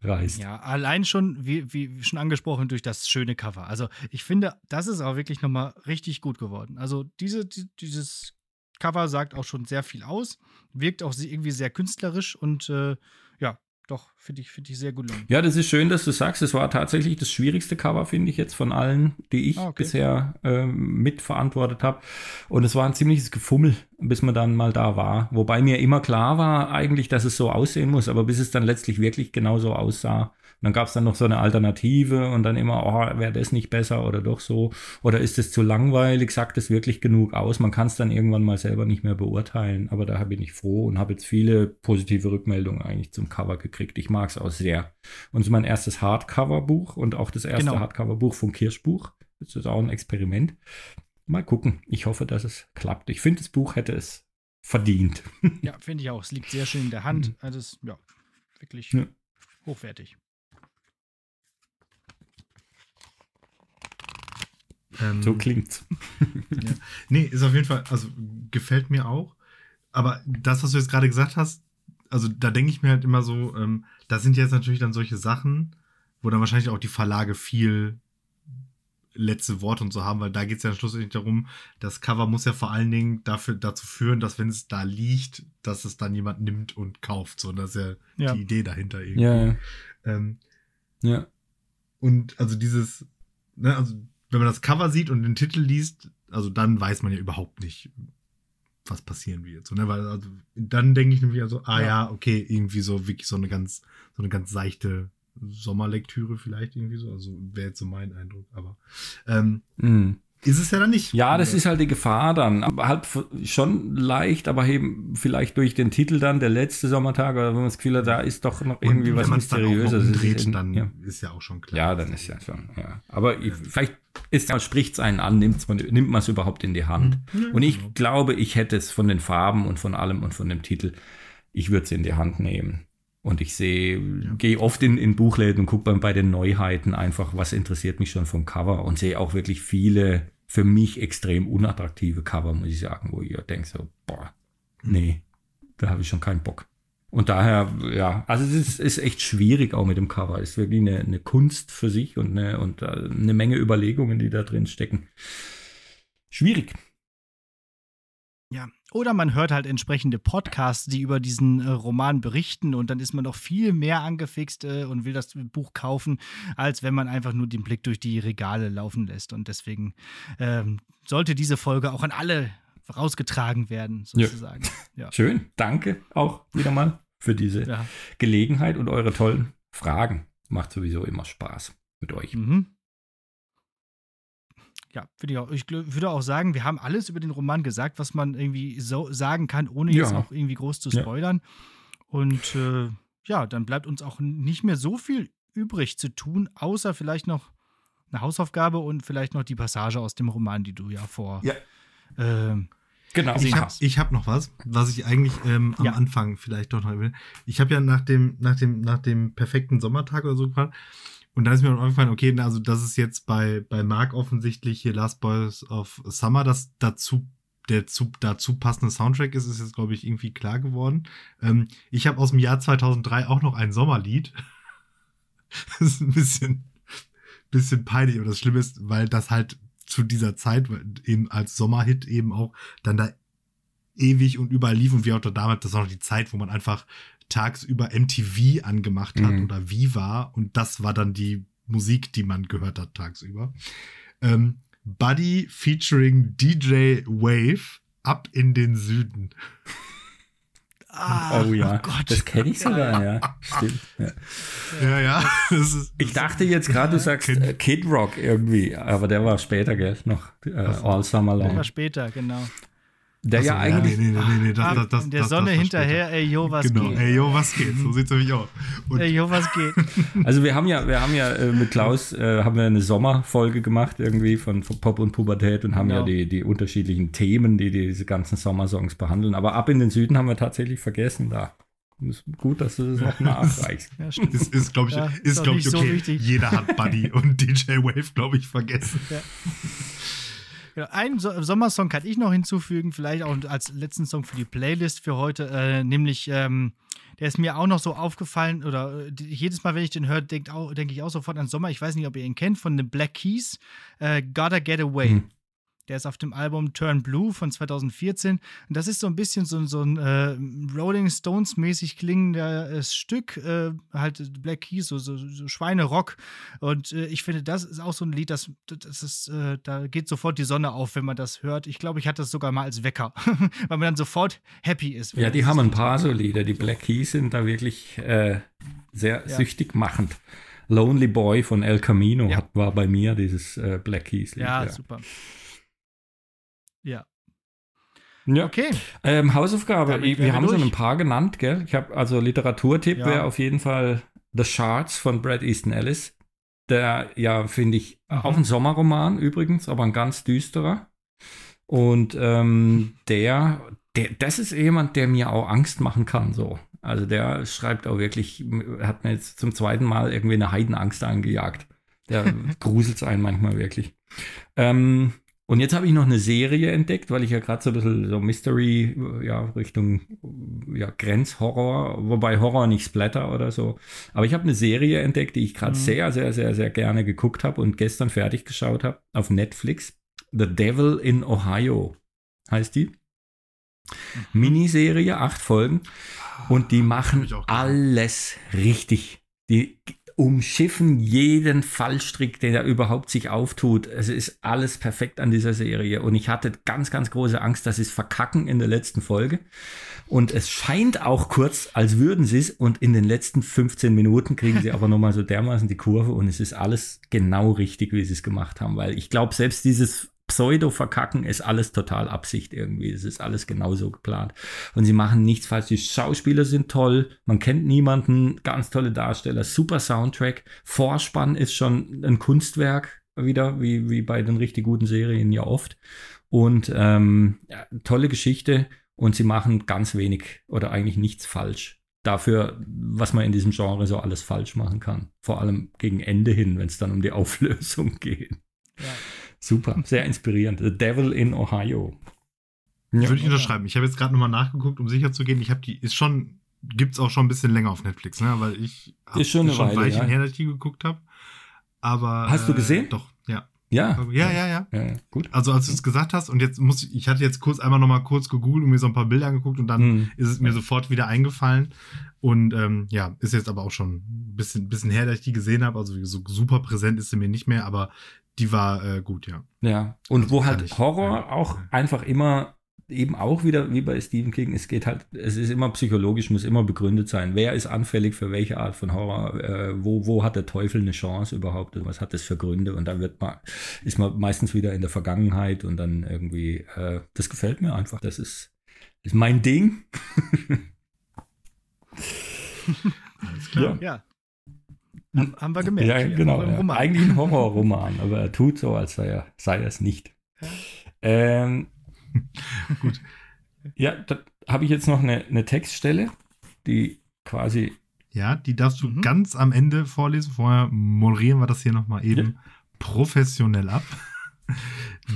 Speaker 3: reißt.
Speaker 2: Ja, allein schon, wie, wie schon angesprochen, durch das schöne Cover. Also ich finde, das ist auch wirklich nochmal richtig gut geworden. Also diese, die, dieses Cover sagt auch schon sehr viel aus, wirkt auch irgendwie sehr künstlerisch und äh, ja, doch, finde ich, find ich sehr gut.
Speaker 3: Ja, das ist schön, dass du sagst, es war tatsächlich das schwierigste Cover, finde ich jetzt von allen, die ich ah, okay. bisher ähm, mitverantwortet habe. Und es war ein ziemliches Gefummel, bis man dann mal da war. Wobei mir immer klar war eigentlich, dass es so aussehen muss, aber bis es dann letztlich wirklich genauso aussah, und dann gab es dann noch so eine Alternative und dann immer, oh, wäre das nicht besser oder doch so? Oder ist es zu langweilig? Sagt es wirklich genug aus? Man kann es dann irgendwann mal selber nicht mehr beurteilen. Aber da bin ich froh und habe jetzt viele positive Rückmeldungen eigentlich zum Cover gekriegt. Ich mag es auch sehr. Und es ist mein erstes Hardcover-Buch und auch das erste genau. Hardcover-Buch vom Kirschbuch. Das ist auch ein Experiment. Mal gucken. Ich hoffe, dass es klappt. Ich finde, das Buch hätte es verdient.
Speaker 2: Ja, finde ich auch. Es liegt sehr schön in der Hand. Mhm. Also, es, ja, wirklich ja. hochwertig.
Speaker 3: Ähm, so klingt's.
Speaker 1: ja. Nee, ist auf jeden Fall, also gefällt mir auch. Aber das, was du jetzt gerade gesagt hast, also da denke ich mir halt immer so, ähm, da sind jetzt natürlich dann solche Sachen, wo dann wahrscheinlich auch die Verlage viel letzte Wort und so haben, weil da geht es ja schlussendlich darum, das Cover muss ja vor allen Dingen dafür, dazu führen, dass wenn es da liegt, dass es dann jemand nimmt und kauft. So, das ist ja, ja. die Idee dahinter irgendwie.
Speaker 3: Ja. Ja.
Speaker 1: Ähm, ja. Und also dieses, ne, also wenn man das Cover sieht und den Titel liest, also dann weiß man ja überhaupt nicht, was passieren wird. So, ne? Weil also, dann denke ich nämlich also, ah ja. ja. okay, irgendwie so wirklich so eine ganz, so eine ganz seichte Sommerlektüre vielleicht irgendwie so. Also wäre jetzt so mein Eindruck, aber ähm, mm. Ist es ja dann nicht.
Speaker 3: Ja, das ist halt die Gefahr dann. Halt schon leicht, aber eben vielleicht durch den Titel dann, der letzte Sommertag, oder wenn man das Gefühl hat, da ist doch noch irgendwie Und was Mysteriöses.
Speaker 1: Dann, dreht, dann ja. ist ja auch schon klar.
Speaker 3: Ja, dann ist ja schon, ja. Aber ja. vielleicht ist spricht es einen an, nimmt man nimmt es überhaupt in die Hand. Mhm. Und ich genau. glaube, ich hätte es von den Farben und von allem und von dem Titel, ich würde es in die Hand nehmen. Und ich sehe, ja. gehe oft in, in Buchläden und gucke bei den Neuheiten einfach, was interessiert mich schon vom Cover und sehe auch wirklich viele für mich extrem unattraktive Cover, muss ich sagen, wo ihr denkt so, boah, nee, da habe ich schon keinen Bock. Und daher, ja, also es ist, ist echt schwierig auch mit dem Cover. Es ist wirklich eine, eine Kunst für sich und eine, und äh, eine Menge Überlegungen, die da drin stecken. Schwierig.
Speaker 2: Ja, oder man hört halt entsprechende Podcasts, die über diesen äh, Roman berichten und dann ist man noch viel mehr angefixt äh, und will das Buch kaufen, als wenn man einfach nur den Blick durch die Regale laufen lässt. Und deswegen ähm, sollte diese Folge auch an alle rausgetragen werden, sozusagen.
Speaker 3: Ja. ja. (laughs) Schön, danke auch wieder mal für diese ja. Gelegenheit und eure tollen Fragen. Macht sowieso immer Spaß mit euch. Mhm.
Speaker 2: Ja, finde ich auch. Ich würde auch sagen, wir haben alles über den Roman gesagt, was man irgendwie so sagen kann, ohne ja. jetzt auch irgendwie groß zu spoilern. Ja. Und äh, ja, dann bleibt uns auch nicht mehr so viel übrig zu tun, außer vielleicht noch eine Hausaufgabe und vielleicht noch die Passage aus dem Roman, die du ja vor.
Speaker 1: Ja. Äh, genau. Ich habe hab noch was, was ich eigentlich ähm, am ja. Anfang vielleicht doch noch will. Ich habe ja nach dem, nach, dem, nach dem perfekten Sommertag oder so gefragt, und da ist mir dann aufgefallen, okay, also das ist jetzt bei, bei Mark offensichtlich hier Last Boys of Summer, das dazu der zu, dazu passende Soundtrack ist, ist jetzt, glaube ich, irgendwie klar geworden. Ähm, ich habe aus dem Jahr 2003 auch noch ein Sommerlied. (laughs) das ist ein bisschen, bisschen peinlich, aber das Schlimme ist, weil das halt zu dieser Zeit eben als Sommerhit eben auch dann da ewig und überall lief und wie auch da damals, das war noch die Zeit, wo man einfach tagsüber MTV angemacht hat mhm. oder Viva und das war dann die Musik, die man gehört hat tagsüber. Ähm, Buddy featuring DJ Wave ab in den Süden.
Speaker 3: Ah, oh ja, oh das kenne ich sogar, ja. Stimmt. Ja,
Speaker 1: ja. ja (laughs)
Speaker 3: das ist, ich dachte jetzt gerade, du sagst äh, Kid Rock irgendwie, aber der war später, gell? Noch äh, All Summer Long. Der
Speaker 2: war später, genau.
Speaker 3: Der
Speaker 1: Achso,
Speaker 3: ja eigentlich.
Speaker 1: Nee, nee, nee, nee, das,
Speaker 2: Ab
Speaker 1: das, das,
Speaker 2: der
Speaker 1: das,
Speaker 2: Sonne
Speaker 1: das
Speaker 2: hinterher, ey, yo, was
Speaker 1: genau,
Speaker 2: geht?
Speaker 1: ey, yo, was geht? So sieht's nämlich aus. Und
Speaker 2: Ey, yo, was geht? (laughs)
Speaker 3: Also wir haben ja, wir haben ja äh, mit Klaus äh, haben wir eine Sommerfolge gemacht irgendwie von, von Pop und Pubertät und haben
Speaker 2: Genau.
Speaker 3: ja die, die unterschiedlichen Themen, die diese ganzen Sommersongs behandeln. Aber ab in den Süden haben wir tatsächlich vergessen da. Ist gut, dass du das noch nachreichst. (laughs)
Speaker 2: Ja, stimmt.
Speaker 1: ist, ist glaube ich,
Speaker 2: Ja,
Speaker 1: ist,
Speaker 2: ist
Speaker 1: glaub ich
Speaker 2: so
Speaker 1: okay.
Speaker 2: wichtig.
Speaker 1: Jeder hat Buddy (laughs) und DJ Wave, glaube ich, vergessen.
Speaker 2: Genau, einen so Sommersong kann ich noch hinzufügen, vielleicht auch als letzten Song für die Playlist für heute, äh, nämlich, ähm, der ist mir auch noch so aufgefallen, oder äh, jedes Mal, wenn ich den höre, denke denk ich auch sofort an Sommer. Ich weiß nicht, ob ihr ihn kennt, von den Black Keys, äh, Gotta Get Away.
Speaker 3: Hm.
Speaker 2: Der ist auf dem Album Turn Blue von 2014. Und das ist so ein bisschen so, so ein äh, Rolling Stones-mäßig klingendes Stück, äh, halt Black Keys, so, so, so Schweinerock. Und äh, ich finde, das ist auch so ein Lied, das, das ist, äh, da geht sofort die Sonne auf, wenn man das hört. Ich glaube, ich hatte das sogar mal als Wecker, (laughs) weil man dann sofort happy ist.
Speaker 3: Ja, die haben ein paar so Lieder. Die Black Keys sind da wirklich äh, sehr
Speaker 2: Ja.
Speaker 3: süchtig machend. Lonely Boy von El Camino
Speaker 2: Ja.
Speaker 3: hat, war bei mir dieses äh, Black Keys Lied.
Speaker 2: Ja,
Speaker 3: Ja,
Speaker 2: super. Ja,
Speaker 3: ja.
Speaker 2: okay.
Speaker 3: Ähm, Hausaufgabe,
Speaker 2: Damit
Speaker 3: wir haben schon
Speaker 2: durch.
Speaker 3: ein paar genannt, gell? Ich habe also Literaturtipp
Speaker 2: Ja.
Speaker 3: wäre auf jeden Fall The Shards von Brad Easton Ellis. Der, ja, finde ich,
Speaker 2: Mhm.
Speaker 3: auch ein Sommerroman übrigens, aber ein ganz düsterer. Und ähm, der, der, das ist jemand, der mir auch Angst machen kann, so. Also der schreibt auch wirklich, hat mir jetzt zum zweiten Mal irgendwie eine Heidenangst eingejagt. Der (laughs) gruselt einen manchmal wirklich. Ähm, und jetzt habe ich noch eine Serie entdeckt, weil ich ja gerade so ein bisschen so Mystery, ja, Richtung ja, Grenzhorror, wobei Horror nicht Splatter oder so. Aber ich habe eine Serie entdeckt, die ich gerade
Speaker 2: Mhm.
Speaker 3: sehr, sehr, sehr, sehr gerne geguckt habe und gestern fertig geschaut habe auf Netflix. The Devil in Ohio heißt die. Miniserie, acht Folgen. Und die machen alles richtig. Die umschiffen jeden Fallstrick, der da überhaupt sich auftut. Es ist alles perfekt an dieser Serie. Und ich hatte ganz, ganz große Angst, dass sie es verkacken in der letzten Folge. Und es scheint auch kurz, als würden sie es. Und in den letzten 15 Minuten kriegen sie aber nochmal so dermaßen die Kurve. Und es ist alles genau richtig, wie sie es gemacht haben. Weil ich glaube, selbst dieses Pseudo-Verkacken ist alles total Absicht irgendwie. Es ist alles genauso geplant. Und sie machen nichts falsch. Die Schauspieler sind toll. Man kennt niemanden. Ganz tolle Darsteller. Super Soundtrack. Vorspann ist schon ein Kunstwerk wieder, wie, wie bei den richtig guten Serien ja oft. Und ähm, ja, tolle Geschichte. Und sie machen ganz wenig oder eigentlich nichts falsch. Dafür, was man in diesem Genre so alles falsch machen kann. Vor allem gegen Ende hin, wenn es dann um die Auflösung (laughs) geht.
Speaker 2: Ja.
Speaker 3: Super, sehr inspirierend. The Devil in Ohio. Ja.
Speaker 1: Würde ich unterschreiben. Ich habe jetzt gerade nochmal nachgeguckt, um sicher zu gehen. Ich habe die, ist schon, gibt's auch schon ein bisschen länger auf Netflix, ne? Weil ich hab-
Speaker 3: Ist schon
Speaker 1: ein
Speaker 3: Weile,
Speaker 1: Weilchen
Speaker 3: ja.
Speaker 1: her, dass ich die geguckt habe. Aber.
Speaker 3: Hast du
Speaker 1: äh,
Speaker 3: gesehen?
Speaker 1: Doch, ja.
Speaker 3: Ja.
Speaker 1: Ja, ja, ja.
Speaker 3: ja, ja, gut.
Speaker 1: Also als du es gesagt hast und jetzt muss ich, ich hatte jetzt kurz einmal nochmal kurz gegoogelt und mir so ein paar Bilder angeguckt und dann
Speaker 3: Hm.
Speaker 1: ist es mir sofort wieder eingefallen. Und ähm, ja, ist jetzt aber auch schon ein bisschen, bisschen her, dass ich die gesehen habe. Also so super präsent ist sie mir nicht mehr, aber die war äh, gut, ja.
Speaker 3: Ja. Und
Speaker 1: Also
Speaker 3: wo halt
Speaker 1: ich-
Speaker 3: Horror
Speaker 1: ja.
Speaker 3: auch einfach immer eben auch wieder wie bei Stephen King, es geht halt, es ist immer psychologisch, muss immer begründet sein. Wer ist anfällig für welche Art von Horror? Äh, wo, wo hat der Teufel eine Chance überhaupt? Und was hat das für Gründe? Und dann wird man, ist man meistens wieder in der Vergangenheit und dann irgendwie, äh, das gefällt mir einfach. Das ist, ist mein Ding. (laughs)
Speaker 1: Alles klar.
Speaker 2: Ja. Haben, haben wir gemerkt.
Speaker 3: Ja, genau. Ja.
Speaker 2: Roman.
Speaker 3: Eigentlich ein Horrorroman, aber er tut so, als sei er, sei er es nicht. Ähm, (laughs)
Speaker 1: Gut.
Speaker 3: Ja, da habe ich jetzt noch eine, eine Textstelle, die quasi.
Speaker 1: Ja, die darfst du
Speaker 2: Mhm.
Speaker 1: ganz am Ende vorlesen. Vorher moderieren wir das hier nochmal eben professionell ab.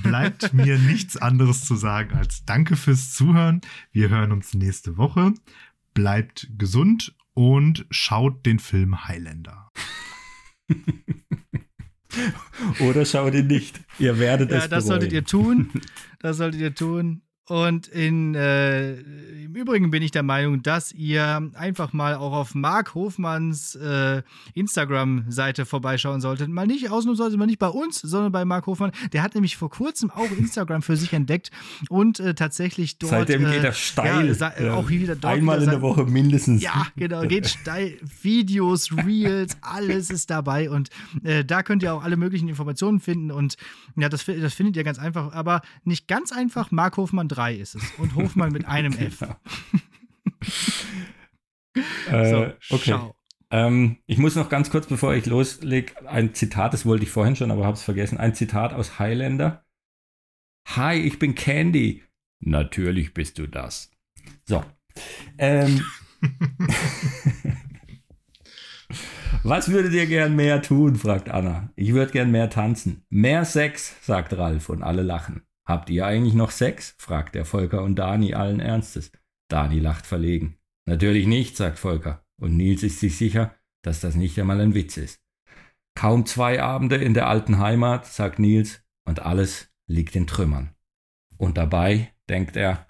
Speaker 1: Bleibt mir nichts anderes zu sagen als Danke fürs Zuhören. Wir hören uns nächste Woche. Bleibt gesund und schaut den Film Highlander. (laughs)
Speaker 3: Oder schaut ihn nicht. Ihr werdet
Speaker 2: Ja,
Speaker 3: es
Speaker 2: das
Speaker 3: bereuen.
Speaker 2: solltet ihr tun. (laughs) Das solltet ihr tun. Und in, äh, im Übrigen bin ich der Meinung, dass ihr einfach mal auch auf Marc Hofmanns äh, Instagram-Seite vorbeischauen solltet. Mal nicht ausnahmsweise, mal nicht bei uns, sondern bei Marc Hofmann. Der hat nämlich vor kurzem auch Instagram für sich entdeckt und äh, tatsächlich dort.
Speaker 3: Seitdem
Speaker 2: äh,
Speaker 3: geht er steil.
Speaker 2: Ja, auch wieder dort
Speaker 3: Einmal
Speaker 2: wieder
Speaker 3: in der Woche mindestens.
Speaker 2: ja, genau, geht steil. Videos, Reels, alles ist dabei und äh, da könnt ihr auch alle möglichen Informationen finden und ja, das, das findet ihr ganz einfach, aber nicht ganz einfach. Mark Hofmann 3 ist es. Und Hofmann mit einem (laughs) F. (laughs)
Speaker 3: äh, so, okay. Schau. Ähm, ich muss noch ganz kurz, bevor ich loslege, ein Zitat, das wollte ich vorhin schon, aber habe es vergessen. Ein Zitat aus Highlander. Hi, ich bin Candy. Natürlich bist du das. So. Ähm, (laughs) Was würdet ihr gern mehr tun? fragt Anna. Ich würde gern mehr tanzen. Mehr Sex, sagt Ralf und alle lachen. Habt ihr eigentlich noch Sex? fragt der Volker und Dani allen Ernstes. Dani lacht verlegen. Natürlich nicht, sagt Volker. Und Nils ist sich sicher, dass das nicht einmal ein Witz ist. Kaum zwei Abende in der alten Heimat, sagt Nils, und alles liegt in Trümmern. Und dabei, denkt er,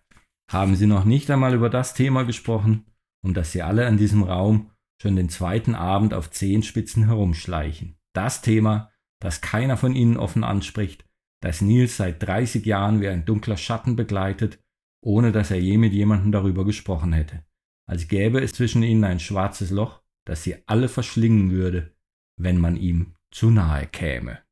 Speaker 3: haben sie noch nicht einmal über das Thema gesprochen, um das sie alle in diesem Raum schon den zweiten Abend auf Zehenspitzen herumschleichen. Das Thema, das keiner von ihnen offen anspricht, das Nils seit 30 Jahren wie ein dunkler Schatten begleitet, ohne dass er je mit jemandem darüber gesprochen hätte. Als gäbe es zwischen ihnen ein schwarzes Loch, das sie alle verschlingen würde, wenn man ihm zu nahe käme.